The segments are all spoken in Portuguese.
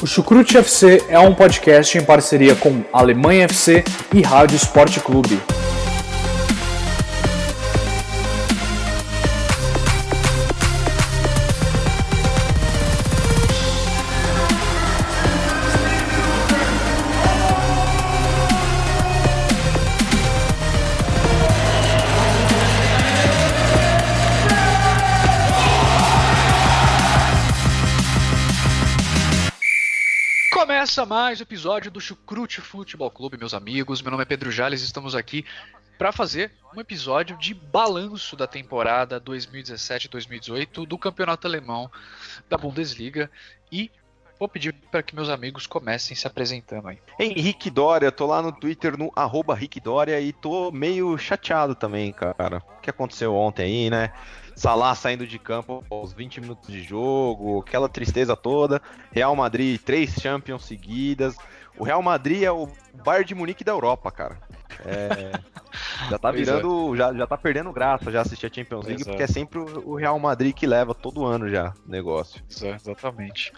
O Chucrute FC é um podcast em parceria com Alemanha FC e Rádio Esporte Clube. Mais um episódio do Chucrute Futebol Clube, meus amigos. Meu nome é Pedro Jales estamos aqui para fazer um episódio de balanço da temporada 2017-2018 do Campeonato Alemão da Bundesliga e vou pedir para que meus amigos comecem se apresentando aí. Henrique Dória, tô lá no Twitter no arroba Rick Dória e tô meio chateado também, cara. O que aconteceu ontem aí, né? Salah saindo de campo aos 20 minutos de jogo, aquela tristeza toda. Real Madrid, três Champions seguidas. O Real Madrid é o Bayern de Munique da Europa, cara. É, já tá virando, é. já, já tá perdendo graça já assistir a Champions League, porque é sempre o Real Madrid que leva todo ano já o negócio. exatamente.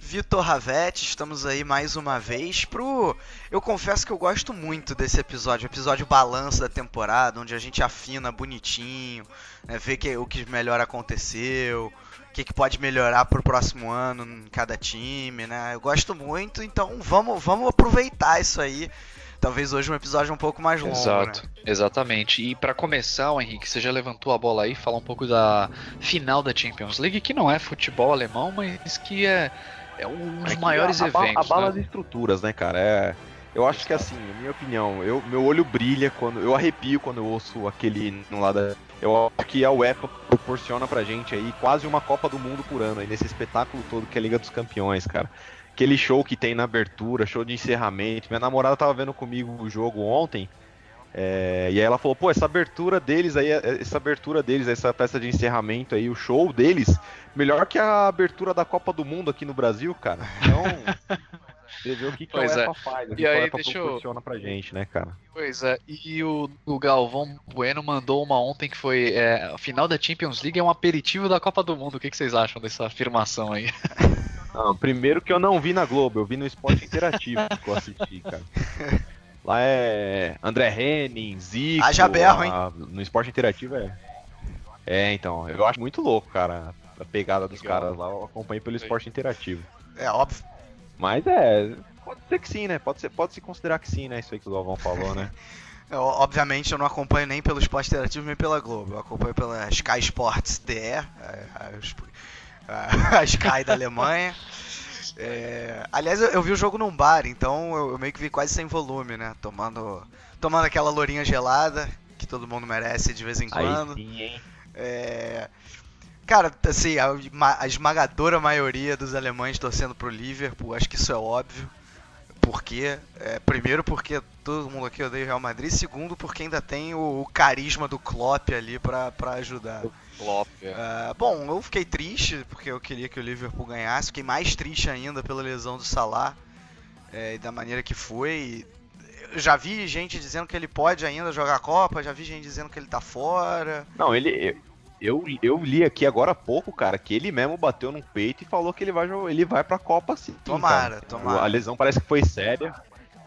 Vitor Ravetti, estamos aí mais uma vez pro. Eu confesso que eu gosto muito desse episódio, episódio balanço da temporada, onde a gente afina bonitinho, né, vê que, o que melhor aconteceu, o que, que pode melhorar pro próximo ano em cada time, né? Eu gosto muito, então vamos, vamos aproveitar isso aí. Talvez hoje um episódio um pouco mais longo. Exato, né? exatamente. E para começar, Henrique, você já levantou a bola aí, falar um pouco da final da Champions League, que não é futebol alemão, mas que é é um dos é maiores a, eventos. A, a bala né? das estruturas, né, cara? É, eu acho que assim, minha opinião, eu, meu olho brilha quando. Eu arrepio quando eu ouço aquele no lado. Eu acho que a UEFA proporciona pra gente aí quase uma Copa do Mundo por ano aí, nesse espetáculo todo que é a Liga dos Campeões, cara. Aquele show que tem na abertura, show de encerramento. Minha namorada tava vendo comigo o jogo ontem. É, e aí ela falou, pô, essa abertura deles aí, essa abertura deles, essa festa de encerramento aí, o show deles, melhor que a abertura da Copa do Mundo aqui no Brasil, cara. Então, você vê o que, que pois a UEFA é. faz, o que, e aí, a UEFA proporciona eu... pra gente, né, cara? Pois é, e o, o Galvão Bueno mandou uma ontem que foi é, a final da Champions League é um aperitivo da Copa do Mundo. O que, que vocês acham dessa afirmação aí? Não, primeiro que eu não vi na Globo, eu vi no esporte interativo que eu assisti, cara. Lá é André Henning, Zico. Haja berro, hein? no esporte interativo é. É, então, eu acho muito louco, cara. A pegada dos Legal. caras lá, eu acompanho pelo esporte interativo. É óbvio. Mas é. Pode ser que sim, né? Pode, ser, pode se considerar que sim, né? Isso aí que o Galvão falou, né? Eu, obviamente eu não acompanho nem pelo esporte interativo nem pela Globo. Eu acompanho pela Sky Sports DE, a, a, a Sky da Alemanha. É... Aliás, eu, eu, vi o jogo num bar, então eu, eu, meio que vi quase sem volume, né? Tomando, tomando aquela lourinha gelada que todo mundo merece de vez em quando. Aí sim, hein? É... Cara, assim, a, a, esmagadora maioria dos alemães torcendo pro Liverpool, acho que isso é óbvio. Porque, é, primeiro porque todo mundo aqui odeia o Real Madrid, segundo porque ainda tem o, o carisma do Klopp ali pra, pra ajudar. Klopp. É. Uh, bom, eu fiquei triste porque eu queria que o Liverpool ganhasse. Fiquei mais triste ainda pela lesão do Salah é, e da maneira que foi. Eu já vi gente dizendo que ele pode ainda jogar a Copa, já vi gente dizendo que ele tá fora. Não, ele. Eu, eu li aqui agora há pouco, cara, que ele mesmo bateu no peito e falou que ele vai, ele vai pra Copa sim. Tomara, cara. tomara. A lesão parece que foi séria.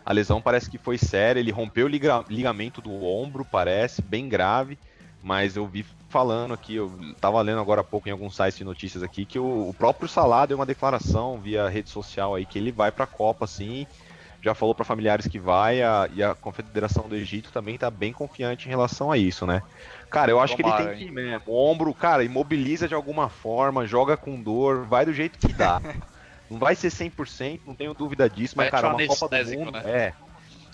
A lesão parece que foi séria. Ele rompeu o ligamento do ombro, parece, bem grave. Mas eu vi falando aqui, eu tava lendo agora há pouco em alguns sites de notícias aqui, que o, o próprio Salah deu uma declaração via rede social aí que ele vai pra Copa, assim, já falou para familiares que vai, a, e a Confederação do Egito também tá bem confiante em relação a isso, né? Cara, eu acho Tomara, que ele tem que ir mesmo. O ombro, cara, imobiliza de alguma forma, joga com dor, vai do jeito que dá. não vai ser 100%, não tenho dúvida disso, mas, cara, uma Copa do Mundo. Né? É.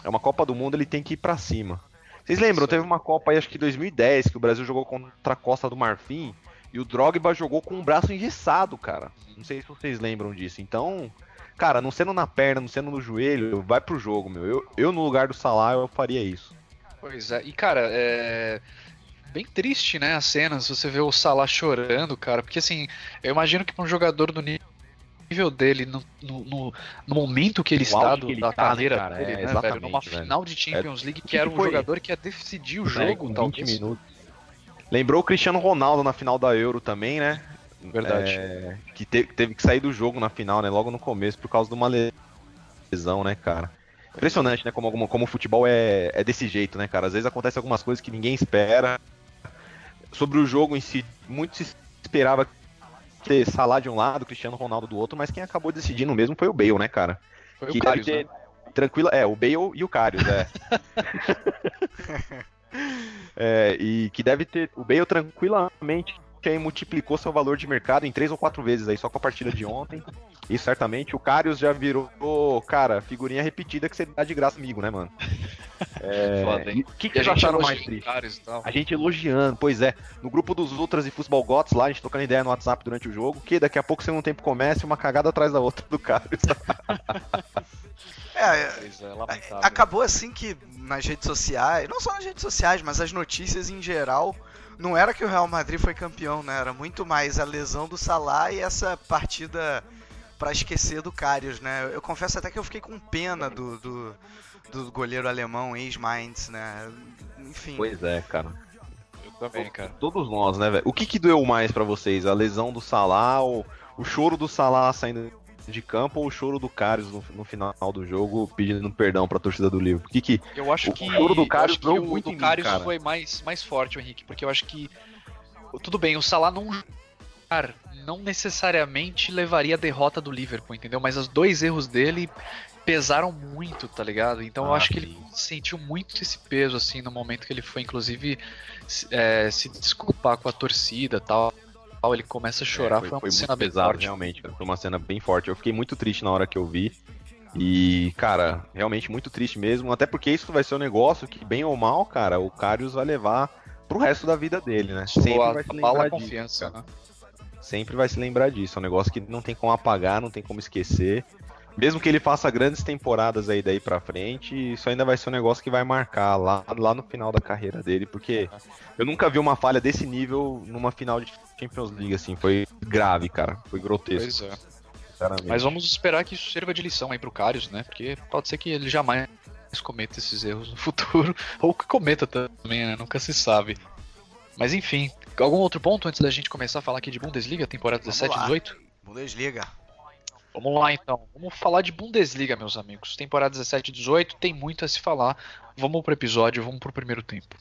É uma Copa do Mundo, ele tem que ir para cima. Vocês lembram, teve uma Copa aí, acho que 2010, que o Brasil jogou contra a Costa do Marfim e o Drogba jogou com o braço engessado, cara. Não sei se vocês lembram disso. Então, cara, não sendo na perna, não sendo no joelho, vai pro jogo, meu. Eu, eu no lugar do Salah, eu faria isso. Pois é, e cara, é bem triste, né, as cenas, você vê o Salah chorando, cara, porque assim, eu imagino que pra um jogador do nível dele no, no, no, momento que ele o está do, da tá, carreira cara, dele, é, né, velho? Numa velho. final de Champions League que, que era um foi? jogador que ia decidir o jogo, é, talvez. 20 minutos. Lembrou o Cristiano Ronaldo na final da Euro também, né? Verdade. É, que te, teve que sair do jogo na final, né? Logo no começo, por causa de uma lesão, né, cara? Impressionante, né? Como, como o futebol é, é desse jeito, né, cara? Às vezes acontece algumas coisas que ninguém espera. Sobre o jogo em si, muito se esperava ter Salah de um lado, Cristiano Ronaldo do outro, mas quem acabou decidindo mesmo foi o Bale, né, cara? Foi que o Karius, ter, né? tranquila, é, o Bale e o Karius, é. é. E que deve ter, o Bale tranquilamente aí multiplicou seu valor de mercado em três ou quatro vezes aí só com a partida de ontem. E certamente o Karius já virou, cara, figurinha repetida que você dá de graça amigo, né, mano? É, Foda, hein? o que, que a vocês gente acharam mais triste? E. A gente elogiando, pois é. No grupo dos Ultras e Futebol Gots lá, a gente trocando ideia no WhatsApp durante o jogo, que daqui a pouco, segundo tempo começa, uma cagada atrás da outra do Karius. É, é, lamentável. acabou assim que nas redes sociais, não só nas redes sociais, mas as notícias em geral, não era que o Real Madrid foi campeão, né? Era muito mais a lesão do Salah e essa partida pra esquecer do Karius, né? Eu confesso até que eu fiquei com pena do, do, do goleiro alemão, ex-Mainz, né? Enfim. pois é, cara. Eu também, cara. Todos nós, né, velho? O que que doeu mais pra vocês? A lesão do Salah, ou o choro do Salah saindo de campo ou o choro do Karius no, no final do jogo pedindo perdão pra torcida do Liverpool? O que que... Eu acho O que, choro do eu acho que doeu o muito do mim, cara. foi mais, mais forte, o Henrique, porque eu acho que tudo bem, o Salah não não necessariamente levaria a derrota do Liverpool, entendeu? Mas os dois erros dele pesaram muito, tá ligado? Então eu Ah, acho que ele sentiu muito esse peso assim no momento que ele foi inclusive se, é, se desculpar com a torcida, tal. Tal, Ele começa a chorar, É, foi, uma muito cena bem pesado, forte. realmente, cara. Foi uma cena bem forte. Eu fiquei muito triste na hora que eu vi. E, cara, realmente muito triste mesmo. Até porque isso vai ser um negócio que, bem ou mal, cara, o Karius vai levar pro resto da vida dele, né? Sempre Soa- vai se lembrar disso. né? Sempre vai se lembrar disso. É um negócio que não tem como apagar, não tem como esquecer. Mesmo que ele faça grandes temporadas aí daí pra frente, isso ainda vai ser um negócio que vai marcar lá, lá no final da carreira dele, porque eu nunca vi uma falha desse nível numa final de Champions League, assim. Foi grave, cara. Foi grotesco, Pois é. Mas vamos esperar que isso sirva de lição aí pro Karius, né? Porque pode ser que ele jamais cometa esses erros no futuro, ou que cometa também, né? Nunca se sabe. Mas enfim, algum outro ponto antes da gente começar a falar aqui de Bundesliga, temporada Vamos 17 lá. 18? Bundesliga. Vamos lá então. Vamos falar de Bundesliga, meus amigos. Temporada 17 18 tem muito a se falar. Vamos pro episódio, vamos pro primeiro tempo.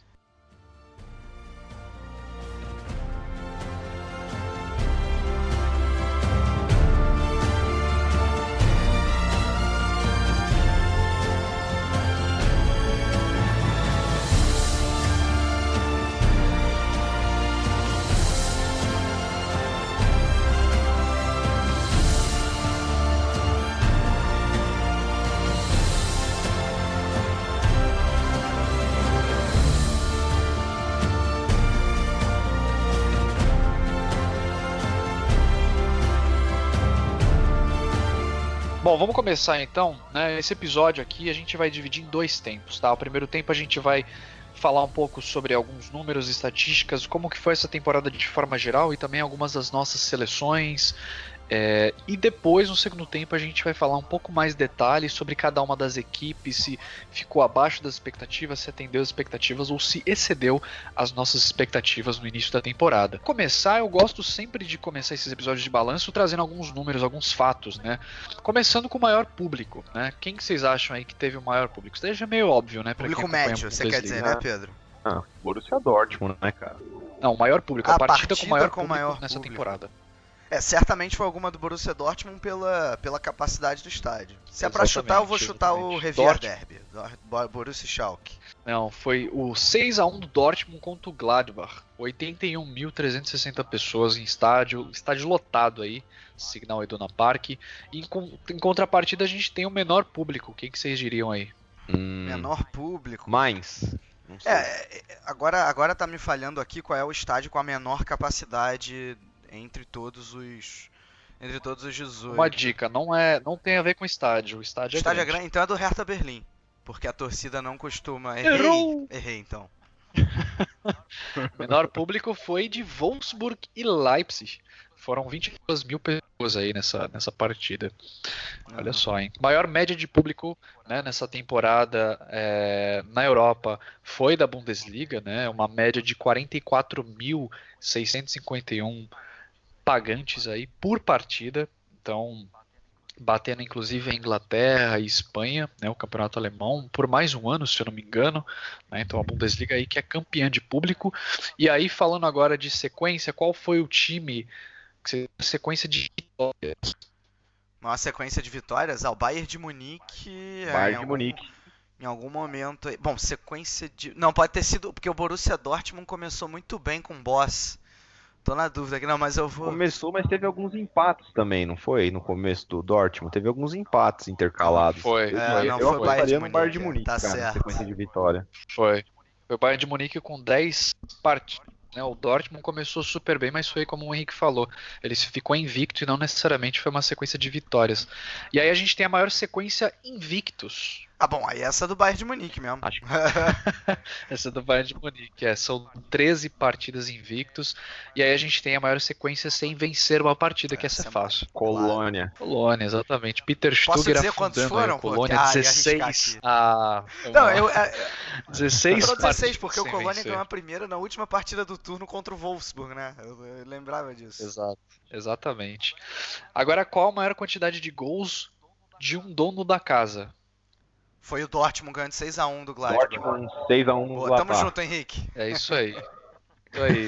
Bom, vamos começar então. Né? Esse episódio aqui a gente vai dividir em dois tempos, tá? O primeiro tempo a gente vai falar um pouco sobre alguns números, estatísticas, como que foi essa temporada de forma geral e também algumas das nossas seleções. É, e depois, no segundo tempo, a gente vai falar um pouco mais detalhes sobre cada uma das equipes, se ficou abaixo das expectativas, se atendeu as expectativas ou se excedeu as nossas expectativas no início da temporada. Começar, eu gosto sempre de começar esses episódios de balanço trazendo alguns números, alguns fatos, né? Começando com o maior público, né? Quem que vocês acham aí que teve o maior público? Isso daí já é meio óbvio, né? pra Público médio, você quer dizer, né, Pedro? Ah, Borussia Dortmund, né, cara? Não, o maior público, A a partida, partida com o maior com o público maior nessa público. temporada. É, certamente foi alguma do Borussia Dortmund pela, pela capacidade do estádio. Se é pra chutar, eu vou chutar o exatamente. Revier Dort- Derby. Borussia Schalke. Não, foi o 6x1 do Dortmund contra o Gladbach. 81.360 pessoas em estádio, estádio lotado aí, Signal Iduna Park. E em, em contrapartida a gente tem o menor público. Quem que vocês diriam aí? Hum, Menor público. Mainz. Não sei. É, é, é, agora, agora tá me falhando aqui qual é o estádio com a menor capacidade entre todos os. Entre todos os 18. Uma dica, não é, não tem a ver com estádio. O O estádio, estádio é é grande. grande, então é do Hertha Berlim. Porque a torcida não costuma. Errei, Errou! errei então. O menor público foi de Wolfsburg e Leipzig. Foram 22 mil pessoas aí nessa, nessa partida. Olha só, hein? Maior média de público né, nessa temporada é, na Europa foi da Bundesliga, né? Uma média de 44.651 pagantes aí por partida. Então, batendo inclusive a Inglaterra e Espanha, né, o campeonato alemão, por mais um ano, se eu não me engano. Né, então a Bundesliga aí que é campeã de público. E aí, falando agora de sequência, qual foi o time, sequência de vitórias? Uma sequência de vitórias? Ah, o Bayern de Munique. Bayern de algum, Munique. Em algum momento. Bom, sequência de. Não, pode ter sido. Porque o Borussia Dortmund começou muito bem com o Boss. Tô na dúvida aqui, não, mas eu vou. Começou, mas teve alguns empates também, não foi? No começo do Dortmund, teve alguns empates intercalados. Foi, eu, é, não, eu foi Bayern no Bayern de Munique, tá cara, certo. sequência de vitória. Foi. Foi o Bayern de Munique com 10 partidas. Né, o Dortmund começou super bem, mas foi como o Henrique falou. Ele ficou invicto e não necessariamente foi uma sequência de vitórias. E aí a gente tem a maior sequência invictos ah, bom, aí essa é do Bayern de Munique mesmo. Acho que... essa é do Bayern de Munique, é, são 13 partidas invictos, e aí a gente tem a maior sequência sem vencer uma partida, que essa, essa é fácil. Colônia. Colônia, exatamente. Peter Stuger dizer quantos foram? Colônia, ah, 16. Ah, Não, eu... É, 16 foram 16, porque o Colônia ganhou a primeira na última partida do turno contra o Wolfsburg, né? Eu, eu lembrava disso. Exato, exatamente. Agora, qual a maior quantidade de gols de um dono da casa? Foi o Dortmund ganhando 6x1 do Gladbach. Dortmund 6x1 no Boa, Tamo junto, Henrique. É isso aí. Isso aí.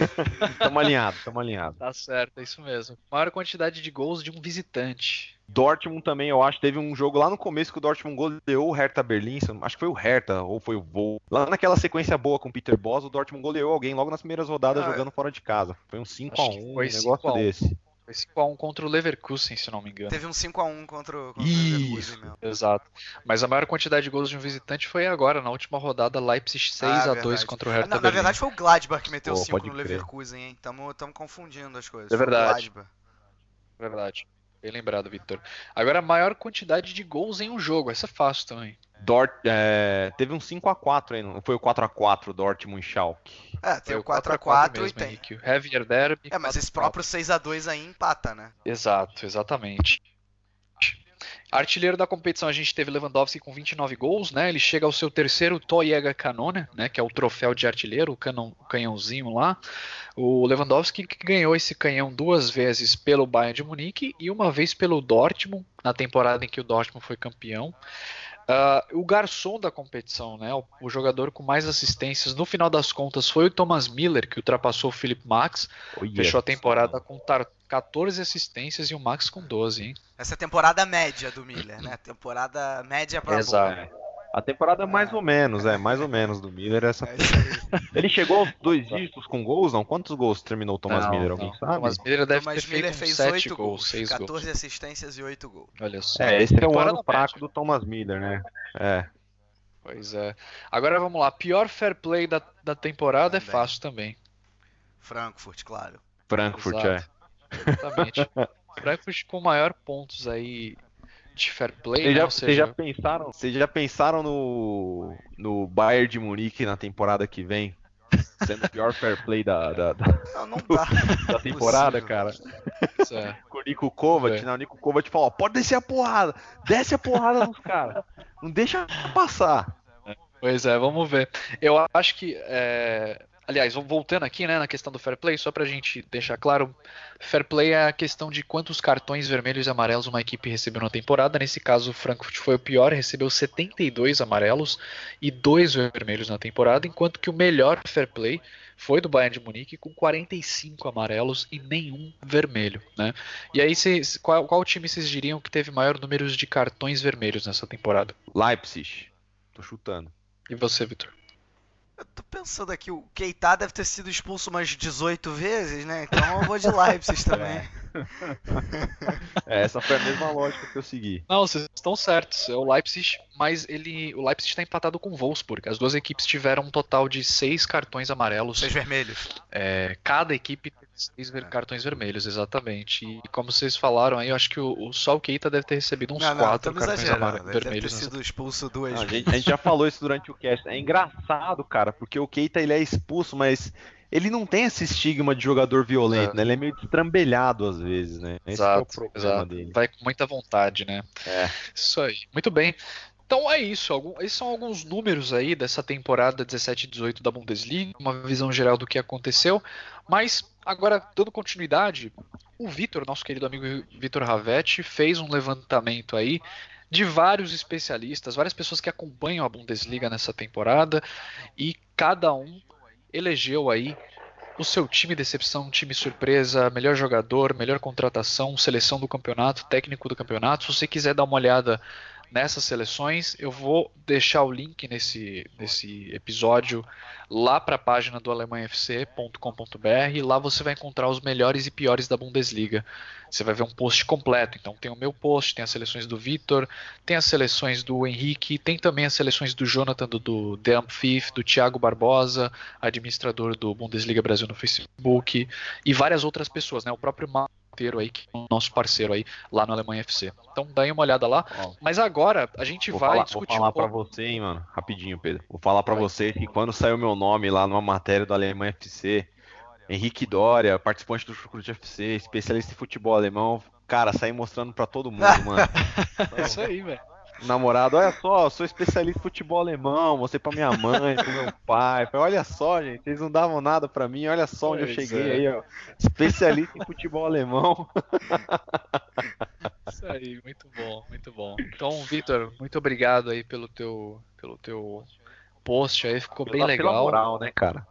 tamo alinhado, tamo alinhado. Tá certo, é isso mesmo. Maior quantidade de gols de um visitante. Dortmund também, eu acho, teve um jogo lá no começo que o Dortmund goleou o Hertha Berlim, acho que foi o Hertha ou foi o Vol. Lá naquela sequência boa com o Peter Boss, o Dortmund goleou alguém logo nas primeiras rodadas ah, jogando fora de casa. Foi um 5x1, um negócio desse. Foi 5x1 contra o Leverkusen, se não me engano. Teve um 5x1 contra, contra o Leverkusen mesmo. Exato. Mas a maior quantidade de gols de um visitante foi agora, na última rodada, Leipzig 6x2 ah, contra o Hertha ah, Na verdade foi o Gladbach que meteu 5 no Leverkusen, hein? Tamo, tamo confundindo as coisas. É verdade. Verdade. Bem lembrado, Victor. Agora, a maior quantidade de gols em um jogo. Essa é fácil também. Dort, é, teve um 5x4 aí, não foi o 4x4 Dortmund e Schalke. É, tem o 4x4 e tem. Henrique. O Heavier Derby. É, mas esse próprio 6x2 aí empata, né? Exato, exatamente. Artilheiro da competição, a gente teve Lewandowski com 29 gols, né? Ele chega ao seu terceiro Toyega Canone, né? Que é o troféu de artilheiro, o, canão, o canhãozinho lá. O Lewandowski que ganhou esse canhão duas vezes pelo Bayern de Munique e uma vez pelo Dortmund, na temporada em que o Dortmund foi campeão. Uh, o garçom da competição, né, o, o, jogador com mais assistências, no final das contas foi o Thomas Miller, que ultrapassou o Philip Max, oh, yes. fechou a temporada com 14 assistências e o Max com 12. Hein? Essa é a temporada média do Miller, né? Temporada média para Exato. A temporada mais ou menos, é, mais ou menos do Miller. Essa... É ele chegou aos dois dígitos com gols, não? Quantos gols terminou o Thomas não, Miller? Alguém não. sabe? Thomas Miller deve Thomas ter Miller feito fez 7 gols, 6 14 gols. assistências e 8 gols. Olha só. É, esse é o ano fraco do Thomas Miller, né? É. Pois é. Agora vamos lá. Pior fair play da, da temporada também. é fácil também. Frankfurt, claro. Frankfurt, Exato. é. Exatamente. Frankfurt com maior pontos aí de fair play. Vocês já, né? seja... já, pensaram, vocês já pensaram no, no Bayern de Munique na temporada que vem? Sendo o pior fair play da, da, da, não, não dá. da temporada, cara. É. Com o Nico Kovac, é. né? O Nico Kovac falou, pode descer a porrada, desce a porrada nos caras. Não deixa passar. Pois é, vamos ver. Eu acho que é, Aliás, voltando aqui né, na questão do fair play, só para a gente deixar claro, fair play é a questão de quantos cartões vermelhos e amarelos uma equipe recebeu na temporada. Nesse caso, o Frankfurt foi o pior, recebeu 72 amarelos e 2 vermelhos na temporada, enquanto que o melhor fair play foi do Bayern de Munique com 45 amarelos e nenhum vermelho. Né? E aí, cês, qual, qual time vocês diriam que teve maior número de cartões vermelhos nessa temporada? Leipzig. Tô chutando. E você, Vitor? Eu tô pensando aqui, o Keita deve ter sido expulso umas 18 vezes, né? Então eu vou de Leipzig também. É, essa foi a mesma lógica que eu segui. Não, vocês estão certos. É o Leipzig, mas ele, o Leipzig está empatado com o Wolfsburg. As duas equipes tiveram um total de seis cartões amarelos. Seis vermelhos. É, cada equipe seis ver, é. cartões vermelhos, exatamente. E como vocês falaram aí, eu acho que o, o Sol Keita deve ter recebido uns não, não, quatro cartões amarelos. Deve vermelhos. Deve ter sido expulso duas não, vezes. A gente, a gente já falou isso durante o cast. É engraçado, cara, porque o Keita ele é expulso, mas ele não tem esse estigma de jogador violento, né? Ele é meio destrambelhado às vezes, né? Esse exato, é o problema exato. dele. Vai com muita vontade, né? É. Isso aí. Muito bem. Então é isso. Esses são alguns números aí dessa temporada 17 e 18 da Bundesliga, uma visão geral do que aconteceu. Mas Agora, dando continuidade, o Vitor, nosso querido amigo Vitor Ravetti, fez um levantamento aí de vários especialistas, várias pessoas que acompanham a Bundesliga nessa temporada e cada um elegeu aí o seu time decepção, time surpresa, melhor jogador, melhor contratação, seleção do campeonato, técnico do campeonato. Se você quiser dar uma olhada nessas seleções. Eu vou deixar o link nesse, nesse episódio lá para a página do alemanhafc.com.br. Lá você vai encontrar os melhores e piores da Bundesliga. Você vai ver um post completo. Então tem o meu post, tem as seleções do Vitor, tem as seleções do Henrique, tem também as seleções do Jonathan, do, The Ampfif, do Thiago Barbosa, administrador do Bundesliga Brasil no Facebook, e várias outras pessoas, né? O próprio aí, que é o nosso parceiro aí lá no Alemanha FC. Então dá uma olhada lá. Ó, Mas agora a gente vai falar, discutir. Vou falar um para você, hein, mano, rapidinho, Pedro. Vou falar para você que quando saiu meu nome lá numa matéria do Alemanha FC, Henrique Dória, participante do Chucrute FC, especialista em futebol alemão, cara, saí mostrando para todo mundo, mano. é isso aí, velho namorado, olha só, sou especialista em futebol alemão, mostrei pra minha mãe, pro meu pai. Falei, olha só, gente, eles não davam nada pra mim, olha só onde pois eu cheguei é. aí, ó. Especialista em futebol alemão. Isso aí, muito bom, muito bom. Então, Vitor, muito obrigado aí pelo teu, pelo teu post aí, ficou pela, bem legal. Pela moral, né, cara?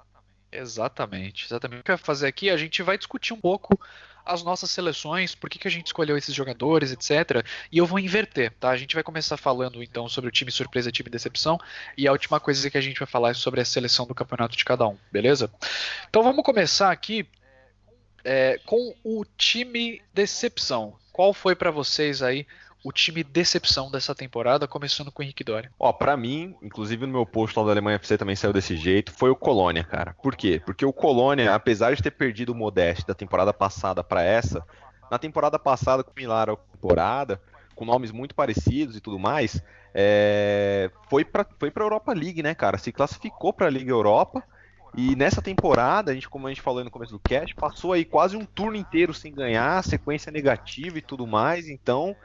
Exatamente, exatamente. O que vai fazer aqui, a gente vai discutir um pouco as nossas seleções, por que, que a gente escolheu esses jogadores, etc. E eu vou inverter, tá? A gente vai começar falando então sobre o time surpresa, time decepção, e a última coisa que a gente vai falar é sobre a seleção do campeonato de cada um, beleza? Então vamos começar aqui é, com o time decepção. Qual foi para vocês aí o time decepção dessa temporada, começando com o Henrique Doria? Ó, para mim, inclusive no meu post lá da Alemanha FC também saiu desse jeito, foi o Colônia, cara. Por quê? Porque o Colônia, apesar de ter perdido o Modeste da temporada passada para essa, na temporada passada, similar à temporada, com nomes muito parecidos e tudo mais, é... foi para foi pra Europa League, né, cara? Se classificou para a Liga Europa. E nessa temporada, a gente, como a gente falou no começo do cast, passou aí quase um turno inteiro sem ganhar, sequência negativa e tudo mais. Então,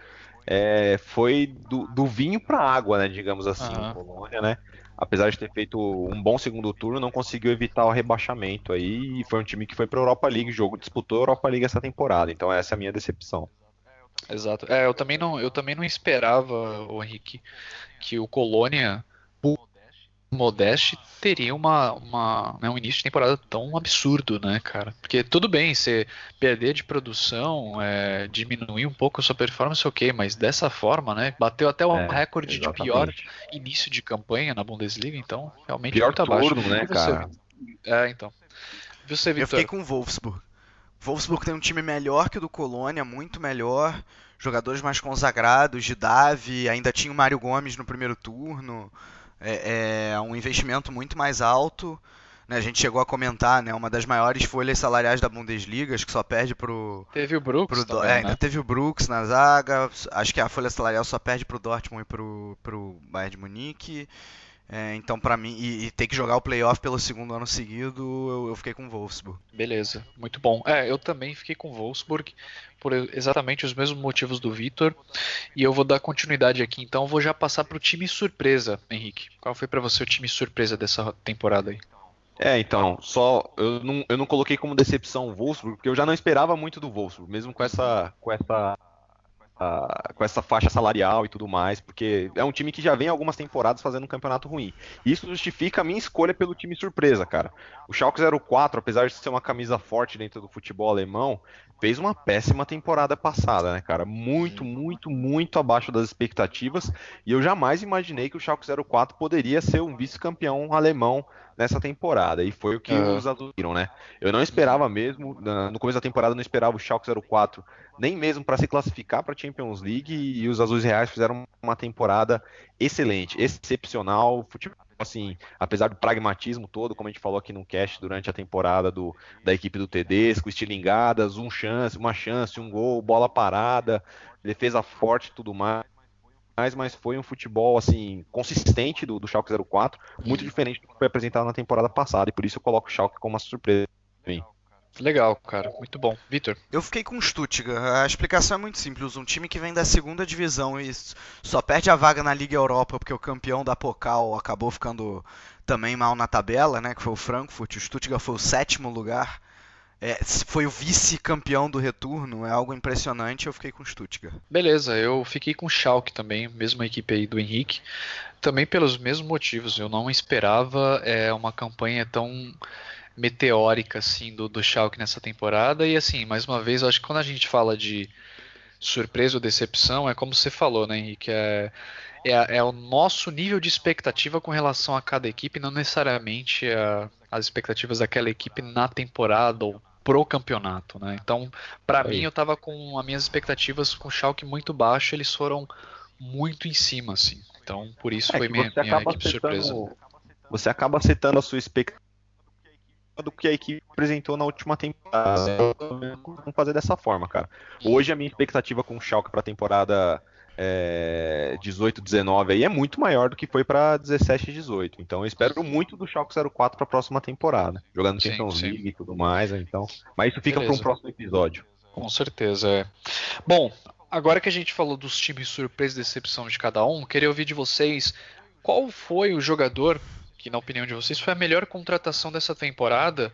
é, foi do, do vinho para água, né, digamos assim, uhum. o Colônia, né? Apesar de ter feito um bom segundo turno, não conseguiu evitar o rebaixamento aí e foi um time que foi para a Europa League, jogo disputou a Europa League essa temporada. Então essa é a minha decepção. Exato. É, eu também não, eu também não esperava, o Henrique, que o Colônia Modeste teria uma, uma né, um início de temporada tão absurdo, né, cara? Porque tudo bem, você perder de produção, é, diminuir um pouco a sua performance, ok, mas dessa forma, né? Bateu até o é, recorde exatamente. de pior início de campanha na Bundesliga, então realmente pior muito abaixo. Turno, né, cara? É, então. Você, Eu fiquei com o Wolfsburg. Wolfsburg tem um time melhor que o do Colônia, muito melhor. Jogadores mais consagrados, de Davi, ainda tinha o Mário Gomes no primeiro turno é, é um investimento muito mais alto. Né? A gente chegou a comentar, né? Uma das maiores folhas salariais da Bundesliga, acho que só perde pro. Teve o Brooks. Pro, também, é, ainda né? teve o Brooks na zaga. Acho que a folha salarial só perde pro Dortmund e pro, pro Bayern de Munique. É, então, para mim, e, e, ter que jogar o playoff pelo segundo ano seguido, eu, eu, fiquei com o Wolfsburg. Beleza, muito bom. É, eu também fiquei com o Wolfsburg por exatamente os mesmos motivos do Vitor. E eu vou dar continuidade aqui, então vou já passar para o time surpresa, Henrique. Qual foi para você o time surpresa dessa temporada aí? É, então, só eu não, eu não coloquei como decepção o Wolfsburg, porque eu já não esperava muito do Wolfsburg, mesmo com essa com essa com essa faixa salarial e tudo mais, porque é um time que já vem algumas temporadas fazendo um campeonato ruim. Isso justifica a minha escolha pelo time surpresa, cara. O Schalke 04, apesar de ser uma camisa forte dentro do futebol alemão, fez uma péssima temporada passada, né, cara? Muito, muito, muito abaixo das expectativas. E eu jamais imaginei que o Schalke 04 poderia ser um vice-campeão alemão nessa temporada. E foi o que uhum. os azuis viram, né? Eu não esperava mesmo, no começo da temporada, não esperava o Schalke 04 nem mesmo para se classificar para a Champions League. E os azuis reais fizeram uma temporada excelente, excepcional. Futebol assim, apesar do pragmatismo todo, como a gente falou aqui no cast durante a temporada do, da equipe do Tedesco, estilingadas, um chance, uma chance, um gol, bola parada, defesa forte tudo mais. Mas foi um futebol assim consistente do, do Schalke 04, muito diferente do que foi apresentado na temporada passada, e por isso eu coloco o Schalke como uma surpresa. Legal, cara. Muito bom. Vitor? Eu fiquei com o Stuttgart. A explicação é muito simples. Um time que vem da segunda divisão e só perde a vaga na Liga Europa porque o campeão da Pokal acabou ficando também mal na tabela, né? Que foi o Frankfurt. O Stuttgart foi o sétimo lugar. É, foi o vice-campeão do retorno, é algo impressionante. Eu fiquei com Stuttgart. Beleza, eu fiquei com Schalke também, mesma equipe aí do Henrique, também pelos mesmos motivos. Eu não esperava é, uma campanha tão meteórica assim do, do Schalke nessa temporada e assim, mais uma vez, eu acho que quando a gente fala de surpresa ou decepção, é como você falou, né, Henrique? É, é, é, o nosso nível de expectativa com relação a cada equipe, não necessariamente a, as expectativas daquela equipe na temporada ou pro campeonato, né? Então, para mim, eu tava com as minhas expectativas com o Schalke muito baixo, eles foram muito em cima, assim. Então, por isso é foi minha, minha equipe surpresa. Você acaba citando a sua expectativa do que a equipe apresentou na última temporada. Vamos fazer dessa forma, cara. Hoje a minha expectativa com o Schalke para a temporada é, 18, 19 aí é muito maior do que foi para 17 e 18. Então eu espero muito do Schalke 04 para a próxima temporada, jogando sim, Champions sim. League e tudo mais, né? então. Mas isso fica para um próximo episódio. Com certeza, é. Bom, agora que a gente falou dos times surpresa e decepção de cada um, queria ouvir de vocês qual foi o jogador que, na opinião de vocês, foi a melhor contratação dessa temporada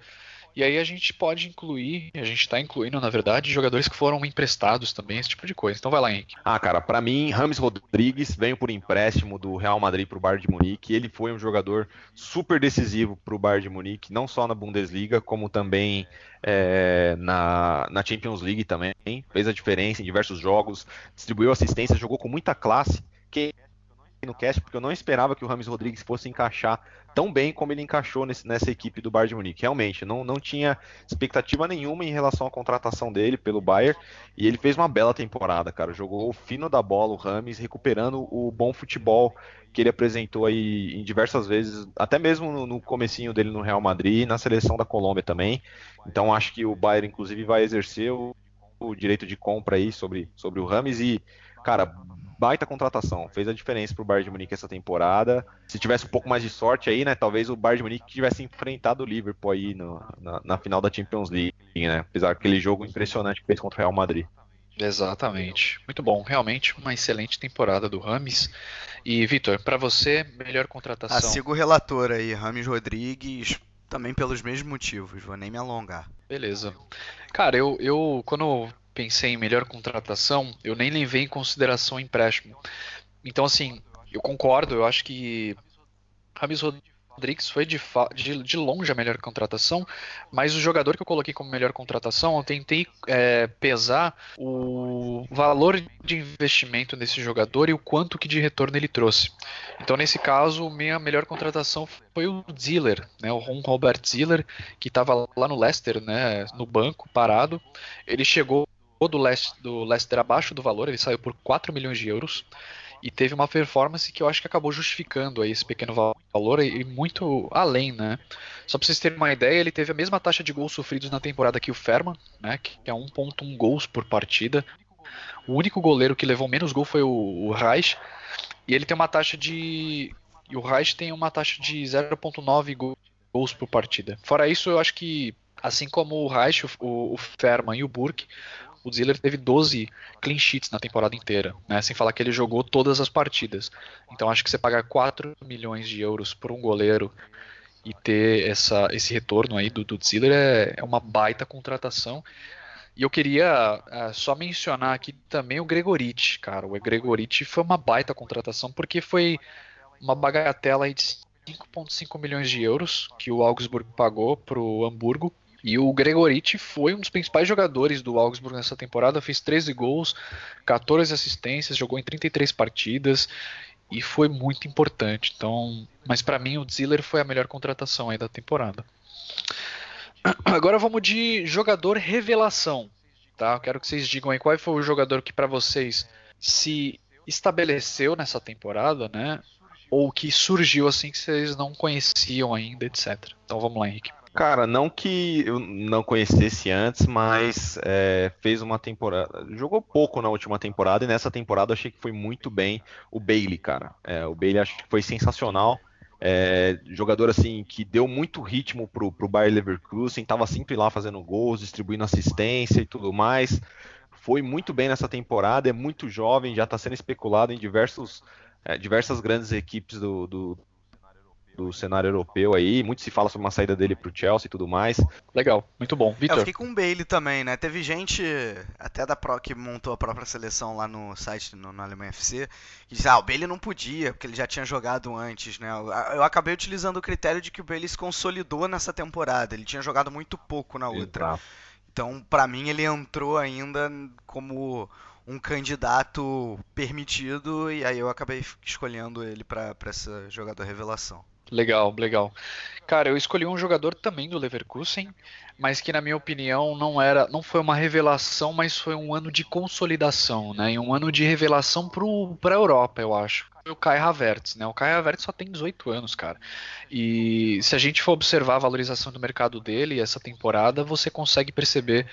e aí a gente pode incluir, a gente está incluindo, na verdade, jogadores que foram emprestados também, esse tipo de coisa. Então vai lá, Henrique. Ah, cara, para mim, Rames Rodrigues veio por empréstimo do Real Madrid para o Bayern de Munique. Ele foi um jogador super decisivo para o Bayern de Munique, não só na Bundesliga, como também é, na, na Champions League também. Fez a diferença em diversos jogos, distribuiu assistência, jogou com muita classe. Que no cast, porque eu não esperava que o Rames Rodrigues fosse encaixar tão bem como ele encaixou nesse, nessa equipe do Bayern de Munique. Realmente, não, não tinha expectativa nenhuma em relação à contratação dele pelo Bayern, e ele fez uma bela temporada, cara. Jogou o fino da bola, o Rames, recuperando o bom futebol que ele apresentou aí em diversas vezes, até mesmo no, no comecinho dele no Real Madrid, na seleção da Colômbia também. Então acho que o Bayern, inclusive, vai exercer o, o direito de compra aí sobre, sobre o Rames e, cara, baita contratação. Fez a diferença pro Bayern de Munique essa temporada. Se tivesse um pouco mais de sorte aí, né? Talvez o Bayern de Munique tivesse enfrentado o Liverpool aí no, na, na, final da Champions League, né? Apesar daquele jogo impressionante que fez contra o Real Madrid. Exatamente. Muito bom. Realmente uma excelente temporada do Rames. E, Vitor, para você, melhor contratação? Ah, sigo o relator aí, Rames Rodrigues, também pelos mesmos motivos, vou nem me alongar. Beleza. Cara, eu, eu quando pensei em melhor contratação, eu nem levei em consideração o empréstimo. Então, assim, eu concordo, eu acho que Rames Rodrigues foi de, de, de, longe a melhor contratação, mas o jogador que eu coloquei como melhor contratação, eu tentei é, pesar o valor de investimento nesse jogador e o quanto que de retorno ele trouxe. Então, nesse caso, minha melhor contratação foi o Ziller, né, o Ron Robert Ziller, que estava lá no Leicester, né, no banco, parado. Ele chegou do Leicester, do Leicester abaixo do valor, ele saiu por 4 milhões de euros e teve uma performance que eu acho que acabou justificando aí esse pequeno valor e muito além, né? Só para vocês terem uma ideia, ele teve a mesma taxa de gols sofridos na temporada que o Ferman, né? Que é 1.1 gols por partida. O único goleiro que levou menos gol foi o, Reich e ele tem uma taxa de e o Reich tem uma taxa de 0.9 gols por partida. Fora isso, eu acho que assim como o Reich, o, o Ferman e o Burke, o Ziller teve 12 clean sheets na temporada inteira, né? sem falar que ele jogou todas as partidas. Então acho que você pagar 4 milhões de euros por um goleiro e ter essa, esse retorno aí do, do Ziller é, é uma baita contratação. E eu queria uh, só mencionar aqui também o Gregoriti, cara. O Gregoriti foi uma baita contratação porque foi uma bagatela de 5,5 milhões de euros que o Augsburg pagou para o Hamburgo e o Gregoriti foi um dos principais jogadores do Augsburg nessa temporada, fez 13 gols, 14 assistências, jogou em 33 partidas e foi muito importante. Então, mas para mim o Ziller foi a melhor contratação aí da temporada. Agora vamos de jogador revelação, tá? Eu quero que vocês digam aí qual foi o jogador que para vocês se estabeleceu nessa temporada, né? Ou que surgiu assim que vocês não conheciam ainda, etc. Então vamos lá, Henrique. Cara, não que eu não conhecesse antes, mas é, fez uma temporada. Jogou pouco na última temporada e nessa temporada achei que foi muito bem o Bailey, cara. É, o Bailey acho que foi sensacional. É, jogador assim que deu muito ritmo pro, pro Bayer Leverkusen, tava sempre lá fazendo gols, distribuindo assistência e tudo mais. Foi muito bem nessa temporada, é muito jovem, já está sendo especulado em diversos, é, diversas grandes equipes do, do do cenário europeu aí. Muito se fala sobre uma saída dele pro Chelsea e tudo mais. Legal, muito bom. É, Vitor. eu fiquei com o Bailey também, né? Teve gente, até da Pro, que montou a própria seleção lá no site, no, no Alemanha FC, que disse, ah, o Bailey não podia, porque ele já tinha jogado antes, né? Eu, eu acabei utilizando o critério de que o Bailey se consolidou nessa temporada. Ele tinha jogado muito pouco na outra. Exato. Então, pra mim, ele entrou ainda como um candidato permitido e aí eu acabei escolhendo ele pra pra essa jogador revelação. Legal, legal. Cara, eu escolhi um jogador também do Leverkusen, mas que na minha opinião não era, não foi uma revelação, mas foi um ano de consolidação, né? E um ano de revelação para a Europa, eu acho. O Kai Havertz, né? O Kai Havertz só tem 18 anos, cara. E se a gente for observar a valorização do mercado dele essa temporada, você consegue perceber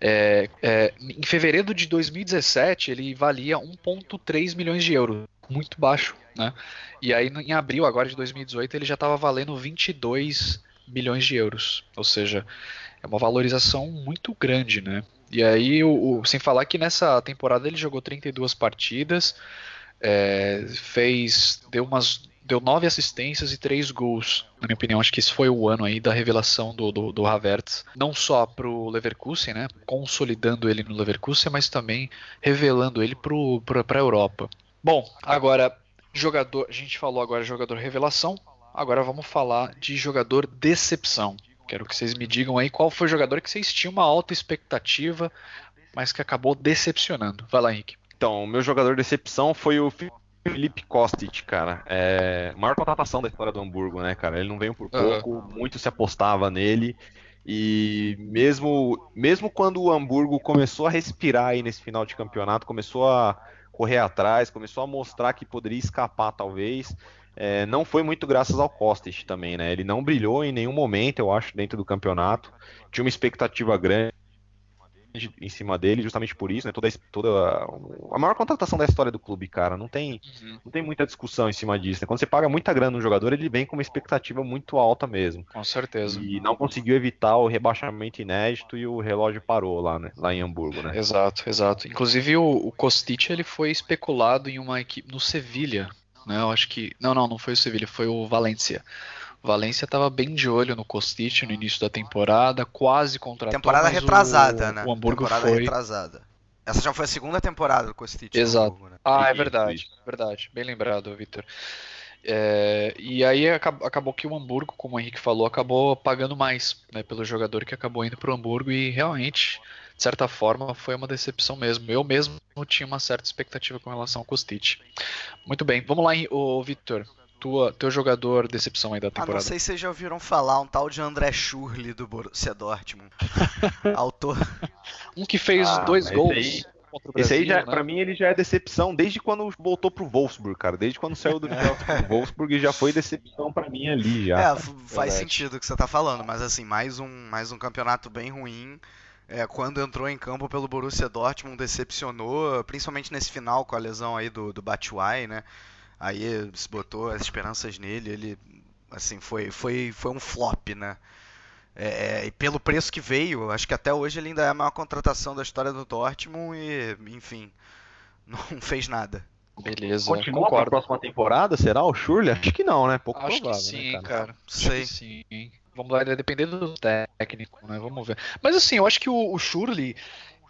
é, é, em fevereiro de 2017 ele valia 1,3 milhões de euros, muito baixo, né? E aí em abril agora de 2018 ele já estava valendo 22 milhões de euros, ou seja, é uma valorização muito grande, né? E aí, o, o, sem falar que nessa temporada ele jogou 32 partidas, é, fez, deu umas deu nove assistências e três gols. Na minha opinião, acho que esse foi o ano aí da revelação do, do, do Havertz. Não só pro Leverkusen, né? Consolidando ele no Leverkusen, mas também revelando ele para a Europa. Bom, agora, jogador. A gente falou agora jogador revelação. Agora vamos falar de jogador decepção. Quero que vocês me digam aí qual foi o jogador que vocês tinham uma alta expectativa, mas que acabou decepcionando. Vai lá, Henrique. Então, o meu jogador decepção foi o Felipe Kostic, cara. É maior contratação da história do Hamburgo, né, cara? Ele não veio por pouco, uhum. muito se apostava nele. E mesmo, mesmo quando o Hamburgo começou a respirar aí nesse final de campeonato, começou a correr atrás, começou a mostrar que poderia escapar, talvez. É, não foi muito graças ao Kostic também, né? Ele não brilhou em nenhum momento, eu acho, dentro do campeonato. Tinha uma expectativa grande em cima dele, justamente por isso, né? Toda, toda a maior contratação da história do clube, cara. Não tem, uhum. não tem muita discussão em cima disso. Né? Quando você paga muita grana no jogador, ele vem com uma expectativa muito alta mesmo. Com certeza. E não conseguiu evitar o rebaixamento inédito e o relógio parou lá, né? Lá em Hamburgo, né? Exato, exato. Inclusive o, o Kostic ele foi especulado em uma equipe no Sevilha, né? Eu acho que não, não, não foi o Sevilha, foi o Valência. Valência estava bem de olho no Kostic no início da temporada, quase contratou. Temporada retrasada, o, né? O Hamburgo temporada foi. retrasada. Essa já foi a segunda temporada do Kostic. Exato. Hamburgo, né? Ah, é verdade, verdade. Bem lembrado, Victor. É, e aí acabou que o Hamburgo, como o Henrique falou, acabou pagando mais né, pelo jogador que acabou indo para o Hamburgo e realmente, de certa forma, foi uma decepção mesmo. Eu mesmo tinha uma certa expectativa com relação ao Kostic. Muito bem, vamos lá, o Victor tua, teu jogador decepção aí da temporada? Ah, não sei se vocês já ouviram falar, um tal de André Schurli do Borussia Dortmund. Autor. Um que fez ah, dois gols. Aí, Brasil, esse aí, já, né? pra mim, ele já é decepção desde quando voltou pro Wolfsburg, cara. Desde quando saiu do Wolfsburg já foi decepção para mim ali, já. É, faz Verdade. sentido o que você tá falando, mas assim, mais um, mais um campeonato bem ruim. É, quando entrou em campo pelo Borussia Dortmund, decepcionou, principalmente nesse final com a lesão aí do, do Batshuayi, né? Aí se botou as esperanças nele, ele assim foi foi foi um flop, né? É, é, e pelo preço que veio, acho que até hoje ele ainda é a maior contratação da história do Dortmund e, enfim, não fez nada. Beleza, Continua concordo. pra próxima temporada, será o Shurley? Acho que não, né? Pouco Acho provável, que sim, né, cara? cara. Sei. sim. Vamos lá, dependendo do técnico, né? Vamos ver. Mas assim, eu acho que o, o Shurley,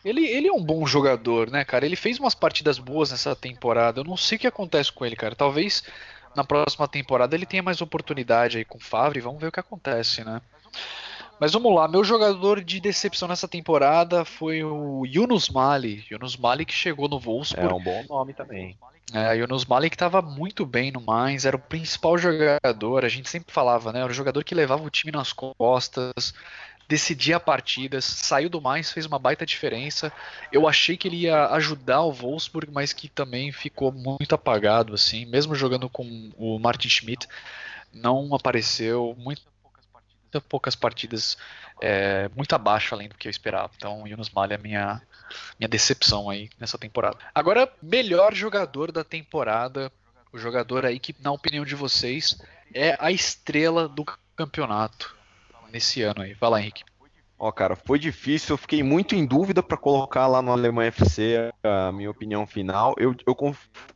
ele, ele é um bom jogador, né, cara? Ele fez umas partidas boas nessa temporada. Eu não sei o que acontece com ele, cara. Talvez na próxima temporada ele tenha mais oportunidade aí com o Favre. Vamos ver o que acontece, né? Mas vamos lá, meu jogador de decepção nessa temporada foi o Yunus Mali. Yunus Mali que chegou no Wolfsburg. É um bom nome também. É, Yunus Mali que estava muito bem no Mainz, era o principal jogador, a gente sempre falava, né? Era o jogador que levava o time nas costas, decidia partidas, saiu do mais, fez uma baita diferença. Eu achei que ele ia ajudar o Wolfsburg, mas que também ficou muito apagado, assim, mesmo jogando com o Martin Schmidt, não apareceu, muito poucas partidas, é, muito abaixo além do que eu esperava. Então, Yunus Malha é minha minha decepção aí nessa temporada. Agora, melhor jogador da temporada, o jogador aí que, na opinião de vocês, é a estrela do campeonato nesse ano aí. Vai lá, Henrique. Ó, cara, foi difícil, eu fiquei muito em dúvida para colocar lá no Alemanha FC a minha opinião final. Eu, eu,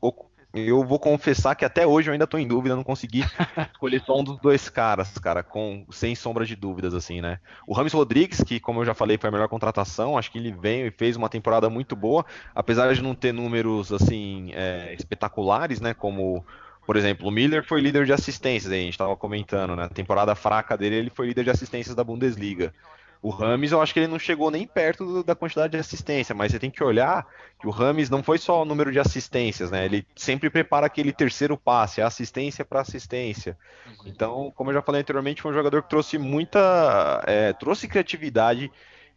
eu eu vou confessar que até hoje eu ainda tô em dúvida, não consegui escolher só um dos dois caras, cara, com sem sombra de dúvidas, assim, né? O Rames Rodrigues, que como eu já falei, foi a melhor contratação, acho que ele veio e fez uma temporada muito boa, apesar de não ter números, assim, é, espetaculares, né? Como por exemplo, o Miller foi líder de assistências, a gente estava comentando, né? temporada fraca dele, ele foi líder de assistências da Bundesliga. O Rames, eu acho que ele não chegou nem perto do, da quantidade de assistência, mas você tem que olhar que o Rames não foi só o número de assistências, né? Ele sempre prepara aquele terceiro passe, a assistência para assistência. Então, como eu já falei anteriormente, foi um jogador que trouxe muita, é, trouxe criatividade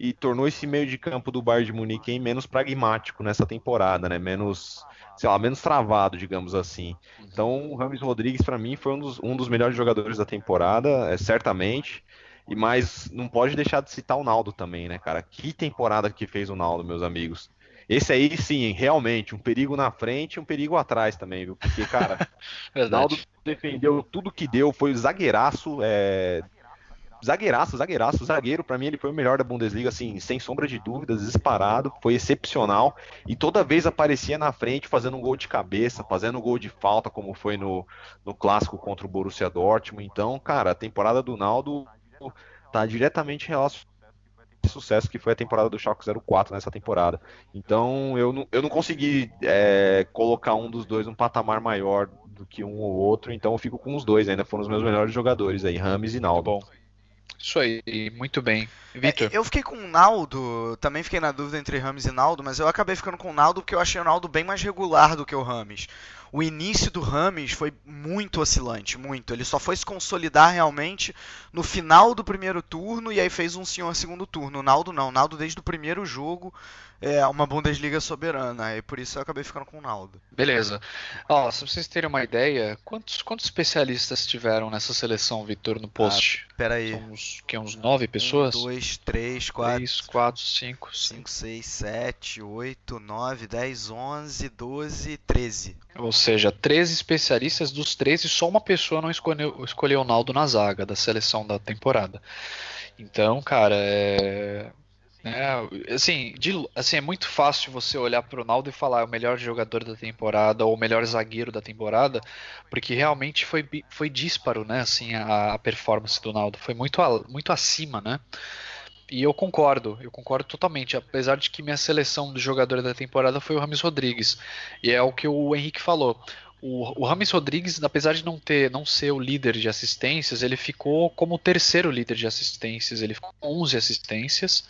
e tornou esse meio de campo do Bayern de Munique menos pragmático nessa temporada, né? Menos, sei lá, menos travado, digamos assim. Então, o Rames Rodrigues para mim foi um dos, um dos melhores jogadores da temporada, é, certamente. E mais, não pode deixar de citar o Naldo também, né, cara? Que temporada que fez o Naldo, meus amigos. Esse aí, sim, realmente, um perigo na frente e um perigo atrás também, viu? Porque, cara, o Naldo defendeu tudo que deu, foi zagueiraço, é... zagueiraço, zagueiraço, zagueiro, para mim ele foi o melhor da Bundesliga, assim, sem sombra de dúvidas, disparado, foi excepcional, e toda vez aparecia na frente fazendo um gol de cabeça, fazendo um gol de falta, como foi no, no clássico contra o Borussia Dortmund, então, cara, a temporada do Naldo está diretamente relacionado sucesso que foi a temporada do Schalke 04 nessa temporada. Então eu não, eu não consegui é, colocar um dos dois um patamar maior do que um ou outro, então eu fico com os dois, ainda foram os meus melhores jogadores aí, Rames e Naldo. Bom. Isso aí, muito bem. Vitor? É, eu fiquei com o Naldo, também fiquei na dúvida entre Rames e Naldo, mas eu acabei ficando com o Naldo porque eu achei o Naldo bem mais regular do que o Rames o início do Rames foi muito oscilante, muito. Ele só foi se consolidar realmente no final do primeiro turno e aí fez um senhor segundo turno. O Naldo não, o Naldo desde o primeiro jogo é uma Bundesliga soberana, e por isso eu acabei ficando com o Naldo. Beleza. Ó, se vocês terem uma ideia, quantos, quantos especialistas tiveram nessa seleção, Vitor, no post? Ah, peraí. São uns, que, uns nove pessoas? Um, dois, três, quatro. Três, quatro, cinco. Cinco, seis, sete, oito, nove, dez, onze, doze, treze. Ou seja, 13 especialistas, dos 13, só uma pessoa não escolheu, escolheu o Naldo na zaga da seleção da temporada. Então, cara, é. É, assim, de, assim, é muito fácil você olhar para o Naldo e falar é o melhor jogador da temporada ou o melhor zagueiro da temporada, porque realmente foi, foi dísparo, né? Assim, a, a performance do Naldo foi muito, muito acima, né? E eu concordo, eu concordo totalmente. Apesar de que minha seleção do jogador da temporada foi o Rames Rodrigues. E é o que o Henrique falou. O, o Rodrigues, apesar de não ter, não ser o líder de assistências, ele ficou como o terceiro líder de assistências. Ele ficou com 11 assistências.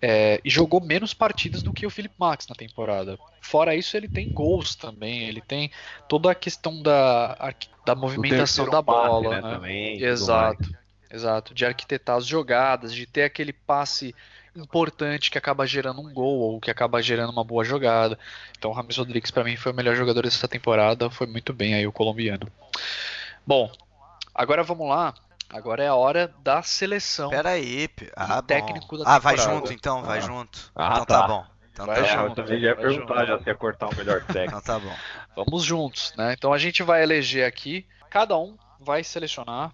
É, e jogou menos partidas do que o Philip Max na temporada. Fora isso, ele tem gols também, ele tem toda a questão da, da movimentação da bola. Né? né? Também, Exato. Exato, de arquitetar as jogadas, de ter aquele passe importante que acaba gerando um gol ou que acaba gerando uma boa jogada. Então, o Rames Rodrigues para mim foi o melhor jogador dessa temporada, foi muito bem aí o colombiano. Bom, agora vamos lá. Agora é a hora da seleção. Pera aí, ah, técnico da temporada. Ah, vai junto então, vai ah. junto. Ah, então tá, tá bom. Então vai tá junto, eu também já ia perguntar já se ia cortar o melhor técnico. então tá bom. Vamos juntos, né? Então a gente vai eleger aqui, cada um vai selecionar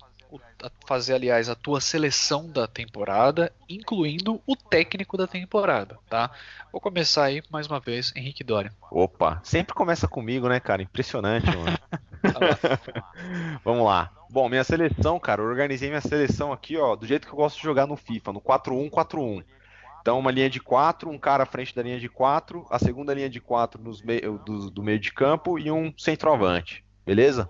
fazer, aliás, a tua seleção da temporada, incluindo o técnico da temporada, tá? Vou começar aí mais uma vez, Henrique Dória. Opa, sempre começa comigo, né, cara? Impressionante, mano. Vamos lá. Bom, minha seleção, cara, eu organizei minha seleção aqui, ó, do jeito que eu gosto de jogar no FIFA, no 4-1-4-1. Então, uma linha de 4, um cara à frente da linha de 4, a segunda linha de 4 meio, do, do meio de campo e um centroavante. Beleza?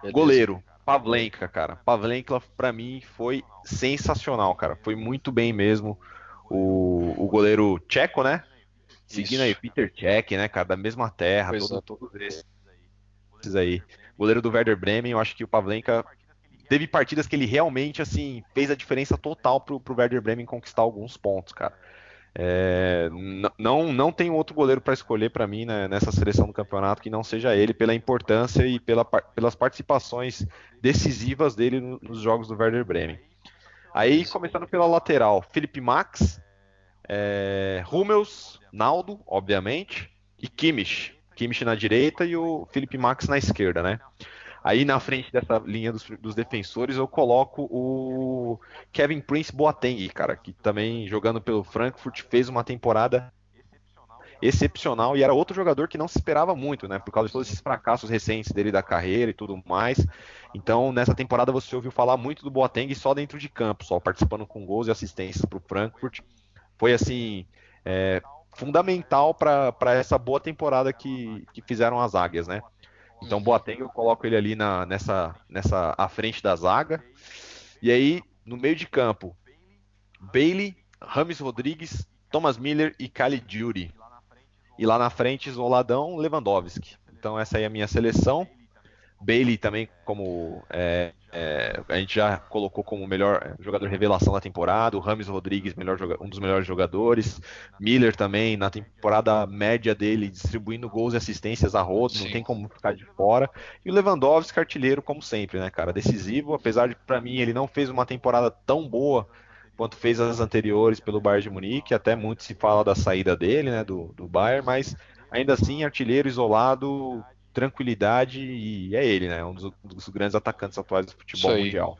Beleza. Goleiro. Pavlenka, cara. Pavlenka, para mim, foi sensacional, cara. Foi muito bem mesmo. O, o goleiro tcheco, né? Seguindo aí, Peter Cech, né, cara? Da mesma terra, todo, é. todos esses aí. Goleiro do Werder Bremen, eu acho que o Pavlenka teve partidas que ele realmente, assim, fez a diferença total pro, pro Werder Bremen conquistar alguns pontos, cara. É, não, não tem outro goleiro para escolher para mim né, nessa seleção do campeonato que não seja ele, pela importância e pela, pelas participações decisivas dele nos jogos do Werder Bremen. Aí, começando pela lateral, Felipe Max, é, Naldo, obviamente, e Kimmich. Kimmich na direita e o Felipe Max na esquerda, né? Aí na frente dessa linha dos, dos, defensores eu coloco o Kevin Prince Boateng, cara, que também jogando pelo Frankfurt fez uma temporada excepcional e era outro jogador que não se esperava muito, né? Por causa de todos esses fracassos recentes dele da carreira e tudo mais. Então, nessa temporada você ouviu falar muito do Boateng só dentro de campo, só participando com gols e assistências para o Frankfurt. Foi assim. É, fundamental para essa boa temporada que, que fizeram as águias, né? Então, Boateng, eu coloco ele ali na, nessa, nessa à frente da zaga. E aí, no meio de campo, Bailey, Rames Rodrigues, Thomas Miller e Kali Jury. E lá na frente, isoladão, Lewandowski. Então, essa aí é a minha seleção. Bailey também, como é, é, a gente já colocou como melhor jogador revelação da temporada, o Rames Rodrigues, melhor, um dos melhores jogadores, Miller também, na temporada média dele, distribuindo gols e assistências a rodo, não tem como ficar de fora, e o Lewandowski, artilheiro, como sempre, né, cara, decisivo, apesar de, para mim, ele não fez uma temporada tão boa quanto fez as anteriores pelo Bayern de Munique, até muito se fala da saída dele, né, do, do Bayern, mas ainda assim, artilheiro isolado, tranquilidade e é ele, né? Um dos, dos grandes atacantes atuais do futebol mundial.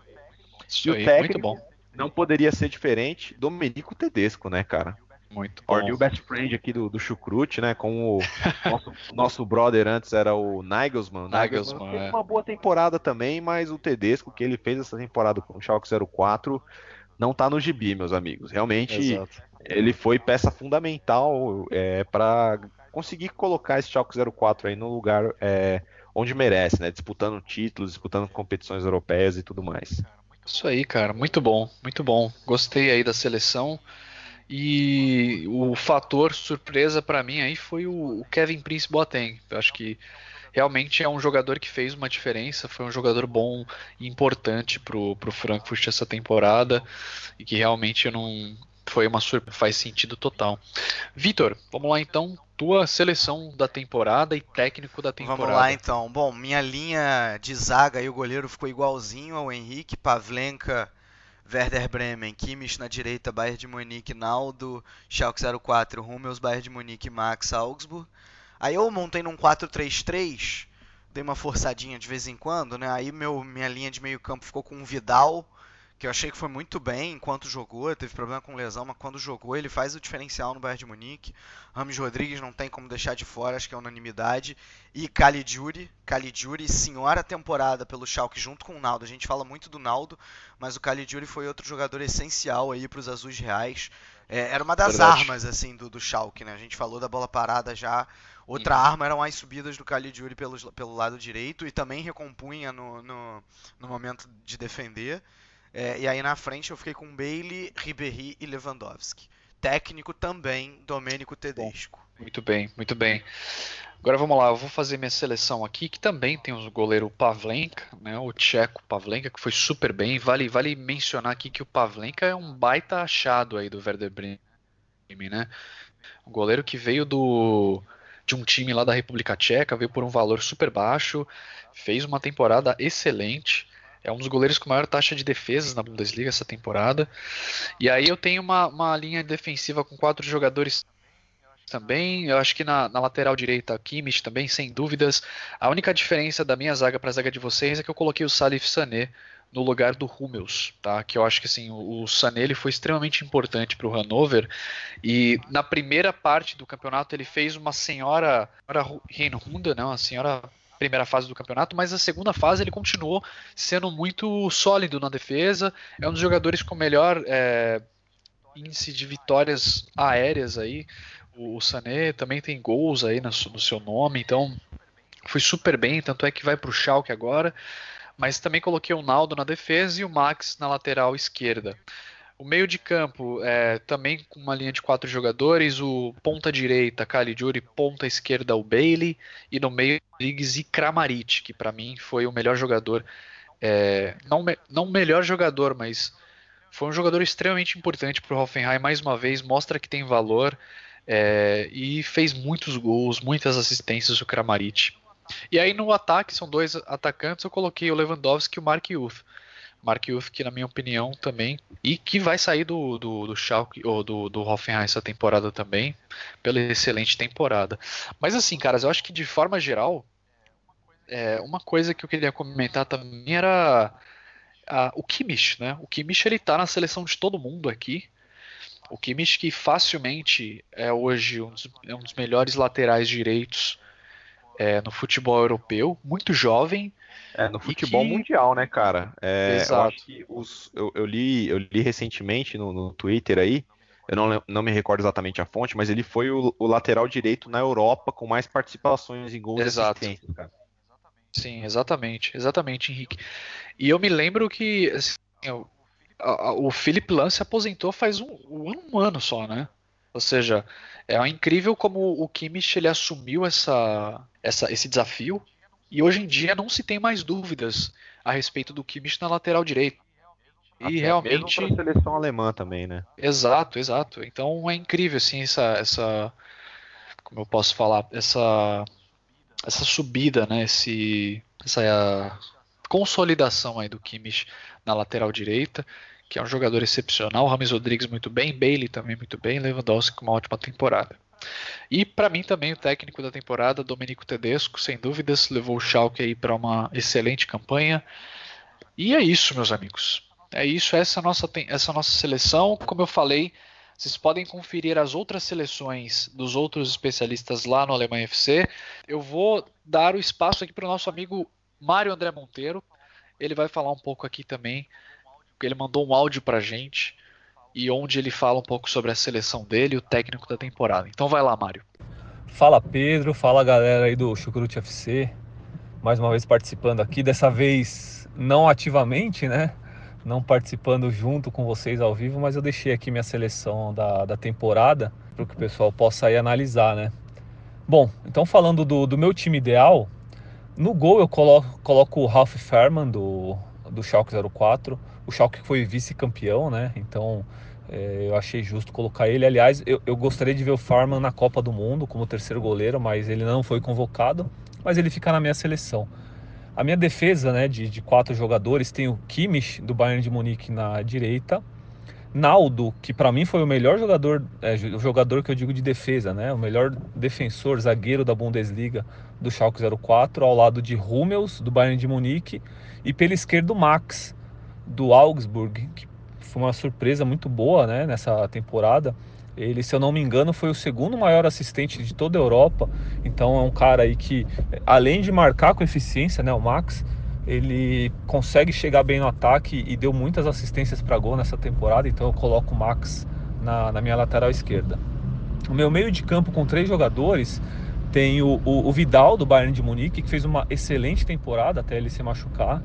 Isso e aí, o técnico muito bom. não poderia ser diferente, Domenico Tedesco, né, cara? Muito bom. O best friend aqui do, do Chucrute, né? Com o nosso, nosso brother antes era o Nagelsmann. Nagelsmann, Nagelsmann é. uma boa temporada também, mas o Tedesco que ele fez essa temporada com o Schalke 04 não tá no gibi, meus amigos. Realmente Exato. ele foi peça fundamental é, para conseguir colocar esse Schalke 04 aí no lugar é, onde merece, né? Disputando títulos, disputando competições europeias e tudo mais. Isso aí, cara, muito bom, muito bom. Gostei aí da seleção. E o fator surpresa para mim aí foi o Kevin Prince Boateng. Eu acho que realmente é um jogador que fez uma diferença, foi um jogador bom e importante pro, pro Frankfurt essa temporada e que realmente não foi uma surpresa, faz sentido total. Vitor, vamos lá então, tua seleção da temporada e técnico da temporada. Vamos lá então. Bom, minha linha de zaga e o goleiro ficou igualzinho ao Henrique, Pavlenka, Werder Bremen, Kimmich na direita, Bayern de Munique, Naldo, Schalke 04, Hummels, Bayern de Munique, Max, Augsburg. Aí eu montei num 4-3-3, dei uma forçadinha de vez em quando, né? Aí meu, minha linha de meio campo ficou com o Vidal, que eu achei que foi muito bem enquanto jogou, teve problema com lesão, mas quando jogou ele faz o diferencial no Bayern de Munique. Rames Rodrigues não tem como deixar de fora, acho que é unanimidade. E Caligiuri, Caligiuri, senhora temporada pelo Schalke junto com o Naldo. A gente fala muito do Naldo, mas o Caligiuri foi outro jogador essencial aí para os Azuis Reais. É, era uma das Verdade. armas assim do, do Schalke, né? A gente falou da bola parada já. Outra uhum. arma eram as subidas do Caligiuri pelo, pelo lado direito e também recompunha no, no, no momento de defender. É, e aí na frente eu fiquei com Bailey, Ribéry e Lewandowski. Técnico também, Domênico Tedesco. Bom, muito bem, muito bem. Agora vamos lá, eu vou fazer minha seleção aqui, que também tem o goleiro Pavlenka, né, o tcheco Pavlenka, que foi super bem. Vale, vale mencionar aqui que o Pavlenka é um baita achado aí do Werder Bremen, né? Um goleiro que veio do de um time lá da República Tcheca, veio por um valor super baixo, fez uma temporada excelente. É um dos goleiros com maior taxa de defesas na Bundesliga essa temporada. E aí eu tenho uma, uma linha defensiva com quatro jogadores também. Eu acho que na, na lateral direita, Kimmich também, sem dúvidas. A única diferença da minha zaga para a zaga de vocês é que eu coloquei o Salif Sané no lugar do Hummels, tá? Que eu acho que assim, o, Sané ele foi extremamente importante para o Hannover e na primeira parte do campeonato ele fez uma senhora, senhora Reinhunda, né? Uma senhora primeira fase do campeonato, mas a segunda fase ele continuou sendo muito sólido na defesa. É um dos jogadores com melhor é, índice de vitórias aéreas aí. O, o Sané também tem gols aí no, no, seu nome, então foi super bem. Tanto é que vai para o Schalke agora. Mas também coloquei o Naldo na defesa e o Max na lateral esquerda. O meio de campo é, também com uma linha de quatro jogadores, o ponta direita, Caligiuri, ponta esquerda, o Bailey, e no meio, Riggs e Kramaric, que para mim foi o melhor jogador, é, não, não o melhor jogador, mas foi um jogador extremamente importante para o Hoffenheim, mais uma vez, mostra que tem valor, é, e fez muitos gols, muitas assistências o Kramaric. E aí no ataque, são dois atacantes, eu coloquei o Lewandowski e o Mark Youth. Mark Uff, que na minha opinião também, e que vai sair do, do, do Schalke, ou do, do Hoffenheim essa temporada também, pela excelente temporada. Mas assim, caras, eu acho que de forma geral, é, uma coisa que eu queria comentar também era a, o Kimmich, né? O Kimmich ele tá na seleção de todo mundo aqui. O Kimmich que facilmente é hoje um dos, é um dos melhores laterais direitos é, no futebol europeu, muito jovem. É, no futebol que... mundial, né, cara? É, Exato. Eu, os, eu, eu, li, eu li recentemente no, no Twitter aí, eu não, não me recordo exatamente a fonte, mas ele foi o, o lateral direito na Europa com mais participações em gols Exato. e assistências, cara. Sim, exatamente, exatamente, Henrique. E eu me lembro que assim, eu, a, a, o Philip Lan se aposentou faz um, um, ano só, né? Ou seja, é incrível como o Kimmich ele assumiu essa, essa, esse desafio e hoje em dia não se tem mais dúvidas a respeito do Kimmich na lateral direita. E Até realmente. Mesmo seleção alemã também, né? Exato, exato. Então é incrível assim essa, essa, como eu posso falar, essa, essa subida, né? Esse, essa consolidação aí do Kimmich na lateral direita, que é um jogador excepcional. Rames Rodrigues muito bem, Bailey também muito bem, Lewandowski com uma ótima temporada. E para mim também o técnico da temporada, Domenico Tedesco, sem dúvidas, levou o Schalke aí para uma excelente campanha. E é isso, meus amigos. É isso, essa nossa essa nossa seleção, como eu falei, vocês podem conferir as outras seleções dos outros especialistas lá no Alemanha FC. Eu vou dar o espaço aqui para o nosso amigo Mário André Monteiro. Ele vai falar um pouco aqui também. Ele mandou um áudio para gente e onde ele fala um pouco sobre a seleção dele e o técnico da temporada. Então vai lá, Mário. Fala Pedro, fala galera aí do Chucrute FC, mais uma vez participando aqui, dessa vez não ativamente, né? Não participando junto com vocês ao vivo, mas eu deixei aqui minha seleção da, da temporada para que o pessoal possa aí analisar, né? Bom, então falando do, do meu time ideal, no gol eu coloco, coloco o Ralph Fairman do, do Schalke 04, o Schalke foi vice-campeão, né? Então é, eu achei justo colocar ele. Aliás, eu, eu, gostaria de ver o Farman na Copa do Mundo como terceiro goleiro, mas ele não foi convocado. Mas ele fica na minha seleção. A minha defesa né, de, de quatro jogadores tem o Kimmich, do Bayern de Munique, na direita. Naldo, que para mim foi o melhor jogador, é, o jogador que eu digo de defesa, né? O melhor defensor, zagueiro da Bundesliga do Schalke 04, ao lado de Hummels, do Bayern de Munique, e pela esquerda o Max, do Augsburg, que foi uma surpresa muito boa né, nessa temporada. Ele, se eu não me engano, foi o segundo maior assistente de toda a Europa. Então é um cara aí que, além de marcar com eficiência, né, o Max, ele consegue chegar bem no ataque e deu muitas assistências para gol nessa temporada. Então eu coloco o Max na, na, minha lateral esquerda. O meu meio de campo com três jogadores tem o, o, o Vidal do Bayern de Munique, que fez uma excelente temporada até ele se machucar.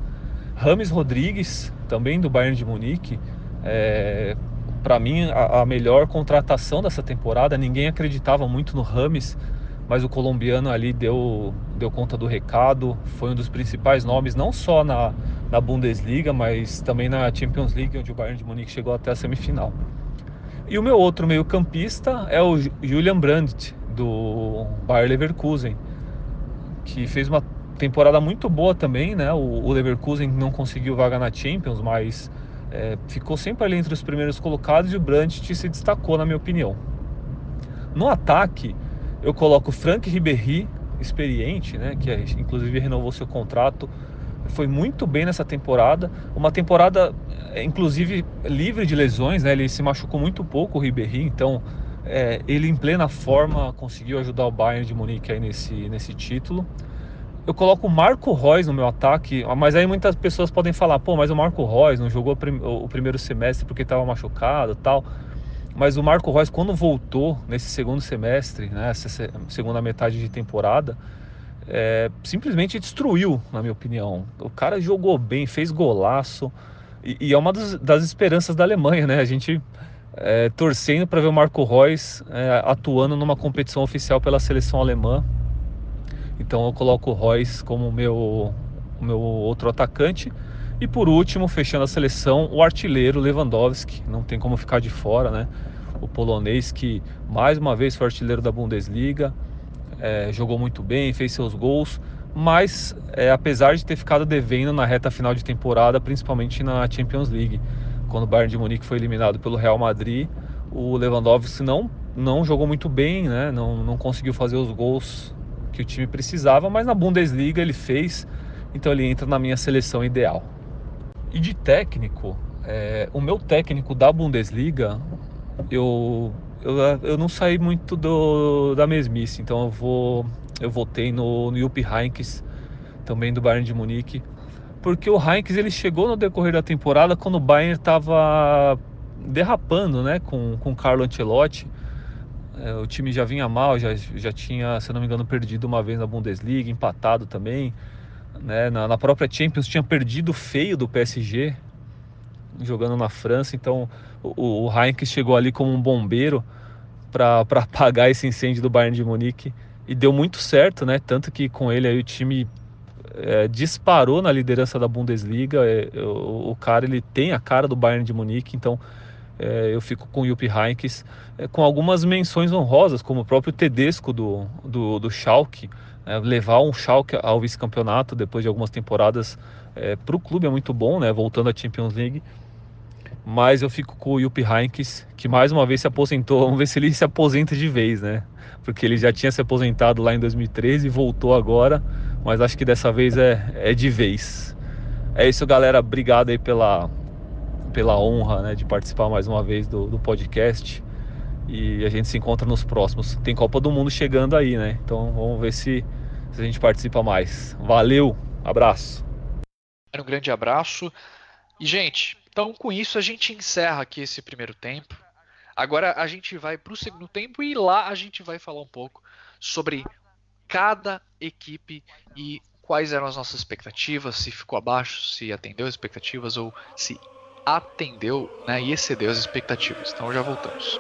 Rames Rodrigues, também do Bayern de Munique, é, para mim, a, a, melhor contratação dessa temporada. Ninguém acreditava muito no Rames, mas o colombiano ali deu, deu conta do recado. Foi um dos principais nomes, não só na, na Bundesliga, mas também na Champions League, onde o Bayern de Munique chegou até a semifinal. E o meu outro meio-campista é o Julian Brandt, do Bayer Leverkusen, que fez uma temporada muito boa também, né? O, Leverkusen não conseguiu vaga na Champions, mas é, ficou sempre ali entre os primeiros colocados e o Brandt se destacou, na minha opinião. No ataque, eu coloco Frank Ribéry, experiente, né, que é, inclusive renovou seu contrato, foi muito bem nessa temporada, uma temporada é, inclusive livre de lesões, né, ele se machucou muito pouco o Ribéry, então é, ele em plena forma conseguiu ajudar o Bayern de Munique aí nesse, nesse título eu coloco o Marco Reus no meu ataque, mas aí muitas pessoas podem falar, pô, mas o Marco Reus não jogou o primeiro semestre porque estava machucado tal. Mas o Marco Reus, quando voltou nesse segundo semestre, né, essa segunda metade de temporada, é, simplesmente destruiu, na minha opinião. O cara jogou bem, fez golaço, e, e é uma das, das, esperanças da Alemanha, né? A gente é, torcendo para ver o Marco Reus é, atuando numa competição oficial pela seleção alemã. Então eu coloco o Royce como meu, meu outro atacante. E por último, fechando a seleção, o artilheiro Lewandowski, não tem como ficar de fora, né? O polonês que mais uma vez foi artilheiro da Bundesliga, é, jogou muito bem, fez seus gols, mas é, apesar de ter ficado devendo na reta final de temporada, principalmente na Champions League, quando o Bayern de Munique foi eliminado pelo Real Madrid, o Lewandowski não, não jogou muito bem, né? não, não conseguiu fazer os gols que o time precisava, mas na Bundesliga ele fez, então ele entra na minha seleção ideal. E de técnico, é, o meu técnico da Bundesliga eu, eu, eu não saí muito do, da mesmice, então eu vou eu votei no, no Jupp Heynckes, também do Bayern de Munique, porque o Heynckes ele chegou no decorrer da temporada quando o Bayern estava derrapando, né, com com Carlo Ancelotti. É, o time já vinha mal, já, já tinha, se não me engano, perdido uma vez na Bundesliga, empatado também. Né? Na, na própria Champions tinha perdido feio do PSG, jogando na França. Então o, o Heinz chegou ali como um bombeiro para apagar esse incêndio do Bayern de Munique e deu muito certo, né? Tanto que com ele aí o time é, disparou na liderança da Bundesliga. É, o, o, cara ele tem a cara do Bayern de Munique, então é, eu fico com o Jupp Heynckes, é, com algumas menções honrosas, como o próprio Tedesco do, do, do Schalke, é, levar um Schalke ao vice-campeonato depois de algumas temporadas é, para o clube é muito bom, né? Voltando à Champions League. Mas eu fico com o Jupp Heynckes, que mais uma vez se aposentou. Vamos ver se ele se aposenta de vez, né? Porque ele já tinha se aposentado lá em 2013 e voltou agora. Mas acho que dessa vez é, é de vez. É isso, galera. Obrigado aí pela, pela honra né, de participar mais uma vez do, do podcast. E a gente se encontra nos próximos. Tem Copa do Mundo chegando aí, né? Então vamos ver se, se a gente participa mais. Valeu, abraço. Um grande abraço. E, gente, então com isso a gente encerra aqui esse primeiro tempo. Agora a gente vai para o segundo tempo e lá a gente vai falar um pouco sobre cada equipe e quais eram as nossas expectativas, se ficou abaixo, se atendeu as expectativas ou se atendeu né, e excedeu as expectativas. Então já voltamos.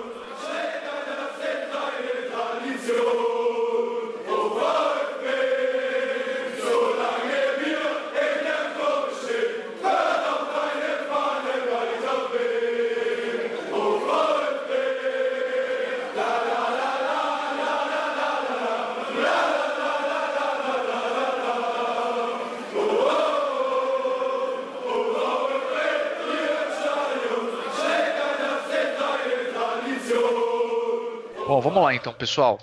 Vamos lá então, pessoal.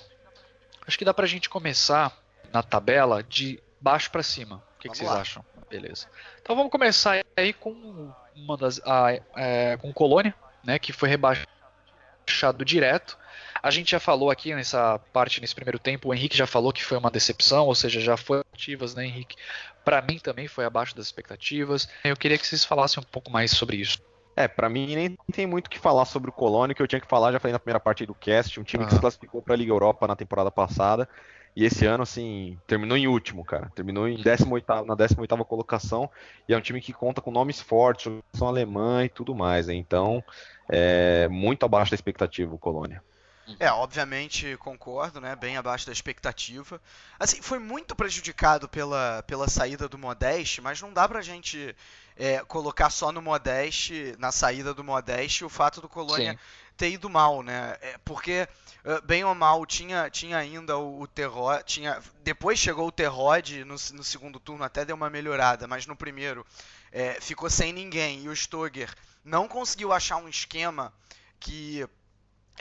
Acho que dá pra gente começar na tabela de baixo para cima. O que, que vocês lá. acham? Beleza. Então vamos começar aí com uma das a, é, com Colônia, né, que foi rebaixado direto. A gente já falou aqui nessa parte nesse primeiro tempo, o Henrique já falou que foi uma decepção, ou seja, já foi ativas, né, Henrique? Para mim também foi abaixo das expectativas. Eu queria que vocês falassem um pouco mais sobre isso. É, para mim nem tem muito o que falar sobre o Colônia, que eu tinha que falar, já falei na primeira parte do cast, um time uhum. que se classificou para a Liga Europa na temporada passada, e esse ano, assim, terminou em último, cara. Terminou em 18, na 18 colocação, e é um time que conta com nomes fortes, são alemã e tudo mais, né? Então, é muito abaixo da expectativa o Colônia. É, obviamente concordo, né? Bem abaixo da expectativa. Assim, foi muito prejudicado pela, pela saída do Modeste, mas não dá pra gente é, colocar só no Modeste, na saída do Modeste, o fato do Colônia Sim. ter ido mal, né? É, porque, bem ou mal, tinha, tinha ainda o, o Terror. Tinha, depois chegou o Terrod no, no segundo turno, até deu uma melhorada, mas no primeiro é, ficou sem ninguém. E o Stoger não conseguiu achar um esquema que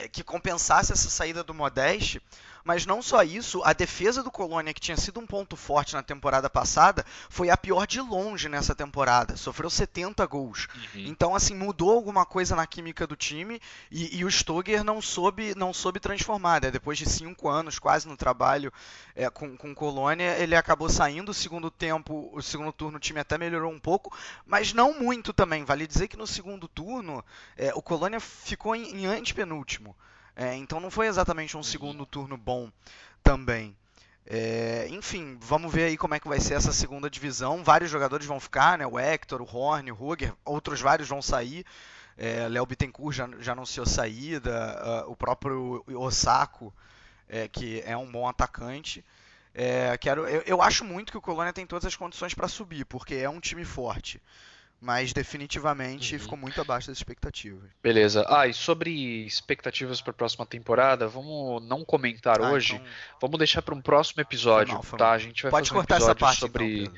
que compensasse essa saída do Modeste, mas não só isso, a defesa do Colônia, que tinha sido um ponto forte na temporada passada, foi a pior de longe nessa temporada. Sofreu 70 gols. Uhum. Então, assim, mudou alguma coisa na química do time e, e o Stoger não soube, não soube transformar. Né? Depois de cinco anos quase no trabalho é, com, com Colônia, ele acabou saindo. O segundo tempo, o segundo turno, o time até melhorou um pouco, mas não muito também. Vale dizer que no segundo turno, é, o Colônia ficou em, em antepenúltimo. É, então não foi exatamente um segundo turno bom também. É, enfim, vamos ver aí como é que vai ser essa segunda divisão. Vários jogadores vão ficar, né? O Hector, o Horn, o Ruger, outros vários vão sair. É, Léo Bittencourt já, já anunciou saída, uh, o próprio Osako, é, que é um bom atacante. É, quero, eu, eu acho muito que o Colônia tem todas as condições para subir, porque é um time forte mas definitivamente uhum. ficou muito abaixo das expectativas. Beleza. Ah, e sobre expectativas para a próxima temporada, vamos não comentar ah, hoje, então... vamos deixar para um próximo episódio, mal, tá? A gente vai Pode fazer um episódio parte, sobre então,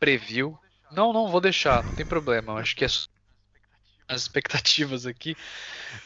preview. Não, não vou deixar, não tem problema. Acho que é as expectativas aqui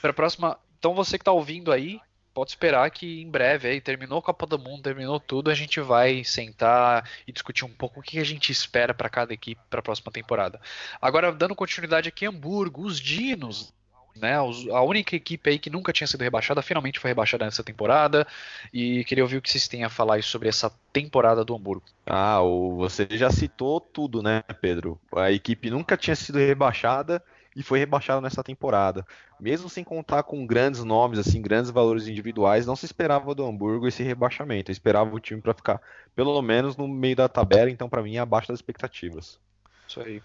para a próxima. Então você que está ouvindo aí, pode esperar que em breve aí terminou a Copa do Mundo, terminou tudo, a gente vai sentar e discutir um pouco o que a gente espera para cada equipe para a próxima temporada. Agora dando continuidade aqui Hamburgo, os Dinos né? A única equipe aí que nunca tinha sido rebaixada, finalmente foi rebaixada nessa temporada. E queria ouvir o que vocês têm a falar sobre essa temporada do Hamburgo. Ah, você já citou tudo, né, Pedro? A equipe nunca tinha sido rebaixada e foi rebaixada nessa temporada. Mesmo sem contar com grandes nomes, assim, grandes valores individuais, não se esperava do Hamburgo esse rebaixamento. Eu esperava o time para ficar pelo menos no meio da tabela, então para mim é abaixo das expectativas. Isso aí.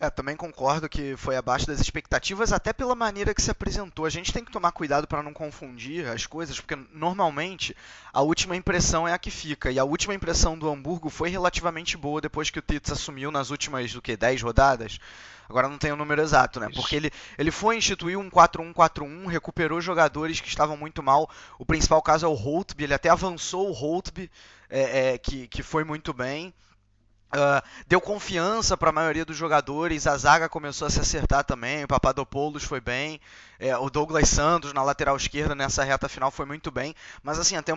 É, também concordo que foi abaixo das expectativas, até pela maneira que se apresentou. A gente tem que tomar cuidado para não confundir as coisas, porque normalmente a última impressão é a que fica. E a última impressão do Hamburgo foi relativamente boa depois que o Tits assumiu nas últimas, do que, 10 rodadas. Agora não tem o número exato, né? Porque ele, ele foi instituir um 4-1-4-1, recuperou jogadores que estavam muito mal. O principal caso é o Holtby, ele até avançou o Holtby, é, é, que, que foi muito bem. Uh, deu confiança para a maioria dos jogadores, a zaga começou a se acertar também, o Papadopoulos foi bem, é, o Douglas Santos na lateral esquerda nessa reta final foi muito bem, mas assim, até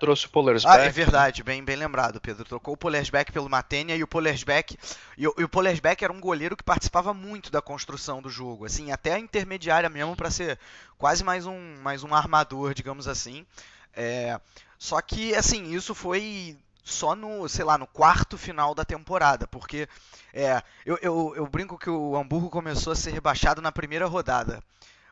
trouxe o Polersbeck. Ah, é verdade, bem, bem lembrado, Pedro. Trocou o Polersbeck pelo Matenia e o Polersbeck. E, o, e o Polersbeck era um goleiro que participava muito da construção do jogo, assim, até a intermediária mesmo para ser quase mais um, mais um armador, digamos assim. É, só que, assim, isso foi só no, sei lá, no quarto final da temporada, porque é, eu, eu, eu brinco que o Hamburgo começou a ser rebaixado na primeira rodada.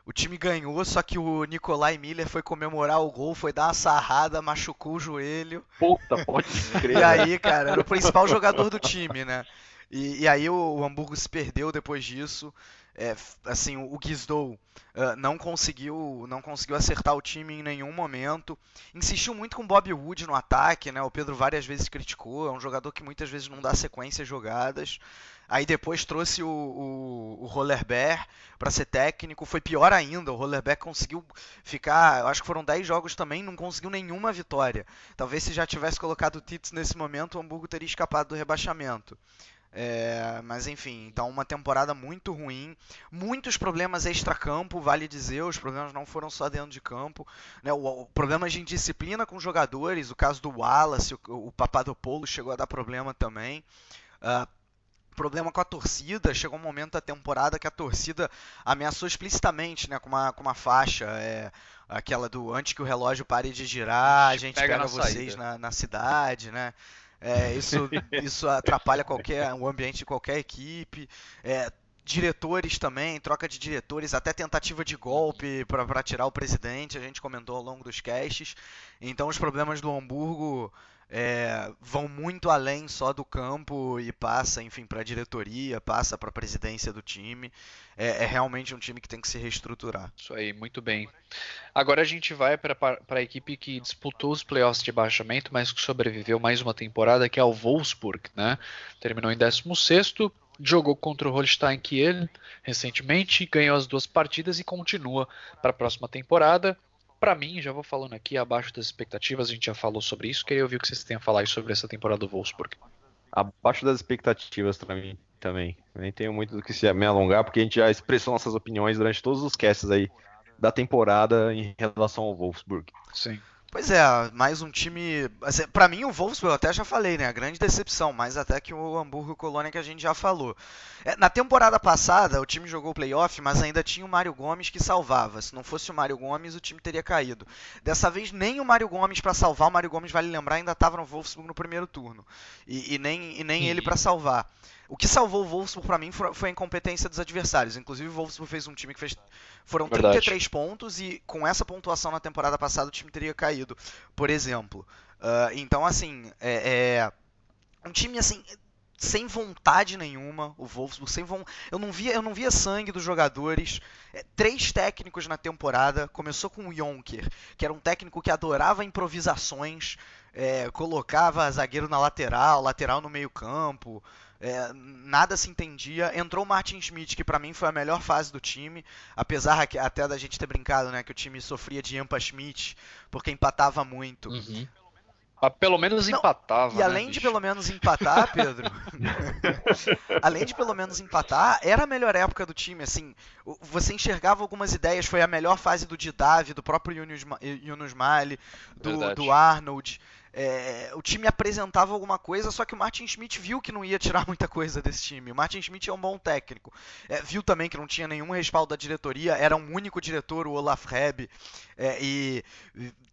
O time ganhou, só que o Nicolai Miller foi comemorar o gol, foi dar uma sarrada, machucou o joelho. Puta, pode crer. E aí, cara, era o principal jogador do time, né? E, e aí o, o Hamburgo se perdeu depois disso é, assim, o Guizdou uh, não conseguiu não conseguiu acertar o time em nenhum momento. Insistiu muito com o Bob Wood no ataque, né? O Pedro várias vezes criticou, é um jogador que muitas vezes não dá sequência jogadas. Aí depois trouxe o, o, o para ser técnico, foi pior ainda. O Rollerbear conseguiu ficar, acho que foram 10 jogos também, não conseguiu nenhuma vitória. Talvez se já tivesse colocado o Tits nesse momento, o Hamburgo teria escapado do rebaixamento. É, mas enfim, então uma temporada muito ruim, muitos problemas extra-campo, vale dizer, os problemas não foram só dentro de campo, né, o, o, problemas de indisciplina com jogadores, o caso do Wallace, o, o Papadopoulos chegou a dar problema também. Uh, problema com a torcida, chegou um momento da temporada que a torcida ameaçou explicitamente, né, com uma, com uma faixa, é, aquela do antes que o relógio pare de girar, a gente pega, pega vocês na, na cidade, né? É, isso, isso atrapalha qualquer, o ambiente de qualquer equipe. É, diretores também, troca de diretores, até tentativa de golpe para tirar o presidente, a gente comentou ao longo dos casts. Então os problemas do Hamburgo é, vão muito além só do campo e passa, enfim, para a diretoria, passa para a presidência do time. É, é, realmente um time que tem que se reestruturar. Isso aí, muito bem. Agora a gente vai para a equipe que disputou os playoffs de baixamento, mas que sobreviveu mais uma temporada, que é o Wolfsburg, né? Terminou em 16 jogou contra o Holstein Kiel recentemente, ganhou as duas partidas e continua para a próxima temporada para mim, já vou falando aqui, abaixo das expectativas, a gente já falou sobre isso. Queria ouvir o que vocês têm a falar sobre essa temporada do Wolfsburg. Abaixo das expectativas para mim também. Eu nem tenho muito do que se me alongar, porque a gente já expressou nossas opiniões durante todos os casts aí da temporada em relação ao Wolfsburg. Sim. Pois é, mais um time. Assim, para mim, o Wolfsburg, eu até já falei, né? A grande decepção, mais até que o Hamburgo Colônia que a gente já falou. É, na temporada passada, o time jogou o playoff, mas ainda tinha o Mário Gomes que salvava. Se não fosse o Mário Gomes, o time teria caído. Dessa vez, nem o Mário Gomes para salvar. O Mário Gomes, vale lembrar, ainda estava no Wolfsburg no primeiro turno. E, e nem, e nem ele para salvar. O que salvou o Wolfsburg para mim foi a incompetência dos adversários. Inclusive o Wolfsburg fez um time que fez foram Verdade. 33 pontos e com essa pontuação na temporada passada o time teria caído, por exemplo. Uh, então assim é, é, um time assim sem vontade nenhuma, o Wolfsburg sem von... eu não via eu não via sangue dos jogadores. É, três técnicos na temporada. Começou com o Jonker, que era um técnico que adorava improvisações, é, colocava zagueiro na lateral, lateral no meio campo. É, nada se entendia. Entrou o Martin Schmidt, que para mim foi a melhor fase do time, apesar até da gente ter brincado, né, que o time sofria de Ampa Schmidt, porque empatava muito. Uhum. Mas pelo menos Não, empatava. E né, além né, de pelo menos empatar, Pedro. além de pelo menos empatar, era a melhor época do time. Assim, você enxergava algumas ideias. Foi a melhor fase do Didavi, do próprio Yunus Mali, do, do Arnold. É, o time apresentava alguma coisa, só que o Martin Schmidt viu que não ia tirar muita coisa desse time. O Martin Schmidt é um bom técnico. É, viu também que não tinha nenhum respaldo da diretoria, era um único diretor, o Olaf Reb, é, e,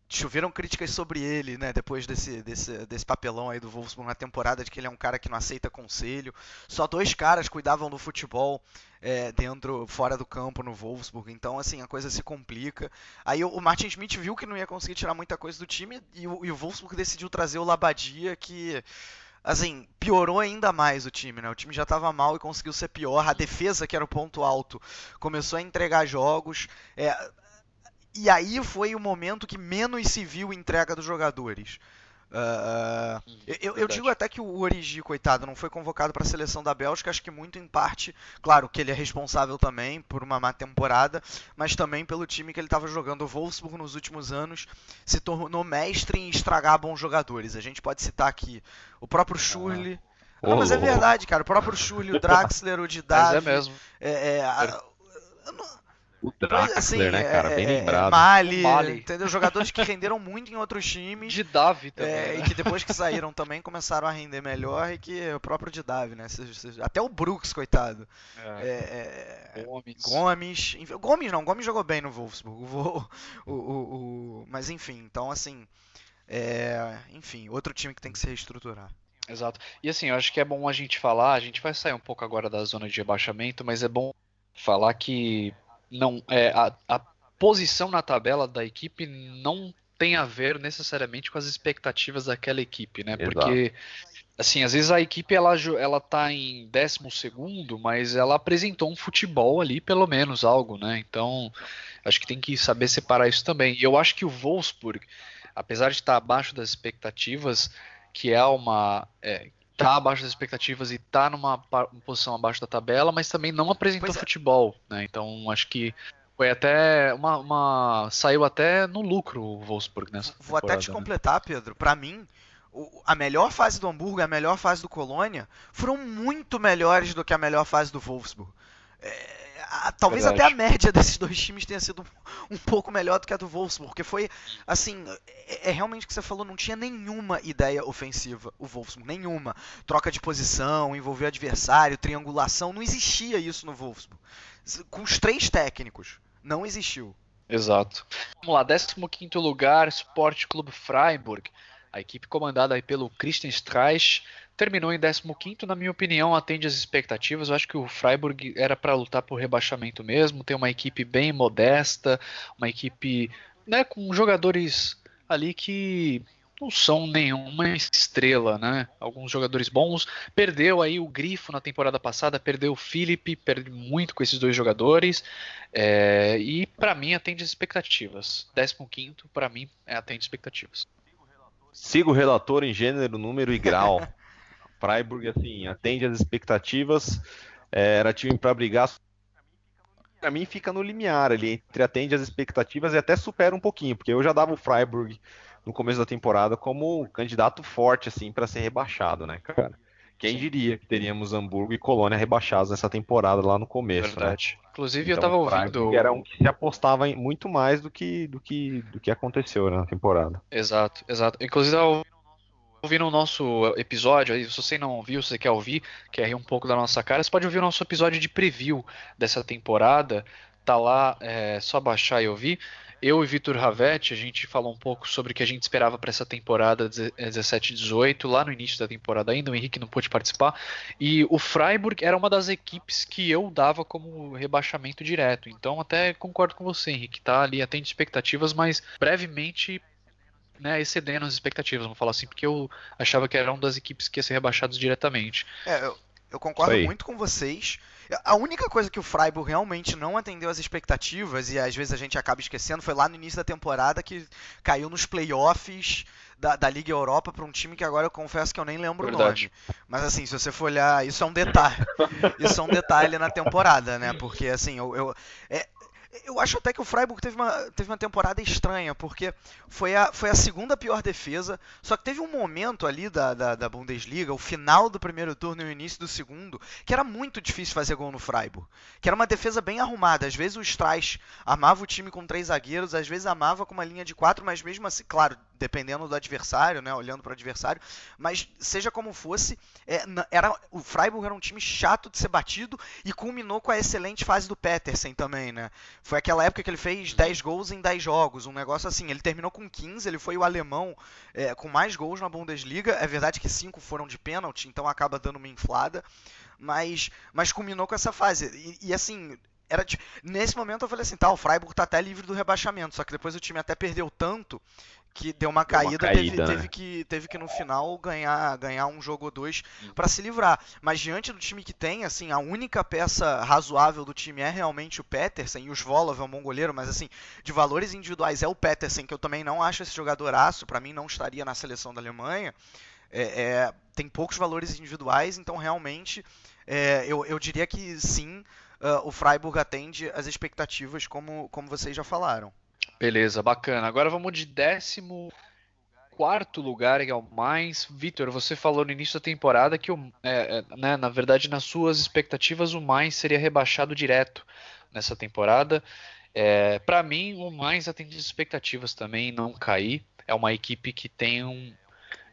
choveram críticas sobre ele, né, depois desse, desse, desse papelão aí do Wolfsburg na temporada, de que ele é um cara que não aceita conselho. Só dois caras cuidavam do futebol é, dentro, fora do campo no Wolfsburg, então assim, a coisa se complica. Aí o, Martin Schmidt viu que não ia conseguir tirar muita coisa do time e o, e o Wolfsburg decidiu trazer o Labadia, que assim, piorou ainda mais o time, né? O time já estava mal e conseguiu ser pior. A defesa, que era o ponto alto, começou a entregar jogos. É, e aí foi o momento que menos se viu entrega dos jogadores. Uh, eu, eu, digo até que o Origi, coitado, não foi convocado para a seleção da Bélgica, acho que muito em parte, claro que ele é responsável também por uma má temporada, mas também pelo time que ele estava jogando. O Wolfsburg nos últimos anos se tornou mestre em estragar bons jogadores. A gente pode citar aqui o próprio Schurrle. Ah. Não, mas é verdade, cara. O próprio Schurrle, o Draxler, o Didar. Mas é mesmo. É, é, a, o Draxler, assim, né, cara? Bem é, é lembrado. Mali, Mali, entendeu? Jogadores que renderam muito em outros times. De Davi também. É, né? E que depois que saíram também começaram a render melhor e que o próprio de Davi, né? Até o Brooks, coitado. É. É, Gomes. Gomes. Gomes não, Gomes jogou bem no Wolfsburg. O, o, o, o mas enfim, então assim. enfim, outro time que tem que se reestruturar. Exato. E assim, eu acho que é bom a gente falar, a gente vai sair um pouco agora da zona de rebaixamento, mas é bom falar que não é a, a posição na tabela da equipe não tem a ver necessariamente com as expectativas daquela equipe, né? Exato. Porque assim, às vezes a equipe ela ela tá em 12 segundo, mas ela apresentou um futebol ali, pelo menos algo, né? Então, acho que tem que saber separar isso também. E eu acho que o Wolfsburg, apesar de estar abaixo das expectativas, que é uma é, tá abaixo das expectativas e tá numa posição abaixo da tabela, mas também não apresentou é. futebol, né? Então acho que foi até uma, uma, saiu até no lucro o Wolfsburg nessa Vou até te né? completar, Pedro. Para mim, a melhor fase do Hamburgo e a melhor fase do Colônia foram muito melhores do que a melhor fase do Wolfsburg. É, a, talvez Verdade. até a média desses dois times tenha sido um, um, pouco melhor do que a do Wolfsburg, porque foi assim, é, é, realmente o que você falou, não tinha nenhuma ideia ofensiva o Wolfsburg, nenhuma. Troca de posição, envolver adversário, triangulação, não existia isso no Wolfsburg. Com os três técnicos, não existiu. Exato. Vamos lá, 15 lugar, Sport Clube Freiburg. A equipe comandada aí pelo Christian Streich terminou em 15, na minha opinião, atende às expectativas. Eu acho que o Freiburg era para lutar por rebaixamento mesmo. Tem uma equipe bem modesta, uma equipe né, com jogadores ali que não são nenhuma estrela, né? Alguns jogadores bons. Perdeu aí o Grifo na temporada passada, perdeu o Felipe, perdeu muito com esses dois jogadores. É, e para mim atende às expectativas. 15 para mim é atende expectativas. Siga o relator em gênero, número e grau. Freiburg, assim, atende às expectativas. É, era time para brigar. Para mim fica no limiar ali, entre atende às expectativas e até supera um pouquinho, porque eu já dava o Freiburg no começo da temporada como candidato forte assim para ser rebaixado, né, cara? Quem diria que teríamos Hamburgo e Colônia rebaixados nessa temporada lá no começo, né? Verdade. Né? Inclusive então, eu tava ouvindo. Era um que se apostava muito mais do que do que, do que aconteceu né, na temporada. Exato, exato. Inclusive eu ouvindo o nosso episódio, aí, se você não ouviu, se você quer ouvir, quer rir um pouco da nossa cara, você pode ouvir o nosso episódio de preview dessa temporada. Tá lá, é só baixar e ouvir. Eu e Vitor Ravetti, a gente falou um pouco sobre o que a gente esperava para essa temporada 17 18, lá no início da temporada ainda, o Henrique não pôde participar. E o Freiburg era uma das equipes que eu dava como rebaixamento direto. Então até concordo com você, Henrique, tá ali atende expectativas, mas brevemente né, excedendo as expectativas, vamos falar assim, porque eu achava que era uma das equipes que ia ser rebaixados diretamente. É, eu, eu concordo muito com vocês. A única coisa que o Freiburg realmente não atendeu às expectativas, e às vezes a gente acaba esquecendo, foi lá no início da temporada que caiu nos playoffs da, da Liga Europa para um time que agora eu confesso que eu nem lembro Verdade. o nome. Mas assim, se você for olhar, isso é um detalhe. isso é um detalhe na temporada, né? Porque assim, eu, eu é, eu acho até que o Freiburg teve uma, teve uma temporada estranha, porque foi a, foi a segunda pior defesa, só que teve um momento ali da, da, da Bundesliga, o final do primeiro turno e o início do segundo, que era muito difícil fazer gol no Freiburg. Que era uma defesa bem arrumada. Às vezes o Streich armava o time com três zagueiros, às vezes armava com uma linha de quatro, mas mesmo assim, claro, dependendo do adversário, né, olhando para o adversário, mas seja como fosse, é, era, o Freiburg era um time chato de ser batido e culminou com a excelente fase do Petersen também, né? Foi aquela época que ele fez 10 gols em 10 jogos, um negócio assim. Ele terminou com 15, ele foi o alemão é, com mais gols na Bundesliga. É verdade que 5 foram de pênalti, então acaba dando uma inflada, mas, mas culminou com essa fase. e, e assim, era nesse momento eu falei assim, tá, o Freiburg tá até livre do rebaixamento, só que depois o time até perdeu tanto que deu uma caída, deu uma caída teve, né? teve, que, teve que no final ganhar, ganhar um jogo ou dois para se livrar. Mas diante do time que tem, assim, a única peça razoável do time é realmente o Petersen e o Svolov é um bom goleiro, mas assim, de valores individuais é o Petersen, que eu também não acho esse jogador aço, para mim não estaria na seleção da Alemanha. É, é, tem poucos valores individuais, então realmente é, eu, eu diria que sim, uh, o Freiburg atende as expectativas, como, como vocês já falaram. Beleza, bacana. Agora vamos de décimo quarto lugar, que é o mais. Vitor, você falou no início da temporada que, o, é, é, né, na verdade, nas suas expectativas, o mais seria rebaixado direto nessa temporada. É, para mim, o mais atende as expectativas também, não cair. É uma equipe que tem um,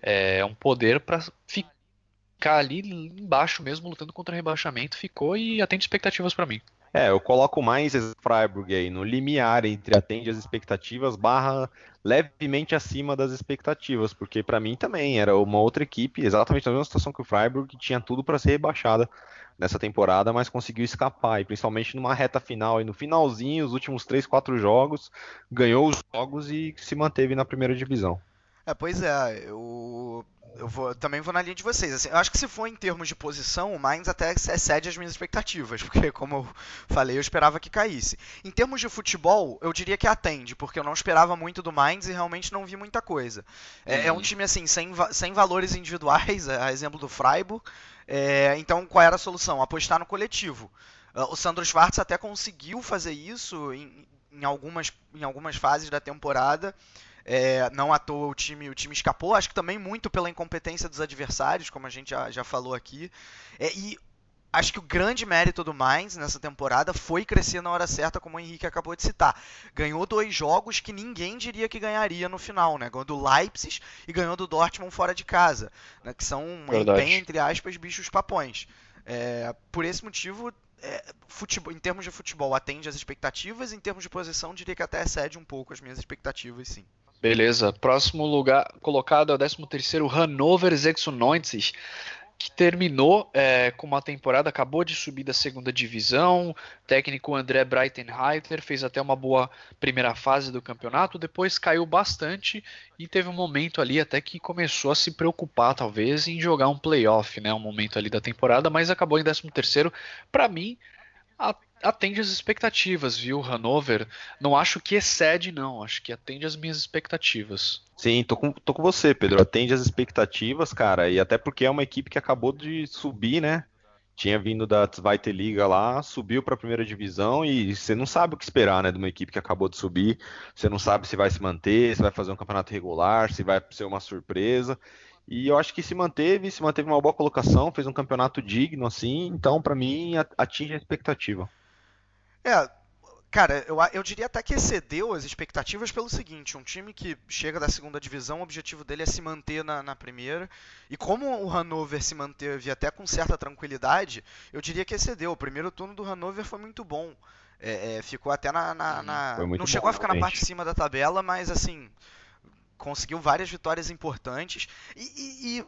é, um poder para ficar ali embaixo mesmo, lutando contra rebaixamento. Ficou e atende expectativas para mim. É, eu coloco mais Freiburg aí no limiar entre atende as expectativas barra levemente acima das expectativas, porque para mim também era uma outra equipe, exatamente na mesma situação que o Freiburg, que tinha tudo para ser rebaixada nessa temporada, mas conseguiu escapar, e principalmente numa reta final e no finalzinho, os últimos 3, 4 jogos, ganhou os jogos e se manteve na primeira divisão. É, pois é, eu eu vou, também vou na linha de vocês. Assim, eu acho que se for em termos de posição, o Mainz até excede as minhas expectativas, porque, como eu falei, eu esperava que caísse. Em termos de futebol, eu diria que atende, porque eu não esperava muito do Mainz e realmente não vi muita coisa. É, uhum. é um uhum. time assim, sem, sem valores individuais, a exemplo do Freiburg. É, então, qual era a solução? Apostar no coletivo. Uh, o Sandro Schwartz até conseguiu fazer isso em, em, algumas, em algumas fases da temporada. É, não à toa o time, o time escapou, acho que também muito pela incompetência dos adversários, como a gente já, já falou aqui. É, e acho que o grande mérito do Mainz nessa temporada foi crescer na hora certa, como o Henrique acabou de citar. Ganhou dois jogos que ninguém diria que ganharia no final, né? Ganhou do Leipzig e ganhou do Dortmund fora de casa, né? que são, Verdade. bem, entre aspas, bichos papões. É, por esse motivo, é, futebol, em termos de futebol, atende às expectativas, em termos de posição, diria que até excede um pouco as minhas expectativas, sim. Beleza. Próximo lugar colocado é o 13º Hannover 96, que terminou é, com uma temporada, acabou de subir da segunda divisão. Técnico André Breitenreiter fez até uma boa primeira fase do campeonato, depois caiu bastante e teve um momento ali até que começou a se preocupar, talvez, em jogar um playoff, né? Um momento ali da temporada, mas acabou em 13º. Para mim, a atende as expectativas, viu, Hanover? Não acho que excede, não. Acho que atende as minhas expectativas. Sim, tô com, tô com você, Pedro. Atende as expectativas, cara. E até porque é uma equipe que acabou de subir, né? Tinha vindo da Zweite Liga lá, subiu para a primeira divisão e você não sabe o que esperar, né, de uma equipe que acabou de subir. Você não sabe se vai se manter, se vai fazer um campeonato regular, se vai ser uma surpresa. E eu acho que se manteve, se manteve uma boa colocação, fez um campeonato digno assim, então para mim atinge a expectativa. É, cara, eu, eu diria até que excedeu as expectativas pelo seguinte: um time que chega da segunda divisão, o objetivo dele é se manter na, na primeira. E como o Hannover se manteve até com certa tranquilidade, eu diria que excedeu. O primeiro turno do Hannover foi muito bom. É, é, ficou até na. na, na... não chegou a ficar realmente. na parte de cima da tabela, mas assim. Conseguiu várias vitórias importantes. E. e, e...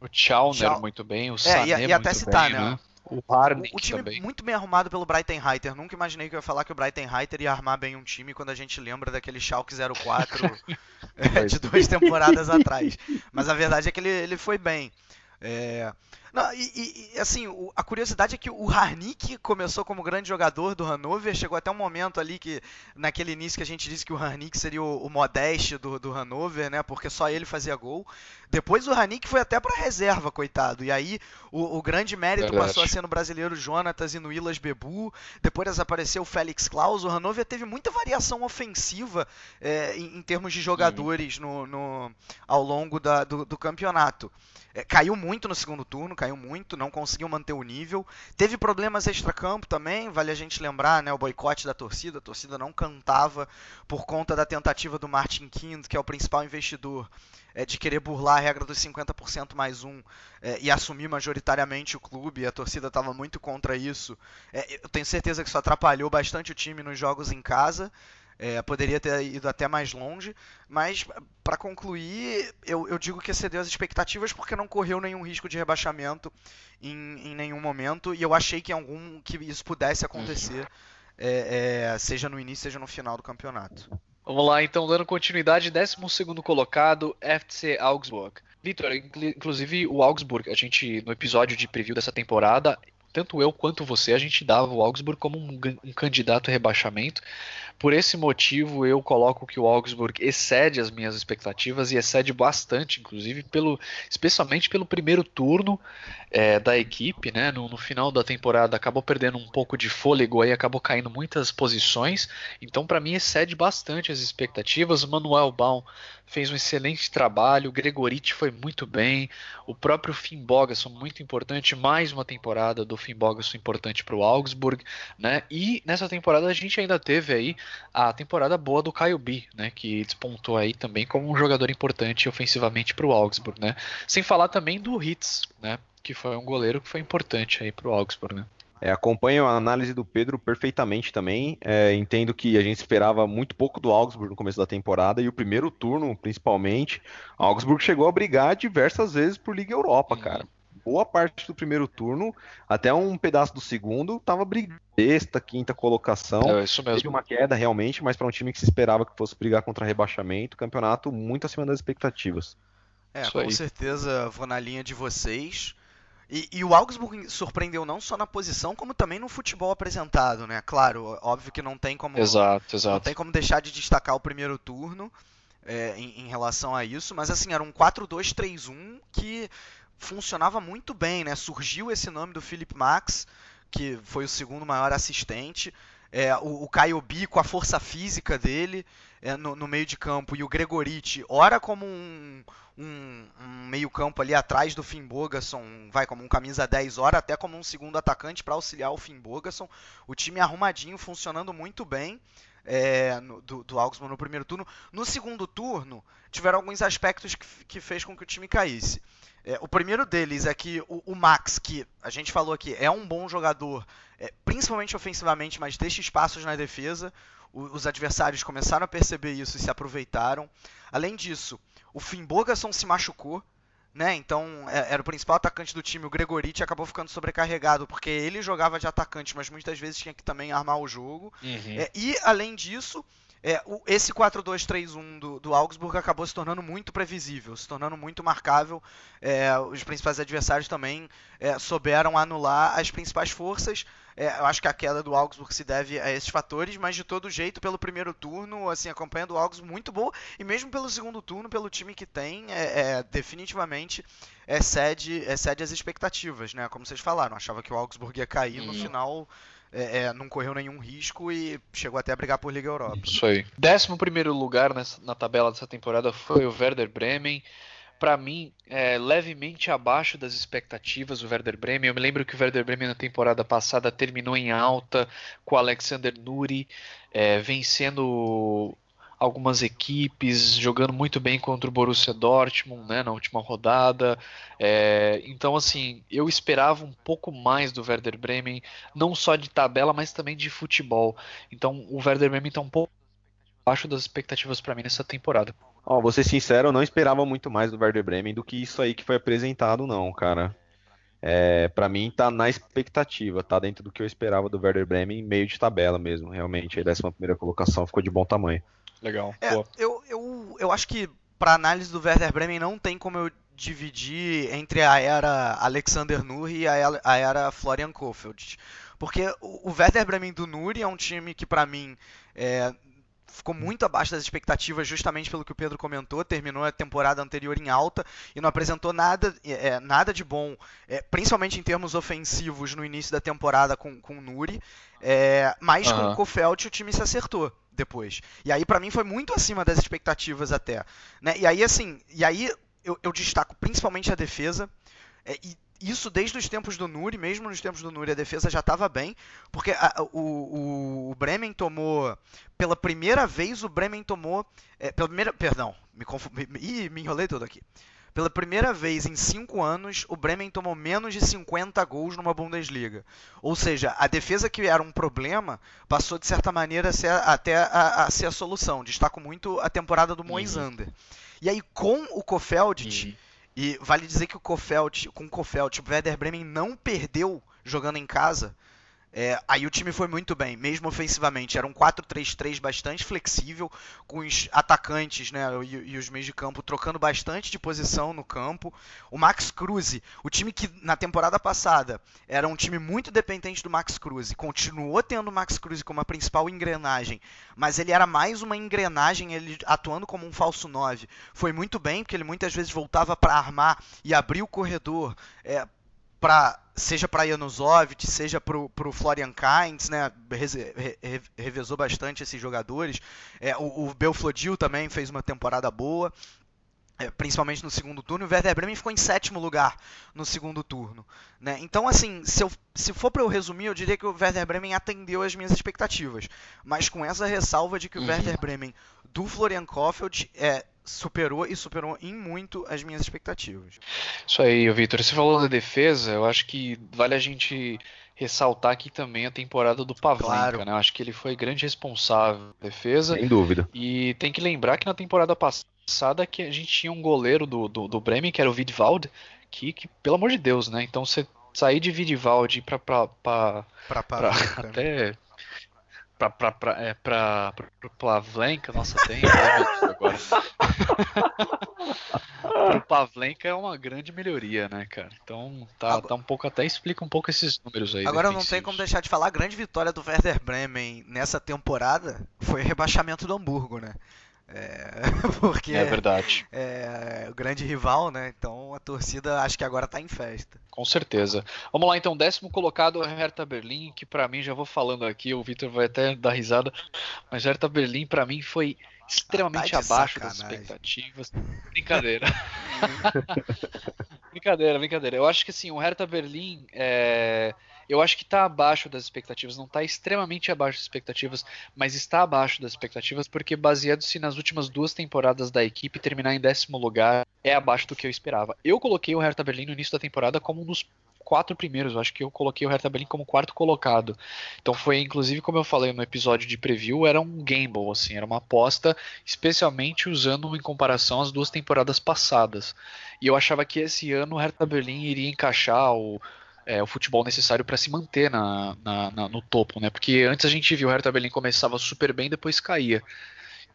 o Chalner muito bem, o Sané é, e, e até citar, bem, né? né? O Harnik o, o time também. muito bem arrumado pelo Breitenreiter. Nunca imaginei que eu ia falar que o Breitenreiter ia armar bem um time quando a gente lembra daquele Schalke 04 é, de duas temporadas atrás. Mas a verdade é que ele, ele foi bem. É, não, e, e, assim, o, a curiosidade é que o Harnik começou como grande jogador do Hannover, chegou até um momento ali que, naquele início que a gente disse que o Harnik seria o, o modeste do, do Hannover, né, porque só ele fazia gol. Depois o Harnik foi até para reserva, coitado, e aí o, o grande mérito Verdade. passou a ser no brasileiro Jonatas e no Ilas Bebu, depois apareceu o Félix Klaus, o Hannover teve muita variação ofensiva é, em, em, termos de jogadores no, no, ao longo da, do, do campeonato. É, caiu muito no segundo turno, caiu muito, não conseguiu manter o nível. Teve problemas extra-campo também, vale a gente lembrar, né, o boicote da torcida. A torcida não cantava por conta da tentativa do Martin Kind, que é o principal investidor, é, de querer burlar a regra dos 50% mais um é, e assumir majoritariamente o clube. A torcida estava muito contra isso. É, eu tenho certeza que isso atrapalhou bastante o time nos jogos em casa. É, poderia ter ido até mais longe, mas para concluir, eu, eu, digo que excedeu as expectativas porque não correu nenhum risco de rebaixamento em, em nenhum momento e eu achei que algum que isso pudesse acontecer, é, é, seja no início, seja no final do campeonato. Vamos lá, então, dando continuidade, 12 colocado, FC Augsburg. Vitor, inclusive o Augsburg, a gente, no episódio de preview dessa temporada, tanto eu quanto você, a gente dava o Augsburg como um, um, candidato a rebaixamento. Por esse motivo, eu coloco que o Augsburg excede as minhas expectativas e excede bastante, inclusive, pelo, especialmente pelo primeiro turno é, da equipe. Né? No, no, final da temporada acabou perdendo um pouco de fôlego, aí acabou caindo muitas posições. Então, para mim, excede bastante as expectativas. Manuel Baum fez um excelente trabalho, o Gregoriti foi muito bem, o próprio Finn Bogason muito importante, mais uma temporada do Finn Bogason importante para o Augsburg, né? E nessa temporada a gente ainda teve aí a temporada boa do Caio B, né? Que despontou aí também como um jogador importante ofensivamente para o Augsburg, né? Sem falar também do Hitz, né? Que foi um goleiro que foi importante aí para o Augsburg, né? É, acompanho a análise do Pedro perfeitamente também. É, entendo que a gente esperava muito pouco do Augsburg no começo da temporada e o primeiro turno, principalmente, o Augsburg chegou a brigar diversas vezes por Liga Europa, cara. Boa parte do primeiro turno, até um pedaço do segundo, tava brigando sexta, quinta colocação. É isso mesmo. Teve uma queda realmente, mas para um time que se esperava que fosse brigar contra rebaixamento, campeonato muito acima das expectativas. É, isso com aí. certeza vou na linha de vocês. E, e, o Augsburg surpreendeu não só na posição, como também no futebol apresentado, né? Claro, óbvio que não tem como. Exato, exato. Não tem como deixar de destacar o primeiro turno é, em, em, relação a isso, mas assim, era um 4-2-3-1 que funcionava muito bem, né? Surgiu esse nome do Philip Max, que foi o segundo maior assistente. É, o, o Caio B com a força física dele no, no, meio de campo e o Gregoriti, ora como um, um, um meio-campo ali atrás do Finn Bogason, vai como um camisa 10 hora, até como um segundo atacante para auxiliar o Finn Bogason. O time arrumadinho, funcionando muito bem. É, no, do, do Augsburg no primeiro turno. No segundo turno, tiveram alguns aspectos que, que fez com que o time caísse. É, o primeiro deles é que o, o, Max, que a gente falou aqui, é um bom jogador, é, principalmente ofensivamente, mas deixa espaços na defesa. O, os adversários começaram a perceber isso e se aproveitaram. Além disso, o Finn Bogason se machucou, né? Então é, era o principal atacante do time, o Gregoriti acabou ficando sobrecarregado porque ele jogava de atacante, mas muitas vezes tinha que também armar o jogo. Uhum. É, e além disso, é, o, esse 4-2-3-1 do, do, Augsburg acabou se tornando muito previsível, se tornando muito marcável. É, os principais adversários também é, souberam anular as principais forças. É, eu acho que a queda do Augsburg se deve a esses fatores, mas de todo jeito, pelo primeiro turno, assim, acompanhando o Augsburg muito bom, e mesmo pelo segundo turno, pelo time que tem, é, é, definitivamente excede, excede as expectativas, né? Como vocês falaram, achava que o Augsburg ia cair, no final é, é, não correu nenhum risco e chegou até a brigar por Liga Europa. Isso aí. Décimo primeiro lugar nessa, na tabela dessa temporada foi o Werder Bremen. Para mim, é, levemente abaixo das expectativas o Werder Bremen. Eu me lembro que o Werder Bremen na temporada passada terminou em alta com o Alexander Nuri é, vencendo algumas equipes, jogando muito bem contra o Borussia Dortmund né, na última rodada. É, então, assim, eu esperava um pouco mais do Werder Bremen, não só de tabela, mas também de futebol. Então, o Werder Bremen está um pouco abaixo das expectativas para mim nessa temporada. Ó, oh, vou ser sincero, eu não esperava muito mais do Werder Bremen do que isso aí que foi apresentado, não, cara. É, para mim tá na expectativa, tá dentro do que eu esperava do Werder Bremen, meio de tabela mesmo, realmente. A 11 primeira colocação ficou de bom tamanho. Legal. É, eu, eu, eu acho que para análise do Werder Bremen não tem como eu dividir entre a era Alexander Nuri e a, era Florian Kofeld. Porque o, o Werder Bremen do Nuri é um time que para mim é, ficou muito abaixo das expectativas, justamente pelo que o Pedro comentou. Terminou a temporada anterior em alta e não apresentou nada, é, nada de bom, é, principalmente em termos ofensivos no início da temporada com, com o Nuri. É, mas uhum. com o Kofeld o time se acertou depois. E aí, para mim, foi muito acima das expectativas até. Né? E aí, assim, e aí eu, eu destaco principalmente a defesa. É, e isso desde os tempos do Nuri, mesmo nos tempos do Nuri a defesa já estava bem, porque a, o, o, Bremen tomou, pela primeira vez o Bremen tomou, é, pela primeira, perdão, me, confundi, me, me enrolei todo aqui. Pela primeira vez em cinco anos, o Bremen tomou menos de 50 gols numa Bundesliga. Ou seja, a defesa que era um problema passou de certa maneira a ser, até a, a, ser a solução. Destaco muito a temporada do Moisander. Uhum. E aí com o Kofeld, uhum. E vale dizer que o Kofeld, com o Kofeld, o Werder Bremen não perdeu jogando em casa. É, aí o time foi muito bem, mesmo ofensivamente. Era um 4-3-3 bastante flexível, com os atacantes né, e, e, os meios de campo trocando bastante de posição no campo. O Max Cruz, o time que na temporada passada era um time muito dependente do Max Cruz, continuou tendo o Max Cruz como a principal engrenagem, mas ele era mais uma engrenagem, ele atuando como um falso 9. Foi muito bem, porque ele muitas vezes voltava para armar e abrir o corredor. É, para seja para Januzovic, seja para o Florian Kainz, né? revezou bastante esses jogadores. É, o, o Belfodil também fez uma temporada boa. É, principalmente no segundo turno, o Werder Bremen ficou em sétimo lugar no segundo turno. Né? Então, assim, se, eu, se for para eu resumir, eu diria que o Werder Bremen atendeu as minhas expectativas. Mas com essa ressalva de que o uhum. Werder Bremen do Florian Kofeld é, superou e superou em muito as minhas expectativas. Isso aí, Vitor. Você falou da defesa, eu acho que vale a gente ressaltar aqui também a temporada do Pavlenka, claro. né? Eu acho que ele foi grande responsável da defesa. Sem dúvida. E tem que lembrar que na temporada passada que a gente tinha um goleiro do, do, do Bremen, que era o Vidvald, que, que, pelo amor de Deus, né? Então você sair de Vidvald para até pra, pra, pra, é, pra, pro Pavlenka, nossa, tem agora. pro Pavlenka é uma grande melhoria, né, cara? Então tá, agora, tá um pouco, até explica um pouco esses números aí. Agora não tem como deixar de falar, a grande vitória do Werder Bremen nessa temporada foi o rebaixamento do Hamburgo, né? É, porque é verdade. É, o grande rival, né? Então a torcida acho que agora tá em festa. Com certeza. Vamos lá então, décimo colocado é Hertha Berlim, que para mim já vou falando aqui, o Vitor vai até dar risada, mas Hertha Berlim para mim foi extremamente ah, tá abaixo sacanagem. das expectativas. Brincadeira. brincadeira, brincadeira. Eu acho que assim, o Hertha Berlim é eu acho que está abaixo das expectativas, não está extremamente abaixo das expectativas, mas está abaixo das expectativas porque baseado-se nas últimas duas temporadas da equipe, terminar em décimo lugar é abaixo do que eu esperava. Eu coloquei o Hertha Berlim no início da temporada como um dos quatro primeiros, eu acho que eu coloquei o Hertha Berlim como quarto colocado. Então foi, inclusive, como eu falei no episódio de preview, era um gamble, assim, era uma aposta, especialmente usando em comparação as duas temporadas passadas. E eu achava que esse ano o Hertha Berlim iria encaixar o é, o futebol necessário para se manter na, na, na, no topo, né? Porque antes a gente viu o Hertha Berlim começava super bem, depois caía.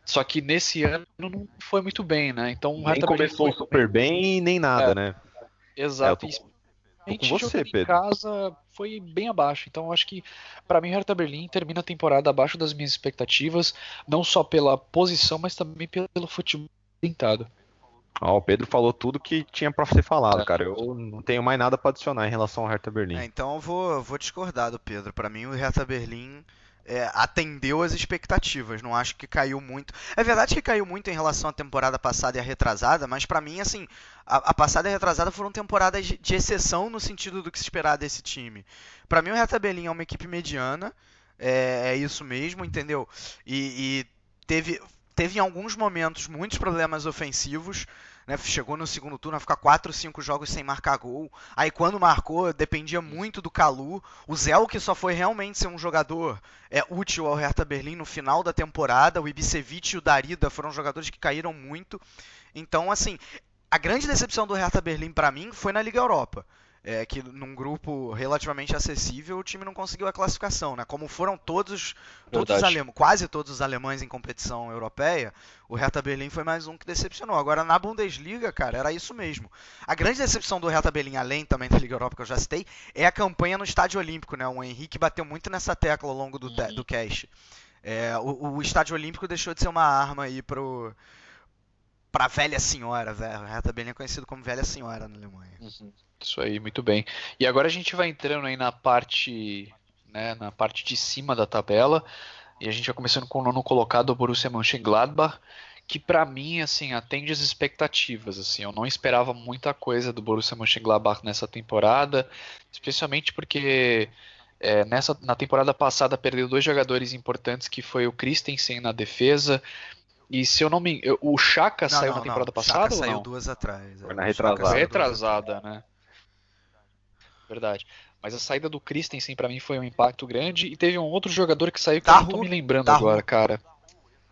Só que nesse ano não foi muito bem, né? Então o Hertha nem começou foi... super bem nem nada, é, né? Exato. É, tô... Tô com você, Pedro. Em casa foi bem abaixo. Então acho que para mim o Hertha Berlim termina a temporada abaixo das minhas expectativas, não só pela posição, mas também pelo futebol tentado. Ó, o Pedro falou tudo que tinha para ser falado, é. cara. Eu não tenho mais nada para adicionar em relação ao Hertha Berlim. É, então eu vou, vou discordar do Pedro. Para mim, o Hertha Berlim é, atendeu as expectativas. Não acho que caiu muito. É verdade que caiu muito em relação à temporada passada e à retrasada, mas para mim, assim, a, a, passada e a retrasada foram temporadas de, de, exceção no sentido do que se esperar desse time. Para mim, o Hertha Berlim é uma equipe mediana. É, é isso mesmo, entendeu? E, e teve teve em alguns momentos muitos problemas ofensivos. Né, chegou no segundo turno a ficar 4 ou 5 jogos sem marcar gol. Aí quando marcou, dependia muito do Calu. O Zéu que só foi realmente ser um jogador é, útil ao Hertha Berlim no final da temporada. O Ibisevic e o Darida foram jogadores que caíram muito. Então, assim, a grande decepção do Hertha Berlim para mim foi na Liga Europa é, que num grupo relativamente acessível o time não conseguiu a classificação, né? Como foram todos, todos os alemães, quase todos os alemães em competição europeia, o Hertha Berlim foi mais um que decepcionou. Agora na Bundesliga, cara, era isso mesmo. A grande decepção do Hertha Berlim, além também da Liga Europa que eu já citei, é a campanha no Estádio Olímpico, né? O Henrique bateu muito nessa tecla ao longo do, do cast. É, o, o Estádio Olímpico deixou de ser uma arma aí pro pra velha senhora, velho. Hertha Berlim é conhecido como velha senhora na Alemanha. Uhum. Isso aí, muito bem. E agora a gente vai entrando aí na parte, né, na parte de cima da tabela. E a gente vai começando com o nono colocado, o Borussia Mönchengladbach, que para mim assim atende as expectativas. Assim, eu não esperava muita coisa do Borussia Mönchengladbach nessa temporada, especialmente porque é, nessa na temporada passada perdeu dois jogadores importantes que foi o Christensen na defesa e se eu não me o Chaka saiu não, na temporada não. passada Chaka ou saiu não? duas atrás. Foi na retrasada. saiu retrasada, né? Verdade. Mas a saída do Christensen pra mim foi um impacto grande e teve um outro jogador que saiu que eu não tô me lembrando Daru. agora, cara.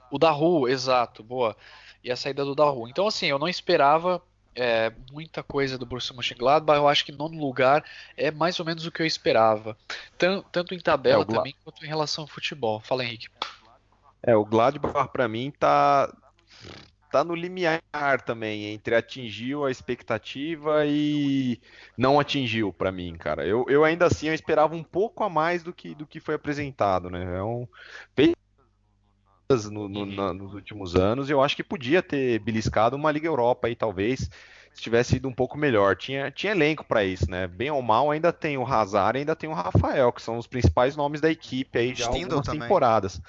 O Daru, exato, boa. E a saída do Daru. Então assim, eu não esperava é, muita coisa do Borussia Mönchengladbach. Eu acho que nono lugar é mais ou menos o que eu esperava. Tan- tanto em tabela É, também quanto em relação ao futebol. Fala, Henrique. É, o Gladbach pra mim tá tá no limiar também entre atingiu a expectativa e não atingiu pra mim, cara. Eu, eu ainda assim eu esperava um pouco a mais do que do que foi apresentado, né? É um no- no- na- nos últimos anos, eu acho que podia ter beliscado uma Liga Europa aí talvez se tivesse ido um pouco melhor. Tinha, tinha elenco pra isso, né? Bem ou mal, ainda tem o Hazard, ainda tem o Rafael, que são os principais nomes da equipe aí Stindl algumas também. temporadas.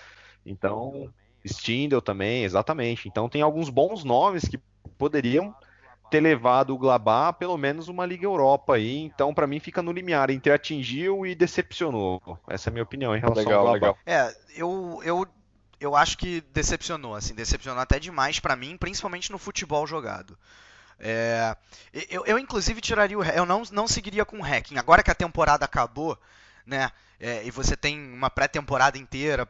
Então, Stindl também, exatamente. Então tem alguns bons nomes que poderiam ter levado o Glabá pelo menos uma Liga Europa aí. Então, pra mim, fica no limiar entre atingiu e decepcionou. Essa é a minha opinião em relação Legal, ao Glabá. legal. É, eu, eu, eu acho que decepcionou, assim, decepcionou até demais pra mim, principalmente no futebol jogado. É, eu, eu, inclusive, tiraria o. Eu não, não seguiria com o hacking. Agora que a temporada acabou, né? é, e você tem uma pré-temporada inteira.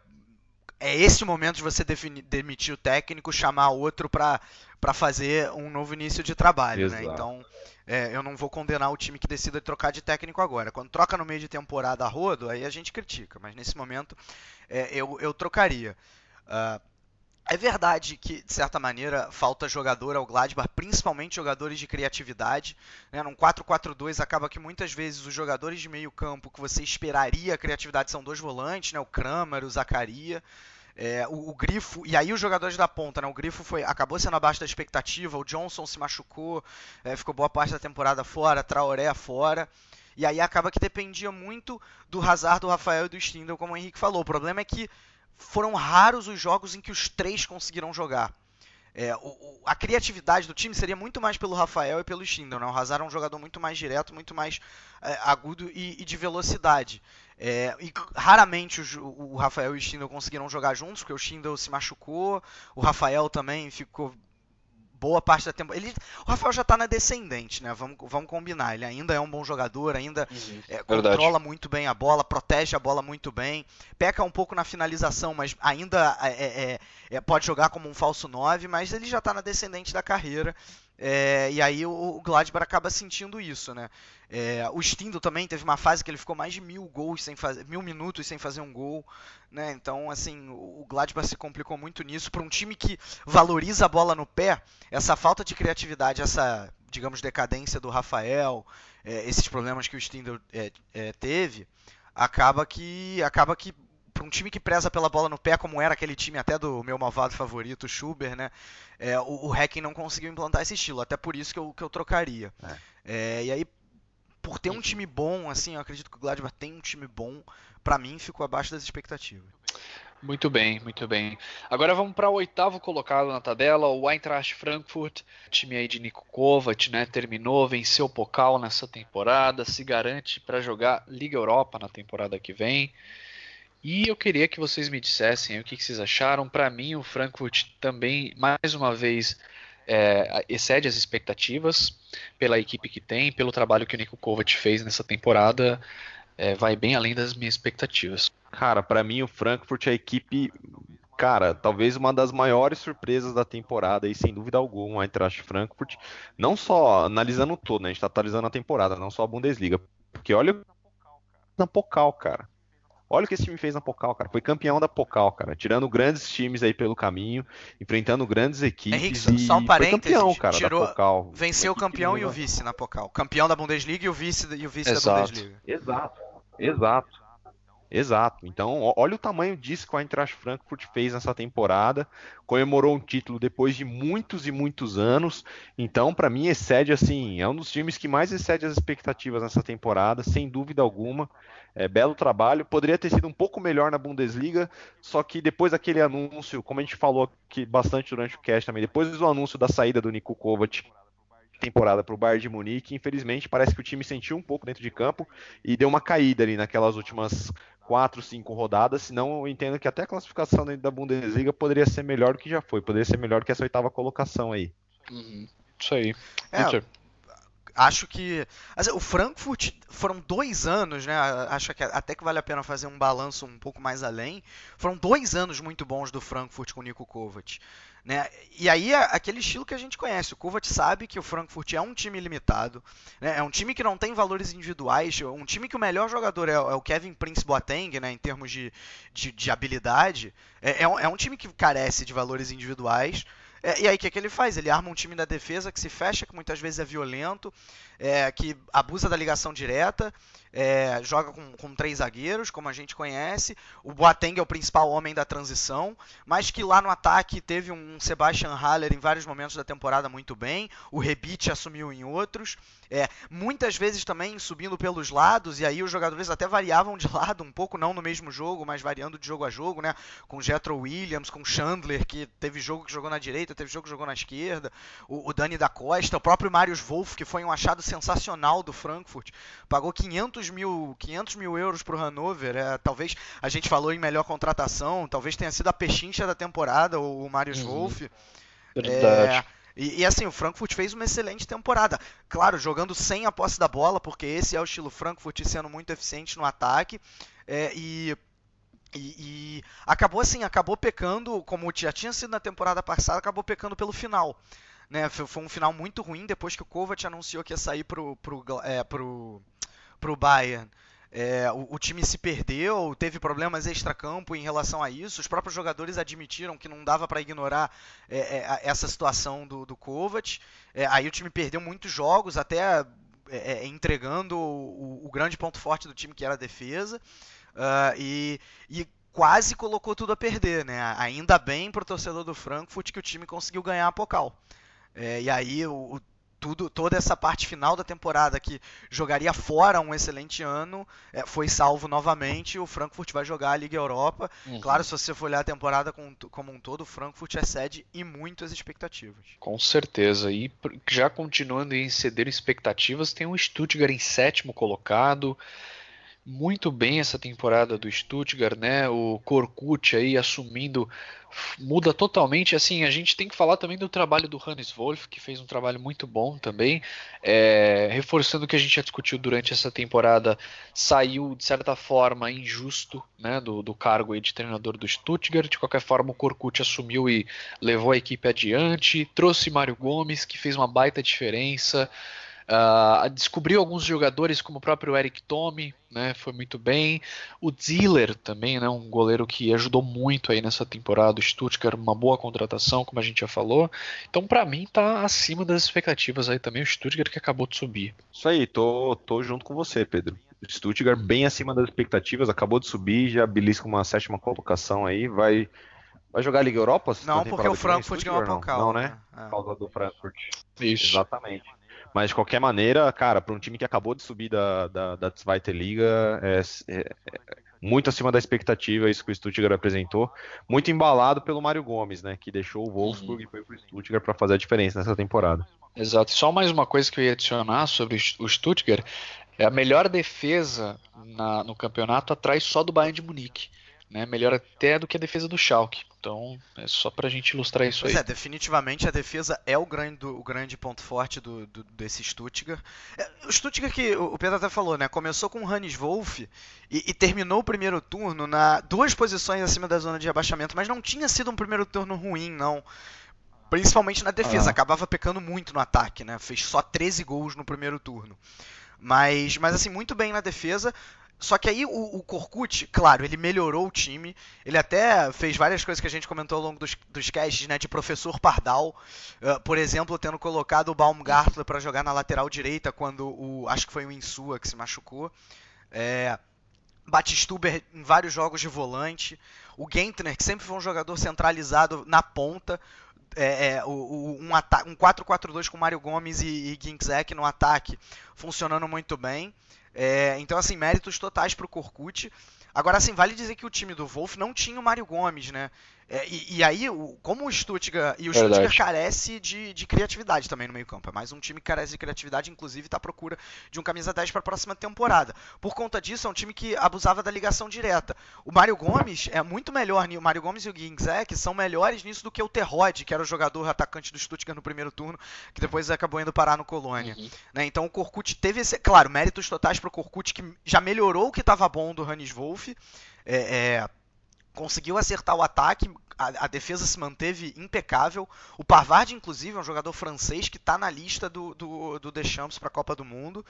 É esse o momento de você defini- demitir o técnico, chamar outro pra fazer um novo início de trabalho, né? Então, é, eu não vou condenar o time que decida trocar de técnico agora. Quando troca no meio de temporada a rodo, aí a gente critica. Mas nesse momento, é, eu, eu trocaria. Ah, é verdade que, de certa maneira, falta jogador ao Gladbach, principalmente jogadores de criatividade. Né? Num 4-4-2 acaba que muitas vezes os jogadores de meio campo que você esperaria a criatividade são dois volantes, né? o Kramer, o Zacaria. É, o, o Grifo, e aí os jogadores da ponta, né? O Grifo foi, acabou sendo abaixo da expectativa, o Johnson se machucou, é, ficou boa parte da temporada fora, Traoré fora. E aí acaba que dependia muito do Hazard, do Rafael e do Stindl, como o Henrique falou. O problema é que foram raros os jogos em que os três conseguiram jogar. É, o- a criatividade do time seria muito mais pelo Rafael e pelo Stindl. Né? O Hazard é um jogador muito mais direto, muito mais é, agudo e, e de velocidade. É, e raramente o, o Rafael e o Stindl conseguiram jogar juntos, porque o Stindl se machucou, o Rafael também ficou boa parte da temporada. Ele, o Rafael já tá na descendente, né? Vamos, vamos combinar. Ele ainda é um bom jogador, ainda é, Verdade. controla muito bem a bola, protege a bola muito bem, peca um pouco na finalização, mas ainda é, é, é, pode jogar como um falso 9, mas ele já está na descendente da carreira. É, e aí o, o Gladbach acaba sentindo isso, né? É, o Stindl também teve uma fase que ele ficou mais de mil gols sem fazer, mil minutos sem fazer um gol, né? Então assim o Gladbach se complicou muito nisso para um time que valoriza a bola no pé. Essa falta de criatividade, essa digamos decadência do Rafael, é, esses problemas que o Stindl é, é, teve, acaba que acaba que para um time que preza pela bola no pé, como era aquele time até do meu malvado favorito, o Schuber, né? É, o, o Hacking não conseguiu implantar esse estilo, até por isso que eu, que eu trocaria. É, e aí, por ter um time bom, assim, eu acredito que o Gladbach tem um time bom, pra mim ficou abaixo das expectativas. Muito bem, muito bem. Agora vamos para o oitavo colocado na tabela, o Eintracht Frankfurt, time aí de Niko Kovac, né? Terminou, venceu o Pokal nessa temporada, se garante para jogar Liga Europa na temporada que vem. E eu queria que vocês me dissessem o que, que vocês acharam. Para mim, o Frankfurt também, mais uma vez, é, excede as expectativas pela equipe que tem, pelo trabalho que o Niko Kovac fez nessa temporada. é, vai bem além das minhas expectativas. Cara, pra mim o Frankfurt é a equipe, cara, talvez uma das maiores surpresas da temporada e sem dúvida alguma, a Eintracht Frankfurt, não só analisando todo, né, a gente tá analisando a temporada, não só a Bundesliga, porque olha o na Pokal, cara. Olha o que esse time fez na Pokal, cara. Foi campeão da Pokal, cara. Tirando grandes times aí pelo caminho, enfrentando grandes equipes Henrique, só- e só um foi parênteses, campeão, cara, tirou- da Pokal. Venceu o campeão e o nova. vice na Pokal. Campeão da Bundesliga e o vice, e o vice da Exato. Bundesliga. Exato, exato. Exato. Então, olha o tamanho disso que o Eintracht Frankfurt fez nessa temporada. Comemorou um título depois de muitos e muitos anos. Então, para mim, excede assim, é um dos times que mais excede as expectativas nessa temporada, sem dúvida alguma. É, belo trabalho. Poderia ter sido um pouco melhor na Bundesliga, só que depois daquele anúncio, como a gente falou aqui bastante durante o cast também, depois do anúncio da saída do Niko Kovac temporada para o Bayern de Munique, infelizmente parece que o time sentiu um pouco dentro de campo e deu uma caída ali naquelas últimas quatro, cinco rodadas, senão eu entendo que até a classificação dentro da Bundesliga poderia ser melhor do que já foi, poderia ser melhor que essa oitava colocação aí. Uhum. Isso aí. É, acho que o Frankfurt foram dois anos, né? Acho que até que vale a pena fazer um balanço um pouco mais além. Foram dois anos muito bons do Frankfurt com o Nico Kovac. Né? E aí aquele estilo que a gente conhece. O Kovac sabe que o Frankfurt é um time limitado, né? é um time que não tem valores individuais, um time que o melhor jogador é, é o Kevin Prince Boateng, né? em termos de, de, de habilidade. É, é, um, é um time que carece de valores individuais. É, e aí o que, é que ele faz? Ele arma um time da defesa que se fecha, que muitas vezes é violento, é, que abusa da ligação direta, é, joga com, com, três zagueiros, como a gente conhece. O Boateng é o principal homem da transição, mas que lá no ataque teve um Sebastian Haller em vários momentos da temporada muito bem. O Rebite assumiu em outros. É, muitas vezes também subindo pelos lados, e aí os jogadores até variavam de lado um pouco, não no mesmo jogo, mas variando de jogo a jogo, né? Com Jetro Williams, com Chandler, que teve jogo que jogou na direita, teve jogo que jogou na esquerda, o, o Dani da Costa, o próprio Marius Wolff, que foi um achado sensacional do Frankfurt, pagou 500 500 mil, 500 mil euros para o Hannover. É, talvez a gente falou em melhor contratação, talvez tenha sido a pechincha da temporada, o, o Marius uhum. Wolff. Verdade. É, e, e, assim, o Frankfurt fez uma excelente temporada. Claro, jogando sem a posse da bola, porque esse é o estilo Frankfurt sendo muito eficiente no ataque. É, e, e, e, acabou assim, acabou pecando, como já tinha sido na temporada passada, acabou pecando pelo final. Né? Foi, foi um final muito ruim depois que o Kovac anunciou que ia sair pro, pro, é, pro, para o Bayern. É, o, o, time se perdeu, teve problemas extra-campo em relação a isso. Os próprios jogadores admitiram que não dava para ignorar é, é, essa situação do, do Kovac. É, aí o time perdeu muitos jogos, até é, é, entregando o, o, grande ponto forte do time, que era a defesa. Uh, e, e quase colocou tudo a perder, né? Ainda bem para o torcedor do Frankfurt que o time conseguiu ganhar a Pokal. É, e aí o, tudo, toda essa parte final da temporada que jogaria fora um excelente ano é, foi salvo novamente. O Frankfurt vai jogar a Liga Europa. Uhum. Claro, se você for olhar a temporada com, como um todo, o Frankfurt excede e muito as expectativas. Com certeza. E já continuando em ceder expectativas, tem o Stuttgart em sétimo colocado muito bem essa temporada do Stuttgart, né? O Korkut aí assumindo muda totalmente. Assim, a gente tem que falar também do trabalho do Hannes Wolff, que fez um trabalho muito bom também, é, reforçando o que a gente já discutiu durante essa temporada. Saiu de certa forma injusto, né? Do, do cargo de treinador do Stuttgart. De qualquer forma, o Korkut assumiu e levou a equipe adiante. Trouxe Mário Gomes, que fez uma baita diferença. Uh, descobriu alguns jogadores como o próprio Eric Tome, né, foi muito bem. O Ziller também, né, um goleiro que ajudou muito aí nessa temporada. O Stuttgart, uma boa contratação, como a gente já falou. Então, para mim, tá acima das expectativas aí também o Stuttgart que acabou de subir. Isso aí, tô, tô junto com você, Pedro. O Stuttgart bem acima das expectativas, acabou de subir, já belisca uma sétima colocação aí, vai Vai jogar a Liga Europa? Não, porque o Frankfurt ganhou a Pokal. Não, né? É. Por causa do Frankfurt. Isso. Exatamente. Mas de qualquer maneira, cara, para um time que acabou de subir da, da, da Zweite Liga, é, é, é, muito acima da expectativa isso que o Stuttgart apresentou. Muito embalado pelo Mário Gomes, né? Que deixou o Wolfsburg uhum. e foi pro Stuttgart para fazer a diferença nessa temporada. Exato. Só mais uma coisa que eu ia adicionar sobre o Stuttgart. É a melhor defesa na, no campeonato atrás só do Bayern de Munique né? Melhor até do que a defesa do Schalke. Então, é só pra gente ilustrar isso pois aí. é, definitivamente a defesa é o grande, o grande ponto forte do, do desse Stuttgart. É, o Stuttgart que o Pedro até falou, né? Começou com o Hannes Wolff e, e, terminou o primeiro turno na duas posições acima da zona de rebaixamento, mas não tinha sido um primeiro turno ruim, não. Principalmente na defesa, ah. acabava pecando muito no ataque, né? Fez só 13 gols no primeiro turno. Mas, mas assim, muito bem na defesa. Só que aí o, o claro, ele melhorou o time. Ele até fez várias coisas que a gente comentou ao longo dos, dos casts, né? De professor Pardal. Uh, por exemplo, tendo colocado o Baumgartler para jogar na lateral direita quando o. Acho que foi o Insua que se machucou. É, Batistuber em vários jogos de volante. O Gentner, que sempre foi um jogador centralizado na ponta. É, é, o, o, um, um 4-4-2 com Mário Gomes e, e no ataque funcionando muito bem. É, então, assim, méritos totais para o. Agora, assim, vale dizer que o time do Wolf não tinha o Mário Gomes, né? É, e, e, aí, o, como o Stuttgart. E o Verdade. Stuttgart carece de, de, criatividade também no meio-campo. É mais um time que carece de criatividade, inclusive está à procura de um camisa 10 para a próxima temporada. Por conta disso, é um time que abusava da ligação direta. O Mário Gomes é muito melhor. O Mário Gomes e o Ginzek são melhores nisso do que o Terrod, que era o jogador atacante do Stuttgart no primeiro turno, que depois acabou indo parar no Colônia. Uhum. Né? Então o Korkut teve esse. Claro, méritos totais para o Korkut, que já melhorou o que estava bom do Hannes Wolf. É, é, conseguiu acertar o ataque, a, a, defesa se manteve impecável. O Pavard, inclusive, é um jogador francês que está na lista do, do, do Deschamps para a Copa do Mundo,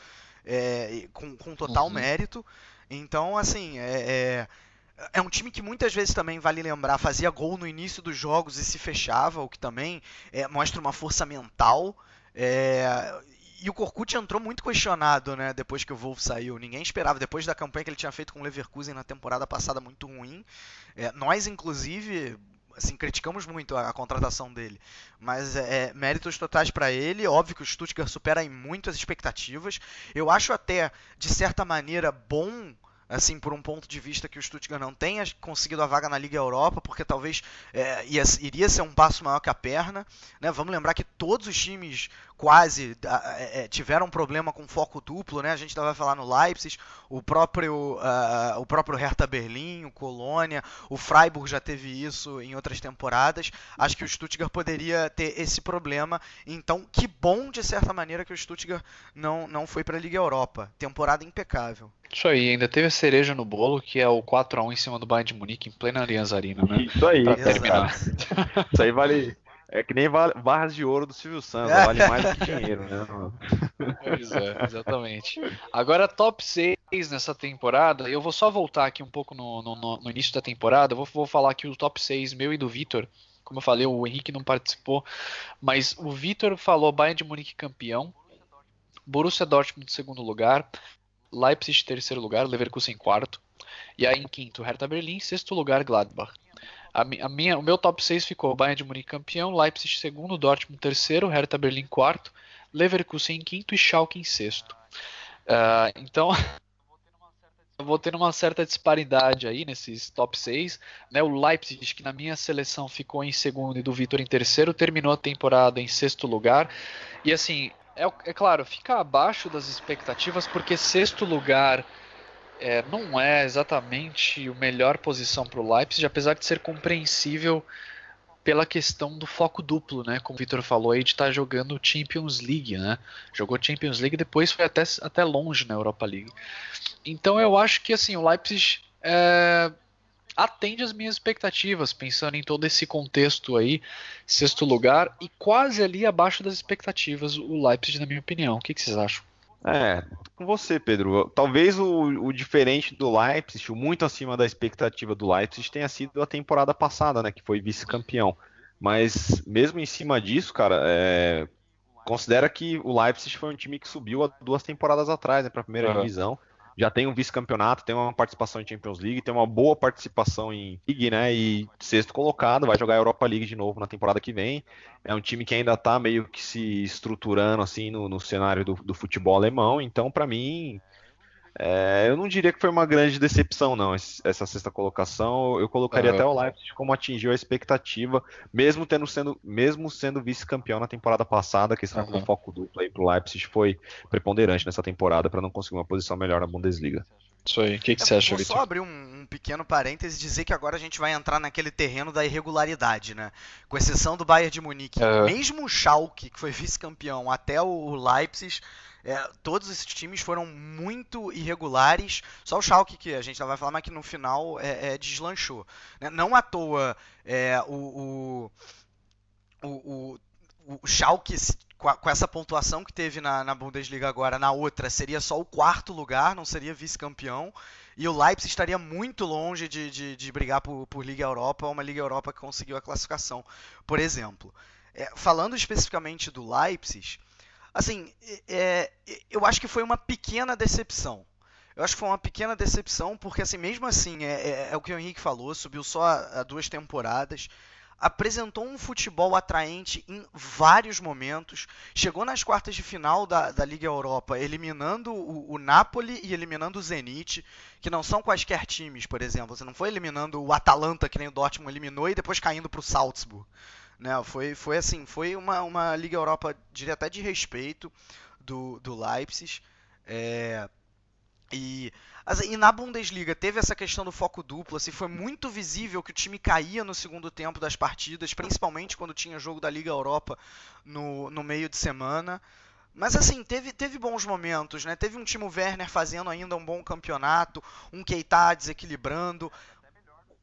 é, com, com total uhum. mérito. Então, assim, é, é, é, um time que muitas vezes também, vale lembrar, fazia gol no início dos jogos e se fechava, o que também é, mostra uma força mental. É, e o Korkut entrou muito questionado, né, depois que o Wolf saiu. Ninguém esperava, depois da campanha que ele tinha feito com o Leverkusen na temporada passada muito ruim. É, nós, inclusive, assim, criticamos muito a, a contratação dele. Mas é, é méritos totais para ele. Óbvio que o Stuttgart supera em muito as expectativas. Eu acho até, de certa maneira, bom assim, por um ponto de vista que o Stuttgart não tenha conseguido a vaga na Liga Europa, porque talvez é, ia, iria ser um passo maior que a perna. Né? Vamos lembrar que todos os times quase é, é, tiveram um problema com foco duplo, né? A gente vai falar no Leipzig, o próprio uh, o próprio Hertha Berlim, o Colônia, o Freiburg já teve isso em outras temporadas. Acho que o Stuttgart poderia ter esse problema. Então, que bom de certa maneira que o Stuttgart não não foi para a Liga Europa. Temporada impecável. Isso aí, ainda teve a cereja no bolo, que é o 4 a 1 em cima do Bayern de Munique em plena Allianz Arena, né? Isso aí, pra terminar. Isso aí vale é que nem barras de ouro do Silvio Santos, vale mais que dinheiro, né? Pois é, exatamente. Agora, top 6 nessa temporada, eu vou só voltar aqui um pouco no, no, no início da temporada, vou, vou falar aqui o top 6 meu e do Vitor. Como eu falei, o Henrique não participou, mas o Vitor falou Bayern de Munique campeão, Borussia Dortmund em segundo lugar, Leipzig em terceiro lugar, Leverkusen em quarto, e aí em quinto, Hertha Berlim, sexto lugar, Gladbach. A, a minha, o meu top 6 ficou Bayern de Munique campeão, Leipzig segundo, Dortmund terceiro, Hertha Berlim quarto, Leverkusen em quinto e Schalke em sexto. Uh, então, vou ter uma certa disparidade aí nesses top 6. Né? O Leipzig, que na minha seleção ficou em segundo e do Vitor em terceiro, terminou a temporada em sexto lugar. E assim, é, é claro, fica abaixo das expectativas, porque sexto lugar é, não é exatamente a melhor posição para o Leipzig, apesar de ser compreensível pela questão do foco duplo, né? Como o Vitor falou aí, de estar tá jogando Champions League, né? Jogou Champions League depois foi até, até longe na Europa League. Então eu acho que assim, o Leipzig é, atende às minhas expectativas, pensando em todo esse contexto aí, sexto lugar, e quase ali abaixo das expectativas o Leipzig, na minha opinião. O que, que vocês acham? É, com você, Pedro. Talvez o, o, diferente do Leipzig, muito acima da expectativa do Leipzig, tenha sido a temporada passada, né, que foi vice-campeão. Mas mesmo em cima disso, cara, é, considera que o Leipzig foi um time que subiu há duas temporadas atrás, né, para a primeira uhum. divisão já tem um vice-campeonato, tem uma participação em Champions League, tem uma boa participação em League, né? E sexto colocado, vai jogar a Europa League de novo na temporada que vem. É um time que ainda tá meio que se estruturando assim no, no cenário do, do futebol alemão, então para mim é, eu não diria que foi uma grande decepção, não, essa sexta colocação. Eu colocaria uhum. até o Leipzig como atingiu a expectativa, mesmo tendo sendo, mesmo sendo vice-campeão na temporada passada, a questão uhum. do foco duplo aí pro Leipzig foi preponderante nessa temporada para não conseguir uma posição melhor na Bundesliga. Isso aí, o que, que você acha, Vitor? Vou só abrir um, um, pequeno parêntese e dizer que agora a gente vai entrar naquele terreno da irregularidade, né? Com exceção do Bayern de Munique. Uhum. Mesmo o Schalke, que foi vice-campeão, até o Leipzig é, todos esses times foram muito irregulares. Só o Schalke, que a gente vai falar, mas que no final é, é deslanchou. Né? Não à toa é, o, o, o, o, Schalke, com, essa pontuação que teve na, na Bundesliga agora, na outra, seria só o quarto lugar, não seria vice-campeão. E o Leipzig estaria muito longe de, de, de brigar por, por Liga Europa, uma Liga Europa que conseguiu a classificação, por exemplo. É, falando especificamente do Leipzig, Assim, é, eu acho que foi uma pequena decepção. eu acho que foi uma pequena decepção, porque assim, mesmo assim, é, é, é o que o Henrique falou, subiu só há duas temporadas, apresentou um futebol atraente em vários momentos, chegou nas quartas de final da, da Liga Europa, eliminando o, o Napoli e eliminando o Zenit, que não são quaisquer times, por exemplo. Você não foi eliminando o Atalanta, que nem o Dortmund eliminou, e depois caindo para o Salzburg. Né? Foi, foi assim, foi uma, uma Liga Europa, diria até de respeito do, do Leipzig. É, e, e na Bundesliga teve essa questão do foco duplo, assim, foi muito visível que o time caía no segundo tempo das partidas, principalmente quando tinha jogo da Liga Europa no, no meio de semana. Mas assim, teve, teve bons momentos, né? Teve um Timo Werner fazendo ainda um bom campeonato, um Keita desequilibrando.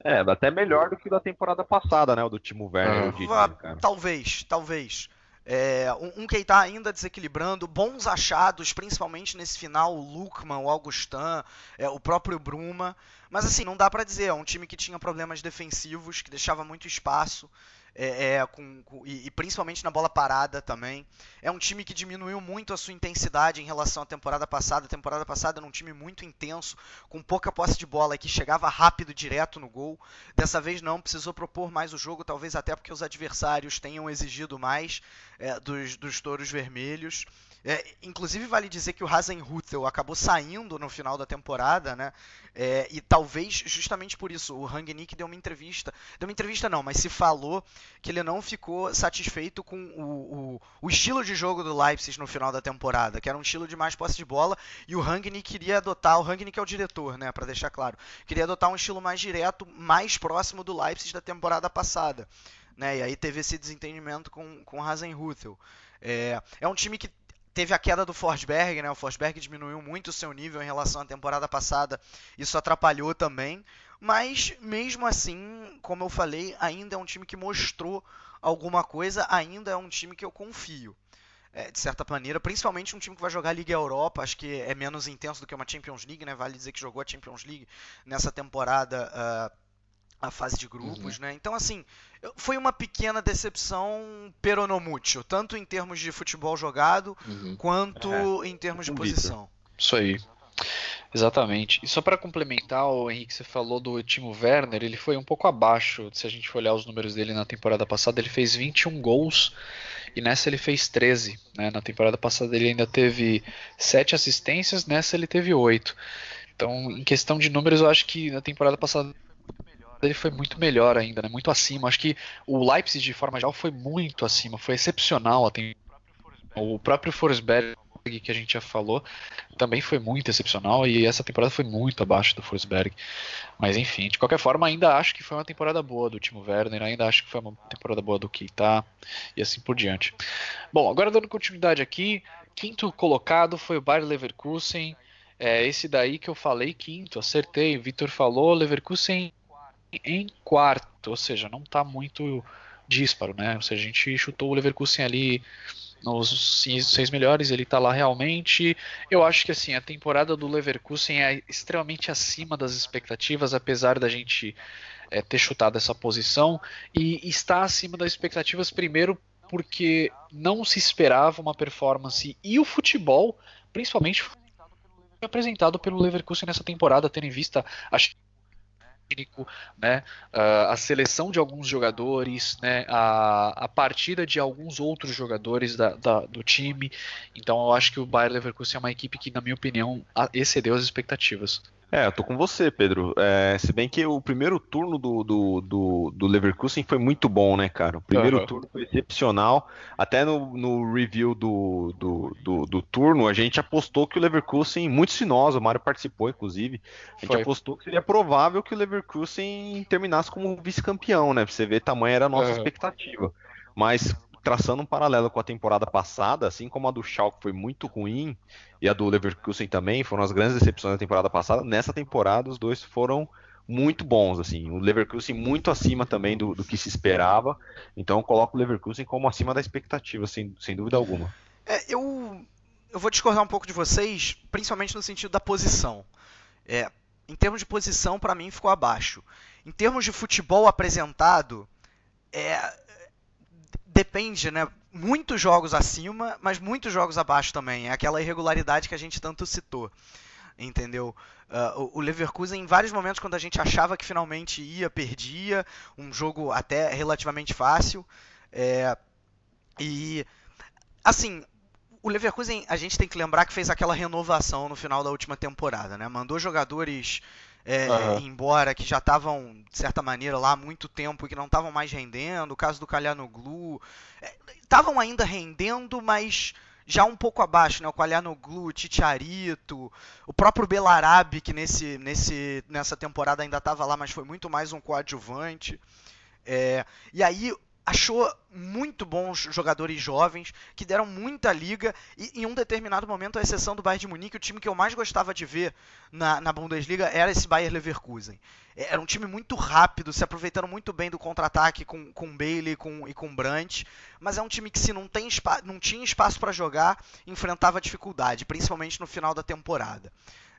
É, até melhor do que da temporada passada, né? O do Timo Werner, eu diria, cara. Talvez, talvez. É, um, um Keita ainda desequilibrando, bons achados, principalmente nesse final, o Lukman, o Augustin, é, o próprio Bruma. Mas assim, não dá para dizer, é um time que tinha problemas defensivos, que deixava muito espaço é, é, com, com, e, e, principalmente na bola parada também. É um time que diminuiu muito a sua intensidade em relação à temporada passada. A temporada passada era um time muito intenso, com pouca posse de bola que chegava rápido direto no gol. Dessa vez não, precisou propor mais o jogo, talvez até porque os adversários tenham exigido mais é, dos, dos touros vermelhos. É, inclusive vale dizer que o Hasenhutel acabou saindo no final da temporada, né? É, e talvez justamente por isso o Rangnick deu uma entrevista, deu uma entrevista não, mas se falou que ele não ficou satisfeito com o, o, o estilo de jogo do Leipzig no final da temporada, que era um estilo de mais posse de bola, e o Rangnick queria adotar, o Rangnick é o diretor, né, para deixar claro, queria adotar um estilo mais direto, mais próximo do Leipzig da temporada passada. Né, e aí teve esse desentendimento com, com o Hasenhutel. É, é um time que teve a queda do Forsberg, né? O Forsberg diminuiu muito o seu nível em relação à temporada passada. Isso atrapalhou também. Mas mesmo assim, como eu falei, ainda é um time que mostrou alguma coisa, ainda é um time que eu confio. É, de certa maneira, principalmente um time que vai jogar Liga Europa, acho que é menos intenso do que uma Champions League, né? Vale dizer que jogou a Champions League nessa temporada uh, a fase de grupos, uhum. né? Então, assim, foi uma pequena decepção peronomútil, tanto em termos de futebol jogado, uhum. quanto é. em termos de posição. Isso aí. Exatamente. E só para complementar, o Henrique, você falou do Timo Werner, ele foi um pouco abaixo, se a gente for olhar os números dele na temporada passada, ele fez 21 gols e nessa ele fez 13. Né? Na temporada passada ele ainda teve 7 assistências, nessa ele teve 8. Então, em questão de números, eu acho que na temporada passada ele foi muito melhor ainda, né? Muito acima. Acho que o Leipzig de forma geral foi muito acima, foi excepcional. O próprio Forsberg que a gente já falou também foi muito excepcional e essa temporada foi muito abaixo do Forsberg. Mas enfim, de qualquer forma, ainda acho que foi uma temporada boa do Timo Werner, ainda acho que foi uma temporada boa do Keita e assim por diante. Bom, agora dando continuidade aqui, quinto colocado foi o Bayer Leverkusen. É esse daí que eu falei quinto, acertei. O Vitor falou, Leverkusen em quarto, ou seja, não está muito dísparo, né? Ou seja, a gente chutou o Leverkusen ali nos seis melhores, ele está lá realmente. Eu acho que assim a temporada do Leverkusen é extremamente acima das expectativas, apesar da gente é, ter chutado essa posição e está acima das expectativas primeiro porque não se esperava uma performance e o futebol, principalmente apresentado pelo Leverkusen nessa temporada, tendo em vista acho técnico, né, a seleção de alguns jogadores, né, a, a partida de alguns outros jogadores da, da, do time. Então eu acho que o Bayer Leverkusen é uma equipe que, na minha opinião, excedeu as expectativas. É, eu tô com você, Pedro. É, se bem que o primeiro turno do, do, do, do Leverkusen foi muito bom, né, cara? O primeiro uhum. turno foi excepcional. Até no, no review do, do, do, do, turno, a gente apostou que o Leverkusen, muito sinoso, o Mário participou, inclusive, a gente foi. apostou que seria provável que o Leverkusen terminasse como vice-campeão, né? Pra você ver, tamanho era a nossa uhum. expectativa. Mas traçando um paralelo com a temporada passada, assim como a do Schalke foi muito ruim e a do Leverkusen também foram as grandes decepções da temporada passada, nessa temporada os dois foram muito bons, assim, o Leverkusen muito acima também do, do que se esperava, então eu coloco o Leverkusen como acima da expectativa, sem, sem dúvida alguma. É, eu, eu vou discordar um pouco de vocês, principalmente no sentido da posição. É, em termos de posição, para mim ficou abaixo. Em termos de futebol apresentado, é, depende, né? Muitos jogos acima, mas muitos jogos abaixo também. É aquela irregularidade que a gente tanto citou. entendeu? Uh, o Leverkusen, em vários momentos, quando a gente achava que finalmente ia, perdia. Um jogo até relativamente fácil. É, e, assim, o Leverkusen, a gente tem que lembrar que fez aquela renovação no final da última temporada, né? Mandou jogadores é, uhum. embora que já estavam, de certa maneira, lá há muito tempo e que não estavam mais rendendo. O caso do Calhanoglu. Estavam é, ainda rendendo, mas já um pouco abaixo, né? O Calhanoglu, o Titiarito, o próprio Belarabe, que nesse, nesse, nessa temporada ainda estava lá, mas foi muito mais um coadjuvante. É, e aí achou muito bons jogadores jovens que deram muita liga e em um determinado momento, à exceção do Bayern de Munique, o time que eu mais gostava de ver na, na Bundesliga era esse Bayern Leverkusen. É, era um time muito rápido, se aproveitando muito bem do contra-ataque com, com Bailey com, e com Brandt, mas é um time que se não, tem não tinha espaço para jogar, enfrentava dificuldade, principalmente no final da temporada.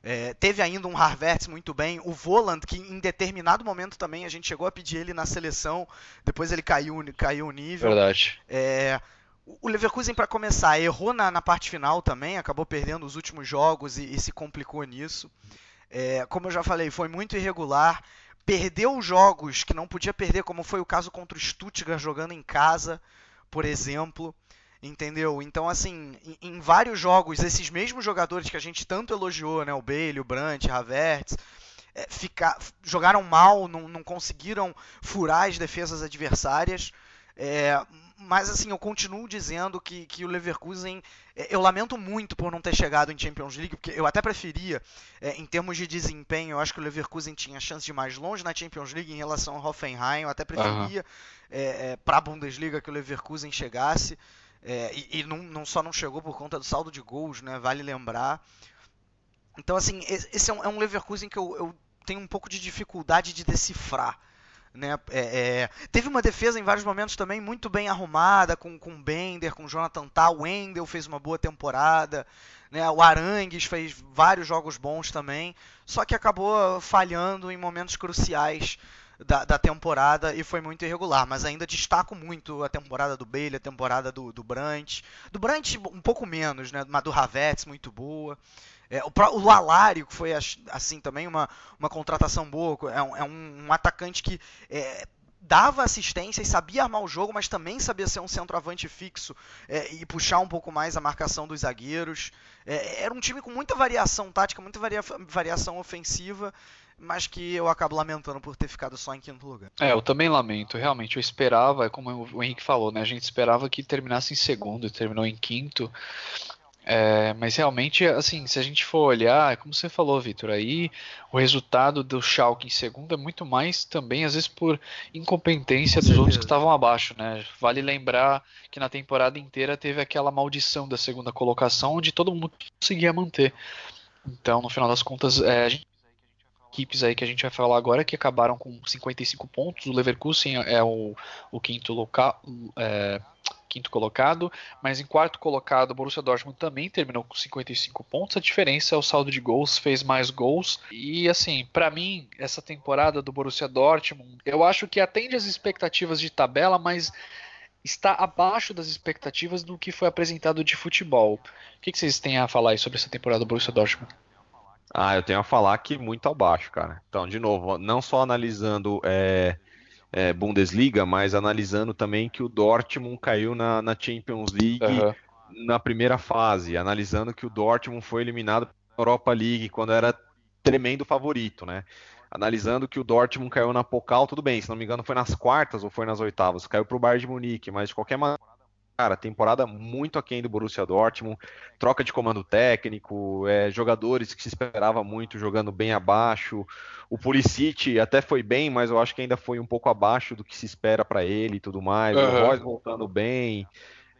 É, teve ainda um Harvard muito bem, o Voland, que em determinado momento também a gente chegou a pedir ele na seleção, depois ele caiu, caiu o nível. Verdade. É, o Leverkusen, para começar, errou na, na, parte final também, acabou perdendo os últimos jogos e, e se complicou nisso. É, como eu já falei, foi muito irregular. Perdeu jogos que não podia perder, como foi o caso contra o Stuttgart jogando em casa, por exemplo. Entendeu? Então, assim, em, em, vários jogos, esses mesmos jogadores que a gente tanto elogiou, né? O Bailey, o Brandt, Havertz, é, ficar, jogaram mal, não, não, conseguiram furar as defesas adversárias. É, mas assim, eu continuo dizendo que, que o Leverkusen. É, eu lamento muito por não ter chegado em Champions League, porque eu até preferia, é, em termos de desempenho, eu acho que o Leverkusen tinha chance de ir mais longe na Champions League em relação ao Hoffenheim. Eu até preferia uhum. é, para a Bundesliga que o Leverkusen chegasse. É, e, e não, não, só não chegou por conta do saldo de gols, né? Vale lembrar. Então, assim, esse é um, é um Leverkusen que eu, eu, tenho um pouco de dificuldade de decifrar. Né? É, é, teve uma defesa em vários momentos também muito bem arrumada, com, com Bender, com Jonathan Tal. O Wendel fez uma boa temporada. Né? O Arangues fez vários jogos bons também. Só que acabou falhando em momentos cruciais da, da, temporada e foi muito irregular, mas ainda destaco muito a temporada do Bailey, a temporada do, do Brandt. Do Brandt um pouco menos, né? Mas do Havertz muito boa. É, o, o que foi assim também uma, uma contratação boa, é um, é um, um atacante que é, dava assistência e sabia armar o jogo, mas também sabia ser um centroavante fixo é, e puxar um pouco mais a marcação dos zagueiros. É, era um time com muita variação tática, muita varia, variação ofensiva mas que eu acabo lamentando por ter ficado só em quinto lugar. É, eu também lamento, realmente. Eu esperava, como o Henrique falou, né? A gente esperava que terminasse em segundo e terminou em quinto. É, mas realmente, assim, se a gente for olhar, como você falou, Vitor, aí o resultado do Schalke em segundo é muito mais também, às vezes, por incompetência dos outros que estavam abaixo, né? Vale lembrar que na temporada inteira teve aquela maldição da segunda colocação, onde todo mundo conseguia manter. Então, no final das contas, é, a gente equipes aí que a gente vai falar agora que acabaram com 55 pontos. O Leverkusen é o, o quinto local. É, quinto colocado, mas em quarto colocado o Borussia Dortmund também terminou com 55 pontos. A diferença é o saldo de gols, fez mais gols. E assim, para mim, essa temporada do Borussia Dortmund, eu acho que atende às expectativas de tabela, mas está abaixo das expectativas do que foi apresentado de futebol. O que, que vocês têm a falar sobre essa temporada do Borussia Dortmund? Ah, eu tenho a falar que muito abaixo, cara. Então, de novo, não só analisando é, é, Bundesliga, mas analisando também que o Dortmund caiu na, na Champions League uhum. na primeira fase, analisando que o Dortmund foi eliminado da Europa League quando era tremendo favorito, né? Analisando que o Dortmund caiu na Pokal, tudo bem, se não me engano foi nas quartas ou foi nas oitavas, caiu para o Bayern de Munique, mas de qualquer maneira Cara, temporada muito aquém do Borussia Dortmund, troca de comando técnico, é, jogadores que se esperava muito jogando bem abaixo. O Pulisic até foi bem, mas eu acho que ainda foi um pouco abaixo do que se espera para ele e tudo mais. Uhum. O Royce voltando bem.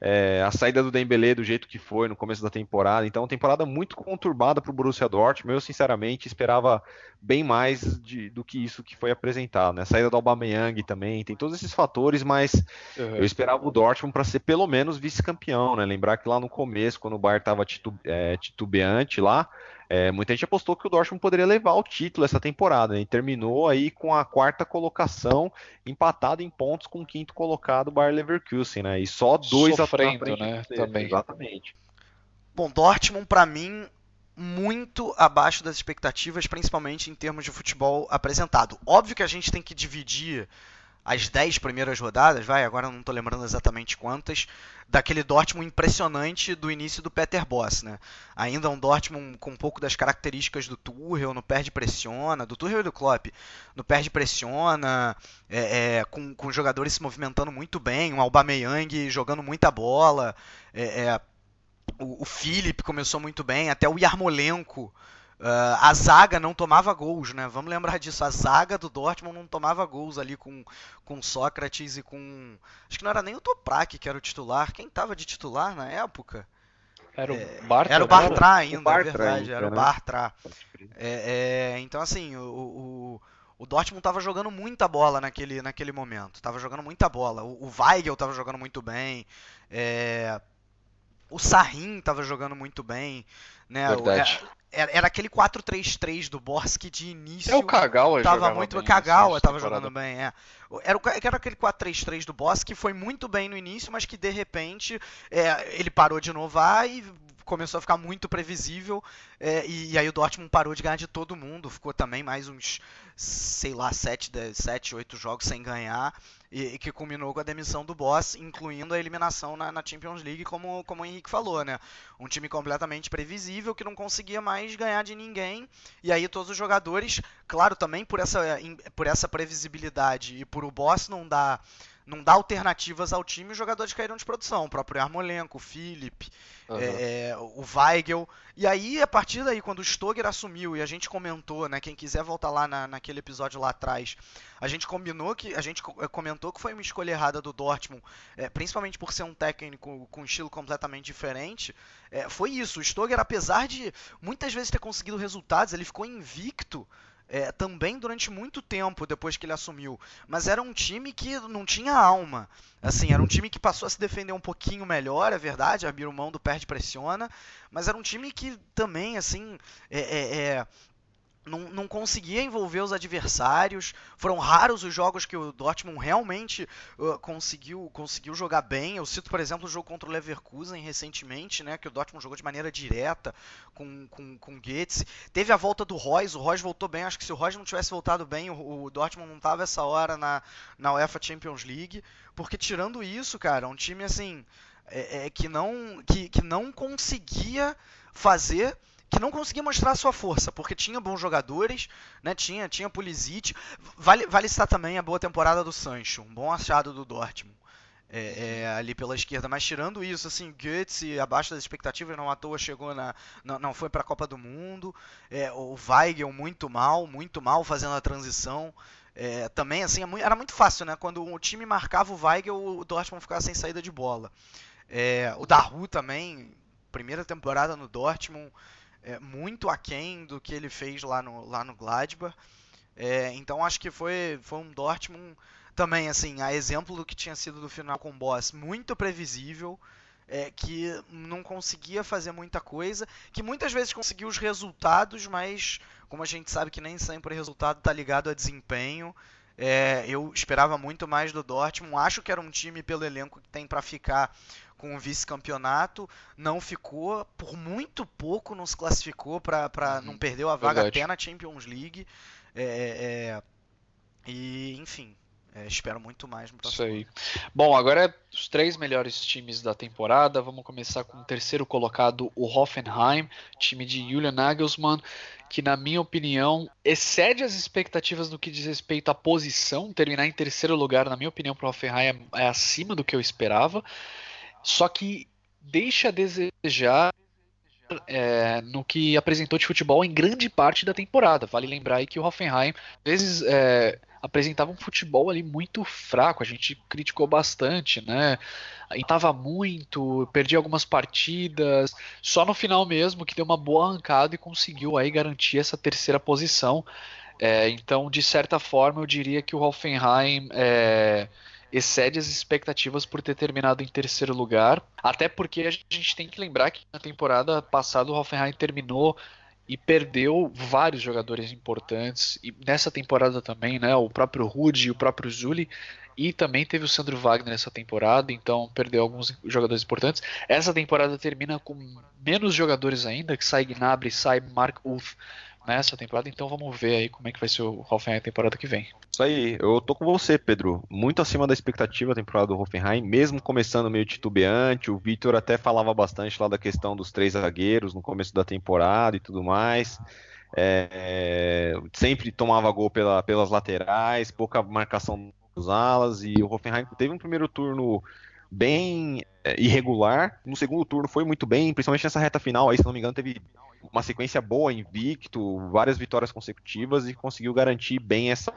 É, a saída do Dembélé do jeito que foi no começo da temporada, então temporada muito conturbada para o Borussia Dortmund. Eu sinceramente esperava bem mais de, do que isso que foi apresentado. Né? A saída do Aubameyang também tem todos esses fatores, mas uhum. eu esperava o Dortmund para ser pelo menos vice-campeão. Né? Lembrar que lá no começo, quando o Bayern estava titu, é, titubeante lá, é, muita gente apostou que o Dortmund poderia levar o título essa temporada, né? e terminou aí com a quarta colocação, empatado em pontos com o quinto colocado, o Bayer Leverkusen, né? E só dois Sofrendo, né? Também. Exatamente. Bom, Dortmund para mim muito abaixo das expectativas, principalmente em termos de futebol apresentado. Óbvio que a gente tem que dividir as 10 primeiras rodadas, vai, agora não estou lembrando exatamente quantas, daquele Dortmund impressionante do início do Peter Boss, né? Ainda um Dortmund com um pouco das características do Tuchel, no perde pressiona, do Tuchel e do Klopp, no perde pressiona, é, é, com, com jogadores se movimentando muito bem, um Aubameyang jogando muita bola, é, é o, o Philip começou muito bem, até o Yarmolenko, Uh, a zaga não tomava gols, né? Vamos lembrar disso. A zaga do Dortmund não tomava gols ali com, com Sócrates e com. Acho que não era nem o Toprak que era o titular. Quem estava de titular na época? Era o é, Bartra. Era o Bartra ainda, o Bartra é verdade. Ainda, era o né? Bartra. É, é, então, assim, o, o, o Dortmund estava jogando muita bola naquele, naquele momento. Tava jogando muita bola. O, o Weigel estava jogando muito bem. É, o Sahin estava jogando muito bem. Né? Verdade. É, era, era aquele 4-3-3 do Borsk de início. É o Kagawa tava muito bem, Kagawa tava jogando bem, é. Era, era aquele 4-3-3 do Boss que foi muito bem no início, mas que de repente é, ele parou de inovar e começou a ficar muito previsível. É, e, e, aí o Dortmund parou de ganhar de todo mundo. Ficou também mais uns, sei lá, 7, 7 8 jogos sem ganhar. E, e, que culminou com a demissão do Boss, incluindo a eliminação na, na, Champions League, como, como o Henrique falou, né? Um time completamente previsível que não conseguia mais ganhar de ninguém. E aí todos os jogadores, claro, também por essa, por essa previsibilidade e por o Boss não dar não dá alternativas ao time, os jogadores caíram de produção. O próprio Armolenko, o Philip, uhum. é, o Weigel. E aí, a partir daí, quando o Stoger assumiu, e a gente comentou, né? Quem quiser voltar lá na, naquele episódio lá atrás, a gente combinou que. A gente eh, comentou que foi uma escolha errada do Dortmund, é, principalmente por ser um técnico com um estilo completamente diferente. É, foi isso. O Stoger, apesar de muitas vezes ter conseguido resultados, ele ficou invicto é, também durante muito tempo depois que ele assumiu. Mas era um time que não tinha alma. Assim, era um time que passou a se defender um pouquinho melhor, é verdade, abriu mão do perde pressiona, mas era um time que também, assim, é, é, é não, não conseguia envolver os adversários. Foram raros os jogos que o Dortmund realmente uh, conseguiu, conseguiu jogar bem. Eu cito, por exemplo, o jogo contra o Leverkusen recentemente, né, que o Dortmund jogou de maneira direta com, com, com Goetze. Teve a volta do Royce, o Royce voltou bem. Acho que se o Royce não tivesse voltado bem, o, o Dortmund não estava essa hora na, na UEFA Champions League. Porque tirando isso, cara, um time assim é, é, que, não, que, que não conseguia fazer que não conseguia mostrar sua força, porque tinha bons jogadores, né? Tinha, tinha Pulisic. Vale, vale citar também a boa temporada do Sancho, um bom achado do Dortmund. É, é, ali pela esquerda, mas tirando isso, assim, Götze abaixo das expectativas, não à toa chegou na, não, não foi para a Copa do Mundo, é, o Weigel muito mal, muito mal fazendo a transição, é, também assim é era muito fácil, né? Quando o time marcava o Weigel, o Dortmund ficava sem saída de bola. É, o Daru também, primeira temporada no Dortmund, é, muito aquém do que ele fez lá no, lá no Gladbach. É, então acho que foi, foi um Dortmund também, assim, a exemplo do que tinha sido do final com o Boss, muito previsível, é, que não conseguia fazer muita coisa, que muitas vezes conseguiu os resultados, mas como a gente sabe que nem sempre o resultado está ligado a desempenho, é, eu esperava muito mais do Dortmund. Acho que era um time pelo elenco que tem para ficar com o vice-campeonato, não ficou, por muito pouco não se classificou para uhum, não perdeu a vaga verdade. até na Champions League. É, é, é, e enfim, é, espero muito mais no próximo. Isso aí. Bom, agora é os três melhores times da temporada. Vamos começar com o terceiro colocado, o Hoffenheim, time de Julian Nagelsmann, que na minha opinião excede as expectativas no que diz respeito à posição. Terminar em terceiro lugar, na minha opinião, para o Hoffenheim é, é acima do que eu esperava. Só que deixa a desejar é, no que apresentou de futebol em grande parte da temporada. Vale lembrar aí que o Hoffenheim às vezes é, apresentava um futebol ali muito fraco, a gente criticou bastante, né? Estava muito, perdia algumas partidas, só no final mesmo que deu uma boa arrancada e conseguiu aí garantir essa terceira posição. É, então, de certa forma, eu diria que o Hoffenheim é, excede as expectativas por ter terminado em terceiro lugar. Até porque a gente tem que lembrar que na temporada passada o Hoffenheim terminou e perdeu vários jogadores importantes. E nessa temporada também, né? O próprio Rudy e o próprio Zuli. E também teve o Sandro Wagner nessa temporada, então perdeu alguns jogadores importantes. Essa temporada termina com menos jogadores ainda, que sai Gnabry, sai Mark Uth nessa temporada, então vamos ver aí como é que vai ser o Hoffenheim a temporada que vem. Isso aí, eu tô com você, Pedro. Muito acima da expectativa a temporada do Hoffenheim, mesmo começando meio titubeante. O Vitor até falava bastante lá da questão dos três zagueiros no começo da temporada e tudo mais. É, sempre tomava gol pela, pelas laterais, pouca marcação dos alas, e o Hoffenheim teve um primeiro turno bem é, irregular. No segundo turno foi muito bem, principalmente nessa reta final. Aí, se não me engano, teve uma sequência boa, invicto, várias vitórias consecutivas e conseguiu garantir bem essa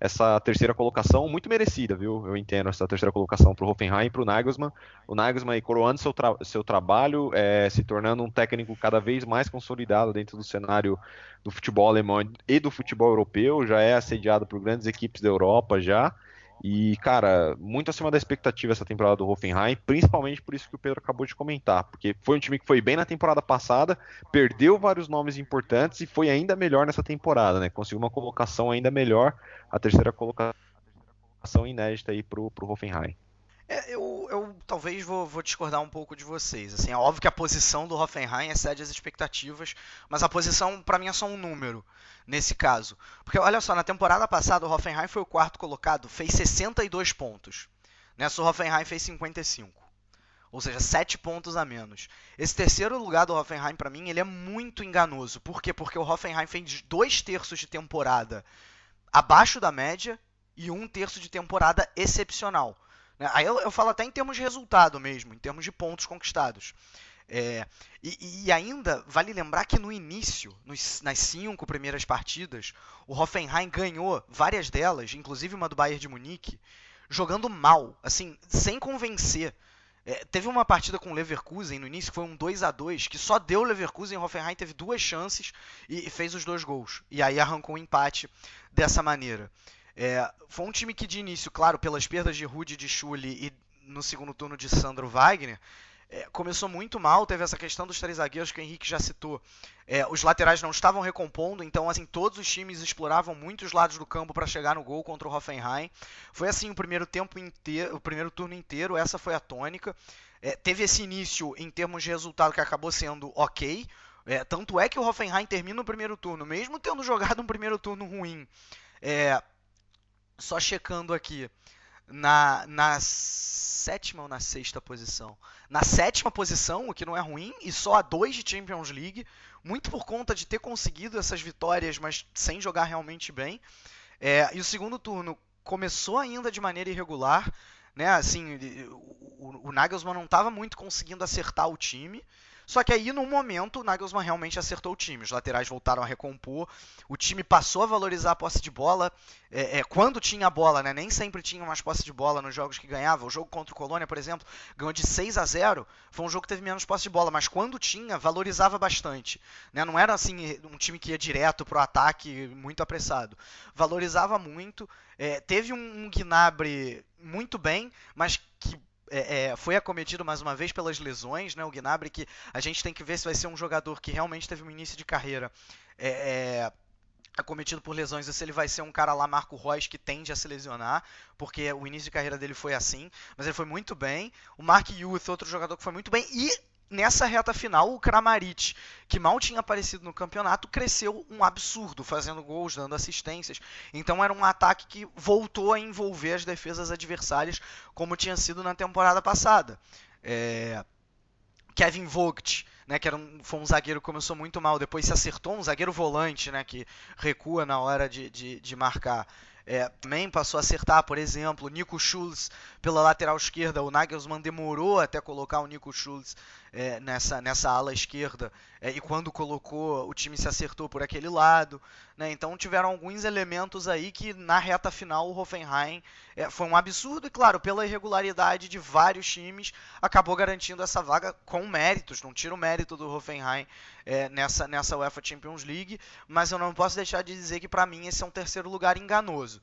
essa terceira colocação muito merecida, viu? Eu entendo essa terceira colocação para o Hoffenheim e para o Nagelsmann. O Nagelsmann coroando seu, tra seu trabalho, é, se tornando um técnico cada vez mais consolidado dentro do cenário do futebol alemão e do futebol europeu, já é assediado por grandes equipes da Europa já. E, cara, muito acima da expectativa essa temporada do Hoffenheim, principalmente por isso que o Pedro acabou de comentar, porque foi um time que foi bem na temporada passada, perdeu vários nomes importantes e foi ainda melhor nessa temporada, né? Conseguiu uma colocação ainda melhor, a terceira colocação inédita aí pro, pro Hoffenheim. É, eu, eu talvez vou, vou, discordar um pouco de vocês. Assim, é óbvio que a posição do Hoffenheim excede as expectativas, mas a posição para mim é só um número nesse caso. Porque olha só, na temporada passada o Hoffenheim foi o quarto colocado, fez 62 pontos. Nessa o Hoffenheim fez 55. Ou seja, 7 pontos a menos. Esse terceiro lugar do Hoffenheim, para mim, ele é muito enganoso. Por quê? Porque o Hoffenheim fez dois terços de temporada abaixo da média e um terço de temporada excepcional. Né? Aí eu, eu falo até em termos de resultado mesmo, em termos de pontos conquistados. É, e, e, ainda vale lembrar que no início, nos, nas cinco primeiras partidas, o Hoffenheim ganhou várias delas, inclusive uma do Bayern de Munique, jogando mal, assim, sem convencer. É, teve uma partida com o Leverkusen no início que foi um 2 a 2 que só deu o Leverkusen. O Hoffenheim teve duas chances e, e fez os dois gols. E aí arrancou o um empate dessa maneira. É, foi um time que de início, claro, pelas perdas de Rudy de Schulli e no segundo turno de Sandro Wagner, é, começou muito mal, teve essa questão dos três zagueiros que o Henrique já citou. É, os laterais não estavam recompondo, então assim todos os times exploravam muito os lados do campo para chegar no gol contra o Hoffenheim. Foi assim o primeiro tempo inteiro, o primeiro turno inteiro, essa foi a tônica. É, teve esse início em termos de resultado que acabou sendo ok. É, tanto é que o Hoffenheim termina o primeiro turno, mesmo tendo jogado um primeiro turno ruim. Só checando aqui. Na, na sétima ou na sexta posição? Na sétima posição, o que não é ruim, e só a dois de Champions League, muito por conta de ter conseguido essas vitórias, mas sem jogar realmente bem. É, e o segundo turno começou ainda de maneira irregular, né? Assim, o, o Nagelsmann não estava muito conseguindo acertar o time. Só que aí, no momento, o Nagelsmann realmente acertou o time. Os laterais voltaram a recompor, o time passou a valorizar a posse de bola. É, é, quando tinha a bola, né? Nem sempre tinha mais posse de bola nos jogos que ganhava. O jogo contra o Colônia, por exemplo, ganhou de 6 a 0 Foi um jogo que teve menos posse de bola, mas quando tinha, valorizava bastante. Né? Não era assim um time que ia direto pro ataque muito apressado. Valorizava muito. É, teve um, um Gnabry muito bem, mas é, é, foi acometido mais uma vez pelas lesões, né? O Gnabry, que a gente tem que ver se vai ser um jogador que realmente teve um início de carreira é, é acometido por lesões, ou se ele vai ser um cara lá, Marco Reus, que tende a se lesionar, porque o início de carreira dele foi assim, mas ele foi muito bem. O Mark Youth, outro jogador que foi muito bem, e nessa reta final, o Kramaric, que mal tinha aparecido no campeonato, cresceu um absurdo, fazendo gols, dando assistências. Então era um ataque que voltou a envolver as defesas adversárias, como tinha sido na temporada passada. É... Kevin Vogt, né, que era um, foi um zagueiro que começou muito mal, depois se acertou, um zagueiro volante, né, que recua na hora de, de, de marcar. É, também passou a acertar, por exemplo, Nico Schultz pela lateral esquerda. O Nagelsmann demorou até colocar o Nico Schultz é, nessa, nessa ala esquerda. É, e quando colocou, o time se acertou por aquele lado. Né? Então tiveram alguns elementos aí que na reta final o Hoffenheim é, foi um absurdo. E claro, pela irregularidade de vários times, acabou garantindo essa vaga com méritos. Não tira o mérito do Hoffenheim é, nessa, nessa UEFA Champions League. Mas eu não posso deixar de dizer que para mim esse é um terceiro lugar enganoso.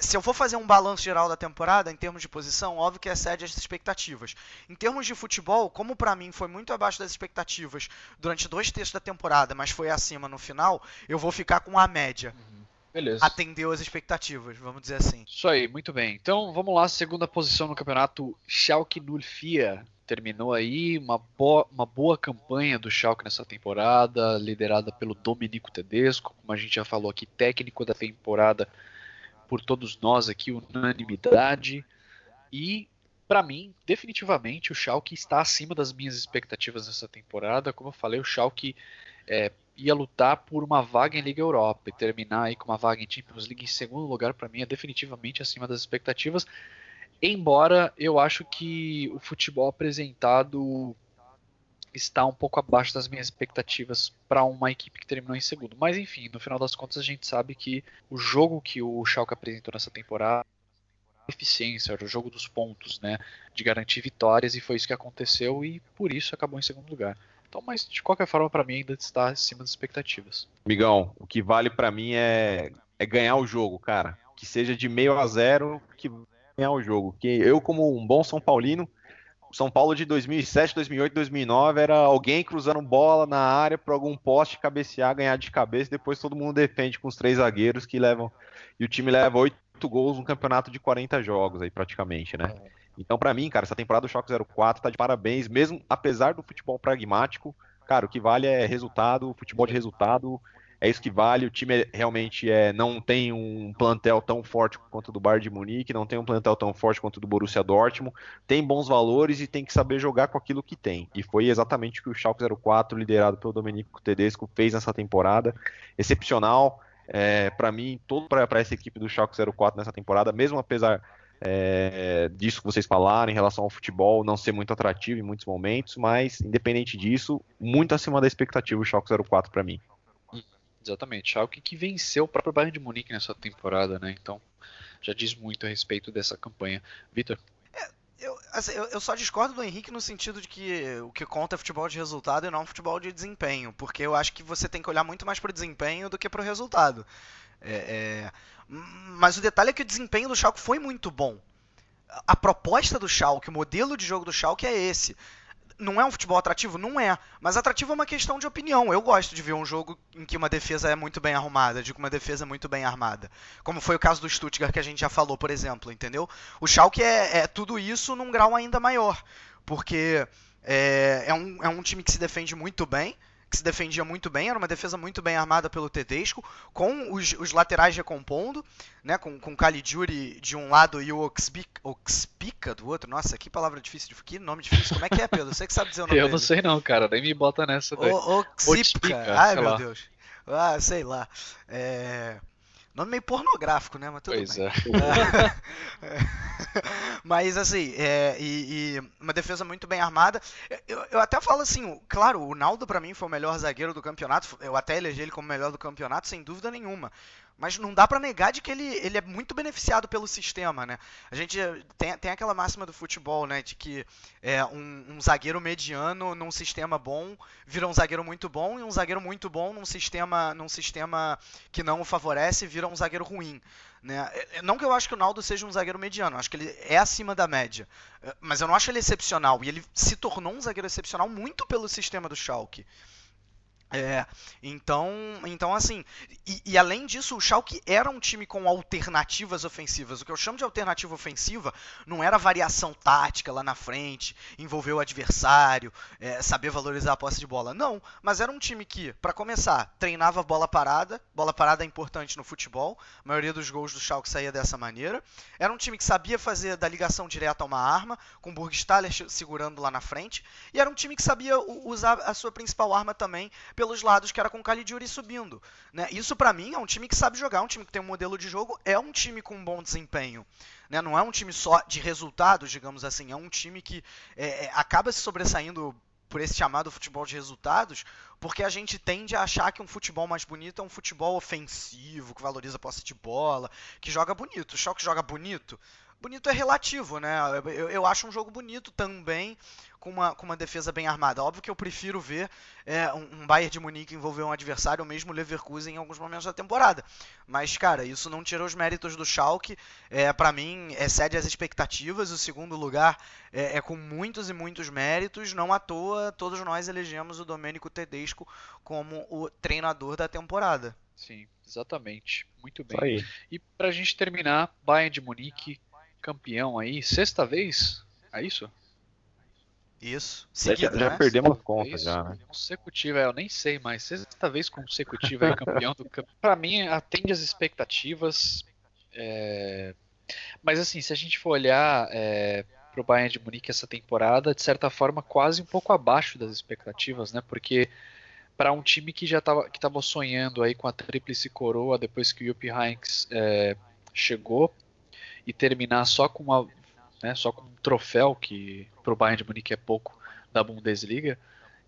Se eu for fazer um balanço geral da temporada, em termos de posição, óbvio que excede as expectativas. Em termos de futebol, como para mim foi muito abaixo das expectativas durante dois terços da temporada, mas foi acima no final, eu vou ficar com a média. Uhum. Beleza. Atendeu as expectativas, vamos dizer assim. Isso aí, muito bem. Então vamos lá, segunda posição no campeonato, Schalke 04 terminou aí uma boa, uma boa campanha do Schalke nessa temporada, liderada pelo Domenico Tedesco, como a gente já falou aqui, técnico da temporada por todos nós aqui, unanimidade. E, para mim, definitivamente, o Schalke está acima das minhas expectativas nessa temporada. Como eu falei, o Schalke é, ia lutar por uma vaga em Liga Europa e terminar aí com uma vaga em Champions League em segundo lugar, para mim, é definitivamente acima das expectativas. Embora eu acho que o futebol apresentado está um pouco abaixo das minhas expectativas para uma equipe que terminou em segundo. Mas enfim, no final das contas a gente sabe que o jogo que o Schalke apresentou nessa temporada eficiência, era o jogo dos pontos, né, de garantir vitórias e foi isso que aconteceu e por isso acabou em segundo lugar. Então, mas de qualquer forma para mim ainda está acima das expectativas. Migão, o que vale para mim é, é ganhar o jogo, cara. Que seja de meio a zero, que ganhar o jogo. Que eu como um bom São Paulino são Paulo de 2007, 2008, 2009 era alguém cruzando bola na área para algum poste cabecear, ganhar de cabeça, depois todo mundo defende com os três zagueiros que levam e o time leva oito gols num campeonato de 40 jogos aí praticamente, né? Então para mim, cara, essa temporada do Choque 04 tá de parabéns, mesmo apesar do futebol pragmático, cara, o que vale é resultado, futebol de resultado, é isso que vale. O time realmente é, não tem um plantel tão forte quanto o do Bayern de Munique, não tem um plantel tão forte quanto o do Borussia Dortmund, tem bons valores e tem que saber jogar com aquilo que tem. E foi exatamente o que o Schalke 04, liderado pelo Domenico Tedesco, fez nessa temporada. Excepcional. É, para mim, todo para essa equipe do Schalke 04 nessa temporada, mesmo apesar é, disso que vocês falaram em relação ao futebol não ser muito atrativo em muitos momentos, mas independente disso, muito acima da expectativa o Schalke 04 para mim. Exatamente, Schalke que venceu o próprio Bayern de Munique nessa temporada, né? Então já diz muito a respeito dessa campanha. Vitor? É, eu, assim, eu, eu, só discordo do Henrique no sentido de que o que conta é futebol de resultado e não futebol de desempenho, porque eu acho que você tem que olhar muito mais para o desempenho do que para o resultado. É, é, mas o detalhe é que o desempenho do Schalke foi muito bom. A proposta do Schalke, o modelo de jogo do Schalke é esse não é um futebol atrativo? Não é. Mas atrativo é uma questão de opinião. Eu gosto de ver um jogo em que uma defesa é muito bem arrumada, de que uma defesa é muito bem armada. Como foi o caso do Stuttgart que a gente já falou, por exemplo, entendeu? O Schalke é, é tudo isso num grau ainda maior. Porque é, é, um, é um time que se defende muito bem, que se defendia muito bem, era uma defesa muito bem armada pelo Tedesco, com os, os laterais recompondo, né, com, com o Caligiuri de um lado e o Oxpica do outro. Nossa, que palavra difícil, de, que nome difícil. Como é que é, Pedro? Você que sabe dizer o nome Eu dele. não sei não, cara, nem me bota nessa daí. O, Oxpica, ai meu lá. Deus. Ah, sei lá. É... Nome meio pornográfico, né? Mas tudo pois bem. É. Mas assim, é, e, e, uma defesa muito bem armada. Eu, eu até falo assim, claro, o Naldo para mim foi o melhor zagueiro do campeonato. Eu até elegi ele como melhor do campeonato, sem dúvida nenhuma. Mas não dá para negar de que ele, ele é muito beneficiado pelo sistema, né? A gente tem, tem aquela máxima do futebol, né? De que é, um, um, zagueiro mediano num sistema bom vira um zagueiro muito bom e um zagueiro muito bom num sistema, num sistema que não o favorece vira um zagueiro ruim. Né? É, é, não que eu acho que o Naldo seja um zagueiro mediano, acho que ele é acima da média. É, mas eu não acho ele excepcional. E ele se tornou um zagueiro excepcional muito pelo sistema do Schalke. É, então, então assim, e, e, além disso, o Schalke era um time com alternativas ofensivas. O que eu chamo de alternativa ofensiva não era variação tática lá na frente, envolver o adversário, é, saber valorizar a posse de bola. Não, mas era um time que, para começar, treinava bola parada. Bola parada é importante no futebol. A maioria dos gols do Schalke saía dessa maneira. Era um time que sabia fazer da ligação direta uma arma, com Burgstaller segurando lá na frente. E era um time que sabia usar a sua principal arma também pelos lados, que era com o Caligiuri subindo. Né? Isso para mim é um time que sabe jogar, um time que tem um modelo de jogo, é um time com um bom desempenho. Né? Não é um time só de resultados, digamos assim, é um time que é, é, acaba se sobressaindo por esse chamado futebol de resultados, porque a gente tende a achar que um futebol mais bonito é um futebol ofensivo, que valoriza a posse de bola, que joga bonito. O Schalke joga bonito, bonito é relativo, né? Eu, eu acho um jogo bonito também, com uma, com uma defesa bem armada. Óbvio que eu prefiro ver é, um, um Bayern de Munique envolver um adversário, ou mesmo Leverkusen em alguns momentos da temporada. Mas, cara, isso não tira os méritos do Schalke. É, para mim, excede as expectativas. O segundo lugar é, é, com muitos e muitos méritos. Não à toa, todos nós elegemos o Domênico Tedesco como o treinador da temporada. Sim, exatamente. Muito bem. E pra gente terminar, Bayern de Munique, campeão aí, sexta vez? É isso? Isso. Seguida, já, já né? perdemos contas já, né? Consecutiva, eu nem sei, mas sexta vez consecutiva é campeão do campeonato. Pra mim, atende as expectativas. É... Mas assim, se a gente for olhar é, pro Bayern de Munique essa temporada, de certa forma, quase um pouco abaixo das expectativas, né? Porque para um time que já estava que tava sonhando aí com a tríplice coroa depois que o Jupp Heynckes é, chegou e terminar só com uma né, só com um troféu que para o Bayern de Munique é pouco da Bundesliga,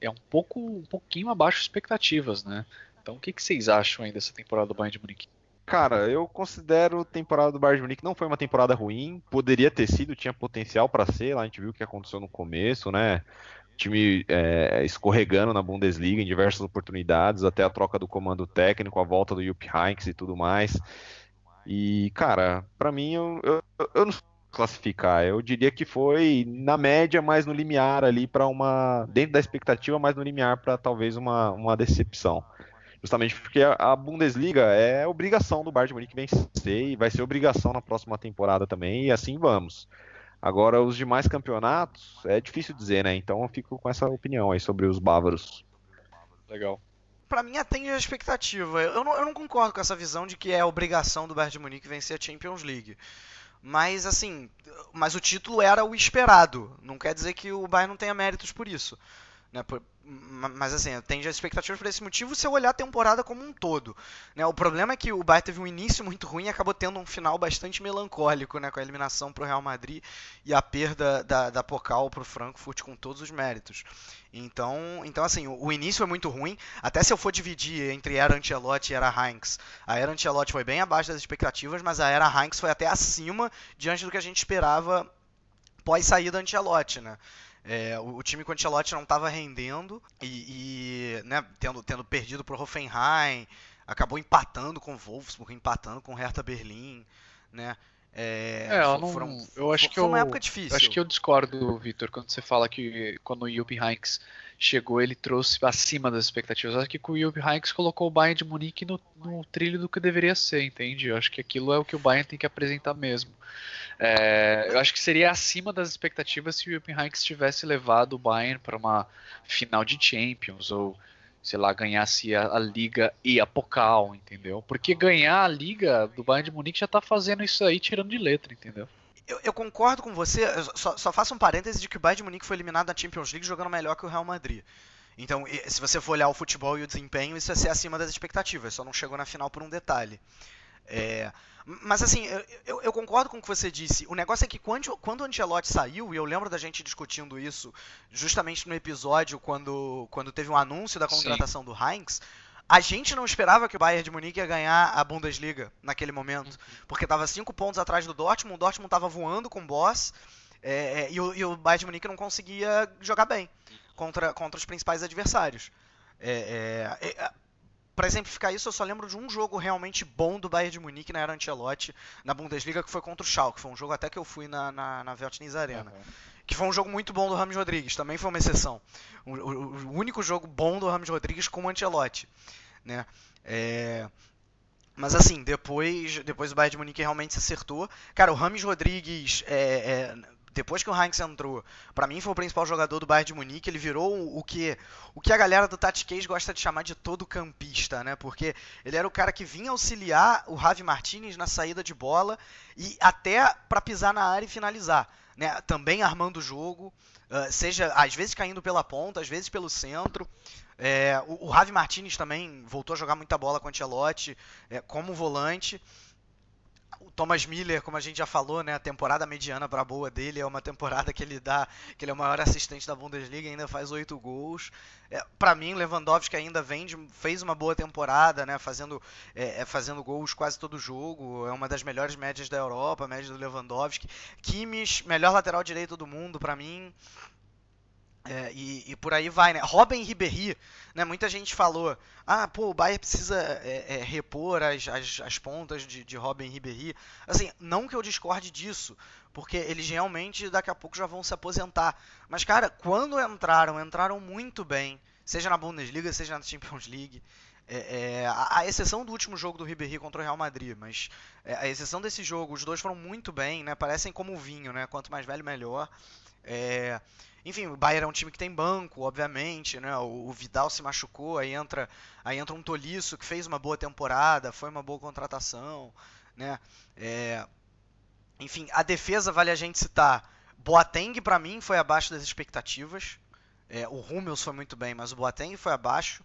é um pouco um pouquinho abaixo de expectativas, né? Então, o que, que vocês acham aí dessa temporada do Bayern de Munique? Cara, eu considero a temporada do Bayern de Munique não foi uma temporada ruim, poderia ter sido, tinha potencial para ser, lá a gente viu o que aconteceu no começo, né? O time é, escorregando na Bundesliga em diversas oportunidades, até a troca do comando técnico, a volta do Jupp Heynckes e tudo mais. E, cara, para mim, eu, eu, eu não classificar. Eu diria que foi na média, mais no limiar ali para uma dentro da expectativa, mais no limiar para talvez uma, uma decepção. Justamente porque a Bundesliga é obrigação do Bayern de Munique vencer e vai ser obrigação na próxima temporada também e assim vamos. Agora os demais campeonatos é difícil dizer, né? Então eu fico com essa opinião aí sobre os bávaros. Legal para mim atende a expectativa. Eu não, eu não, concordo com essa visão de que é obrigação do Bayern de Munique vencer a Champions League. Mas assim, mas o título era o esperado. Não quer dizer que o Bayern não tenha méritos por isso. Né? Por, mas assim, tende as expectativas por esse motivo se eu olhar a temporada como um todo. Né? O problema é que o Bayern teve um início muito ruim e acabou tendo um final bastante melancólico, né? com a eliminação para o Real Madrid e a perda da, da Pokal para o Frankfurt com todos os méritos. Então, então assim, o, o, início é muito ruim. Até se eu for dividir entre era Ancelotti e era Heinz, a era Ancelotti foi bem abaixo das expectativas, mas a era Heinz foi até acima diante do que a gente esperava pós saída Ancelotti, né? É, o, o, time com o Ancelotti não estava rendendo e, e né, tendo, tendo perdido para o Hoffenheim, acabou empatando com o Wolfsburg, empatando com o Hertha Berlim, né? É, é eu, não, foram, eu acho que eu, uma época difícil. Acho que eu discordo, Vitor, quando você fala que quando o Jupp Heynckes chegou, ele trouxe acima das expectativas. Eu acho que o Jupp Heynckes colocou o Bayern de Munique no, no, trilho do que deveria ser, entende? Eu acho que aquilo é o que o Bayern tem que apresentar mesmo. É, eu acho que seria acima das expectativas se o Heynckes tivesse levado o Bayern para uma final de Champions ou sei lá, ganhasse a, a, Liga e a Pokal, entendeu? Porque ganhar a Liga do Bayern de Munique já tá fazendo isso aí tirando de letra, entendeu? Eu, eu concordo com você, só, só faço um parêntese de que o Bayern de Munique foi eliminado da Champions League jogando melhor que o Real Madrid. Então, se você for olhar o futebol e o desempenho, isso é ser acima das expectativas, só não chegou na final por um detalhe. É, mas assim, eu, eu, concordo com o que você disse. O negócio é que quando, quando o Ancelotti saiu, e eu lembro da gente discutindo isso justamente no episódio quando, quando teve um anúncio da contratação Sim. do Heinz, a gente não esperava que o Bayern de Munique ia ganhar a Bundesliga naquele momento, uhum. porque estava cinco pontos atrás do Dortmund, o Dortmund estava voando com o Boss, é, é, e, o, e, o, Bayern de Munique não conseguia jogar bem contra, contra os principais adversários. É, é, é para exemplificar isso, eu só lembro de um jogo realmente bom do Bayern de Munique na era Ancelotti, na Bundesliga, que foi contra o Schalke. Foi um jogo até que eu fui na, na, na Veltins Arena. Uhum. Que foi um jogo muito bom do Ramos Rodrigues, também foi uma exceção. O, o, o único jogo bom do Ramos Rodrigues com o Ancelotti. Né? É... Mas assim, depois, depois o Bayern de Munique realmente se acertou. Cara, o Rames Rodrigues é, é, depois que o Heinz entrou, para mim foi o principal jogador do Bayern de Munique, ele virou o que o que a galera do Tati gosta de chamar de todo campista, né? Porque ele era o cara que vinha auxiliar o Javi Martinez na saída de bola e até para pisar na área e finalizar, né? Também armando o jogo, uh, seja às vezes caindo pela ponta, às vezes pelo centro. É, o, o Javi Martinez também voltou a jogar muita bola com o Ancelotti é, como volante. O Thomas Miller, como a gente já falou, né, a temporada mediana para boa dele é uma temporada que ele dá, que ele é o maior assistente da Bundesliga, ainda faz oito gols. É, para mim, Lewandowski ainda vende, fez uma boa temporada, né, fazendo, é, é, fazendo gols quase todo jogo. É uma das melhores médias da Europa, média do Lewandowski. Kimmich, melhor lateral direito do mundo para mim. É, e, e, por aí vai, né? Robin Ribéry, né? Muita gente falou, ah, pô, o Bayern precisa é, é, repor as, as, as, pontas de, de Robin Ribéry. Assim, não que eu discorde disso, porque eles realmente daqui a pouco já vão se aposentar. Mas, cara, quando entraram, entraram muito bem, seja na Bundesliga, seja na Champions League. É, é, a, a, exceção do último jogo do Ribéry contra o Real Madrid, mas é, a exceção desse jogo, os dois foram muito bem, né? Parecem como vinho, né? Quanto mais velho, melhor. É, enfim, o Bayern é um time que tem banco, obviamente, né? O, Vidal se machucou, aí entra, aí entra um Tolisso que fez uma boa temporada, foi uma boa contratação, né? É, enfim, a defesa vale a gente citar. Boateng para mim foi abaixo das expectativas. É, o Hummels foi muito bem, mas o Boateng foi abaixo.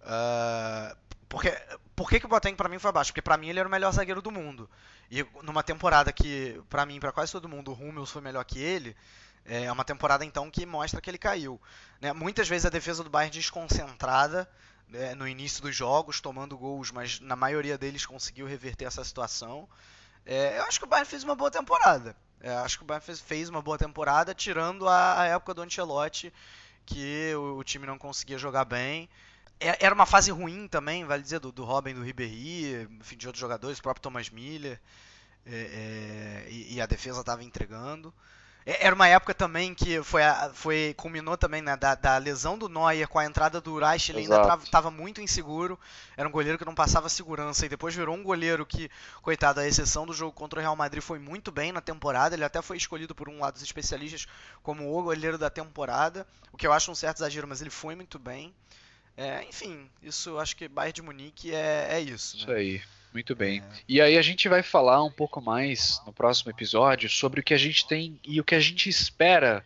Uh, porque, por que, que o Boateng para mim foi abaixo? Porque para mim ele era o melhor zagueiro do mundo. E numa temporada que, para mim, para quase todo mundo, o Hummels foi melhor que ele, é uma temporada então que mostra que ele caiu. Né? Muitas vezes a defesa do Bayern desconcentrada né, no início dos jogos, tomando gols, mas na maioria deles conseguiu reverter essa situação. É, eu acho que o Bayern fez uma boa temporada. É, acho que o Bayern fez, fez uma boa temporada, tirando a, a, época do Ancelotti, que o, o time não conseguia jogar bem é, era uma fase ruim também, vale dizer, do, do Robin, do Ribéry, enfim, de outros jogadores, o próprio Thomas Miller, é, é, e, e, a defesa estava entregando. É, era uma época também que foi, foi culminou também né, da, da, lesão do Neuer com a entrada do Reich, ele Exato. ainda estava muito inseguro, era um goleiro que não passava segurança e depois virou um goleiro que, coitado, a exceção do jogo contra o Real Madrid foi muito bem na temporada, ele até foi escolhido por um lado dos especialistas como o goleiro da temporada, o que eu acho um certo exagero, mas ele foi muito bem. É, enfim, isso acho que Bayern de Munique é, é isso. Né? Isso aí. Muito bem. É. E aí a gente vai falar um pouco mais no próximo episódio sobre o que a gente tem e o que a gente espera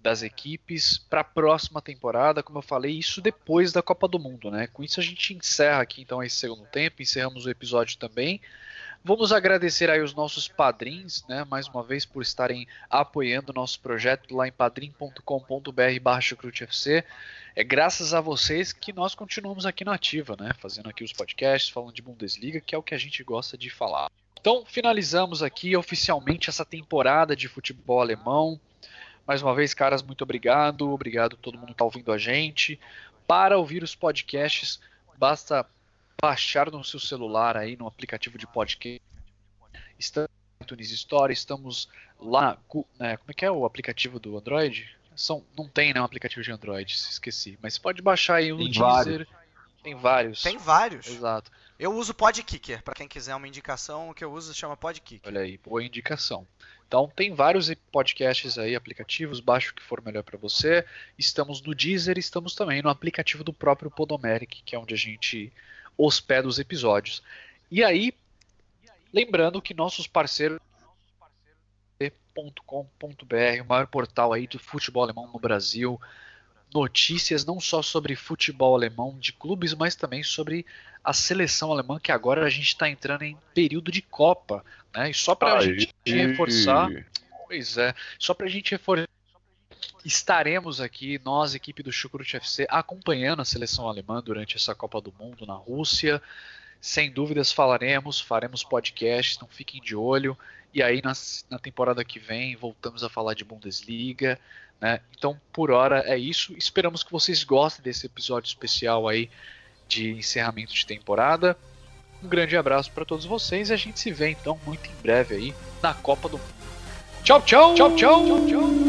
das equipes para a próxima temporada, como eu falei, isso depois da Copa do Mundo, né? Com isso a gente encerra aqui então esse segundo tempo, encerramos o episódio também. Vamos agradecer aí os nossos padrinhos, né, mais uma vez por estarem apoiando o nosso projeto lá em padrim.com.br/crutefc. É graças a vocês que nós continuamos aqui na ativa, né, fazendo aqui os podcasts, falando de Bundesliga, que é o que a gente gosta de falar. Então, finalizamos aqui oficialmente essa temporada de futebol alemão. Mais uma vez, caras, muito obrigado. Obrigado a todo mundo que está ouvindo a gente. Para ouvir os podcasts, basta baixar no seu celular aí no aplicativo de podcast. Estamos no iTunes Store, estamos lá, né, como é que é o aplicativo do Android? São, não tem né, um aplicativo de Android, esqueci. Mas você pode baixar aí o tem Deezer. Vários. Tem vários. Tem vários. Exato. Eu uso Podkicker, para quem quiser uma indicação, o que eu uso se chama Podkicker. Olha aí, boa indicação. Então tem vários podcasts aí, aplicativos, baixe o que for melhor para você. Estamos no Deezer, estamos também no aplicativo do próprio Podomeric, que é onde a gente hospeda os episódios. E aí, lembrando que nossos parceiros .com.br, o maior portal aí do futebol alemão no Brasil, notícias não só sobre futebol alemão de clubes, mas também sobre a seleção alemã, que agora a gente está entrando em período de Copa, né? E só para a gente reforçar, pois é, só para a gente reforçar estaremos aqui, nós, equipe do Chucrut FC, acompanhando a seleção alemã durante essa Copa do Mundo na Rússia. Sem dúvidas falaremos, faremos podcasts, então fiquem de olho. E aí na, na temporada que vem voltamos a falar de Bundesliga. Né? Então por hora é isso. Esperamos que vocês gostem desse episódio especial aí de encerramento de temporada. Um grande abraço para todos vocês e a gente se vê então muito em breve aí na Copa do Mundo. Tchau, tchau, tchau, tchau. tchau, tchau.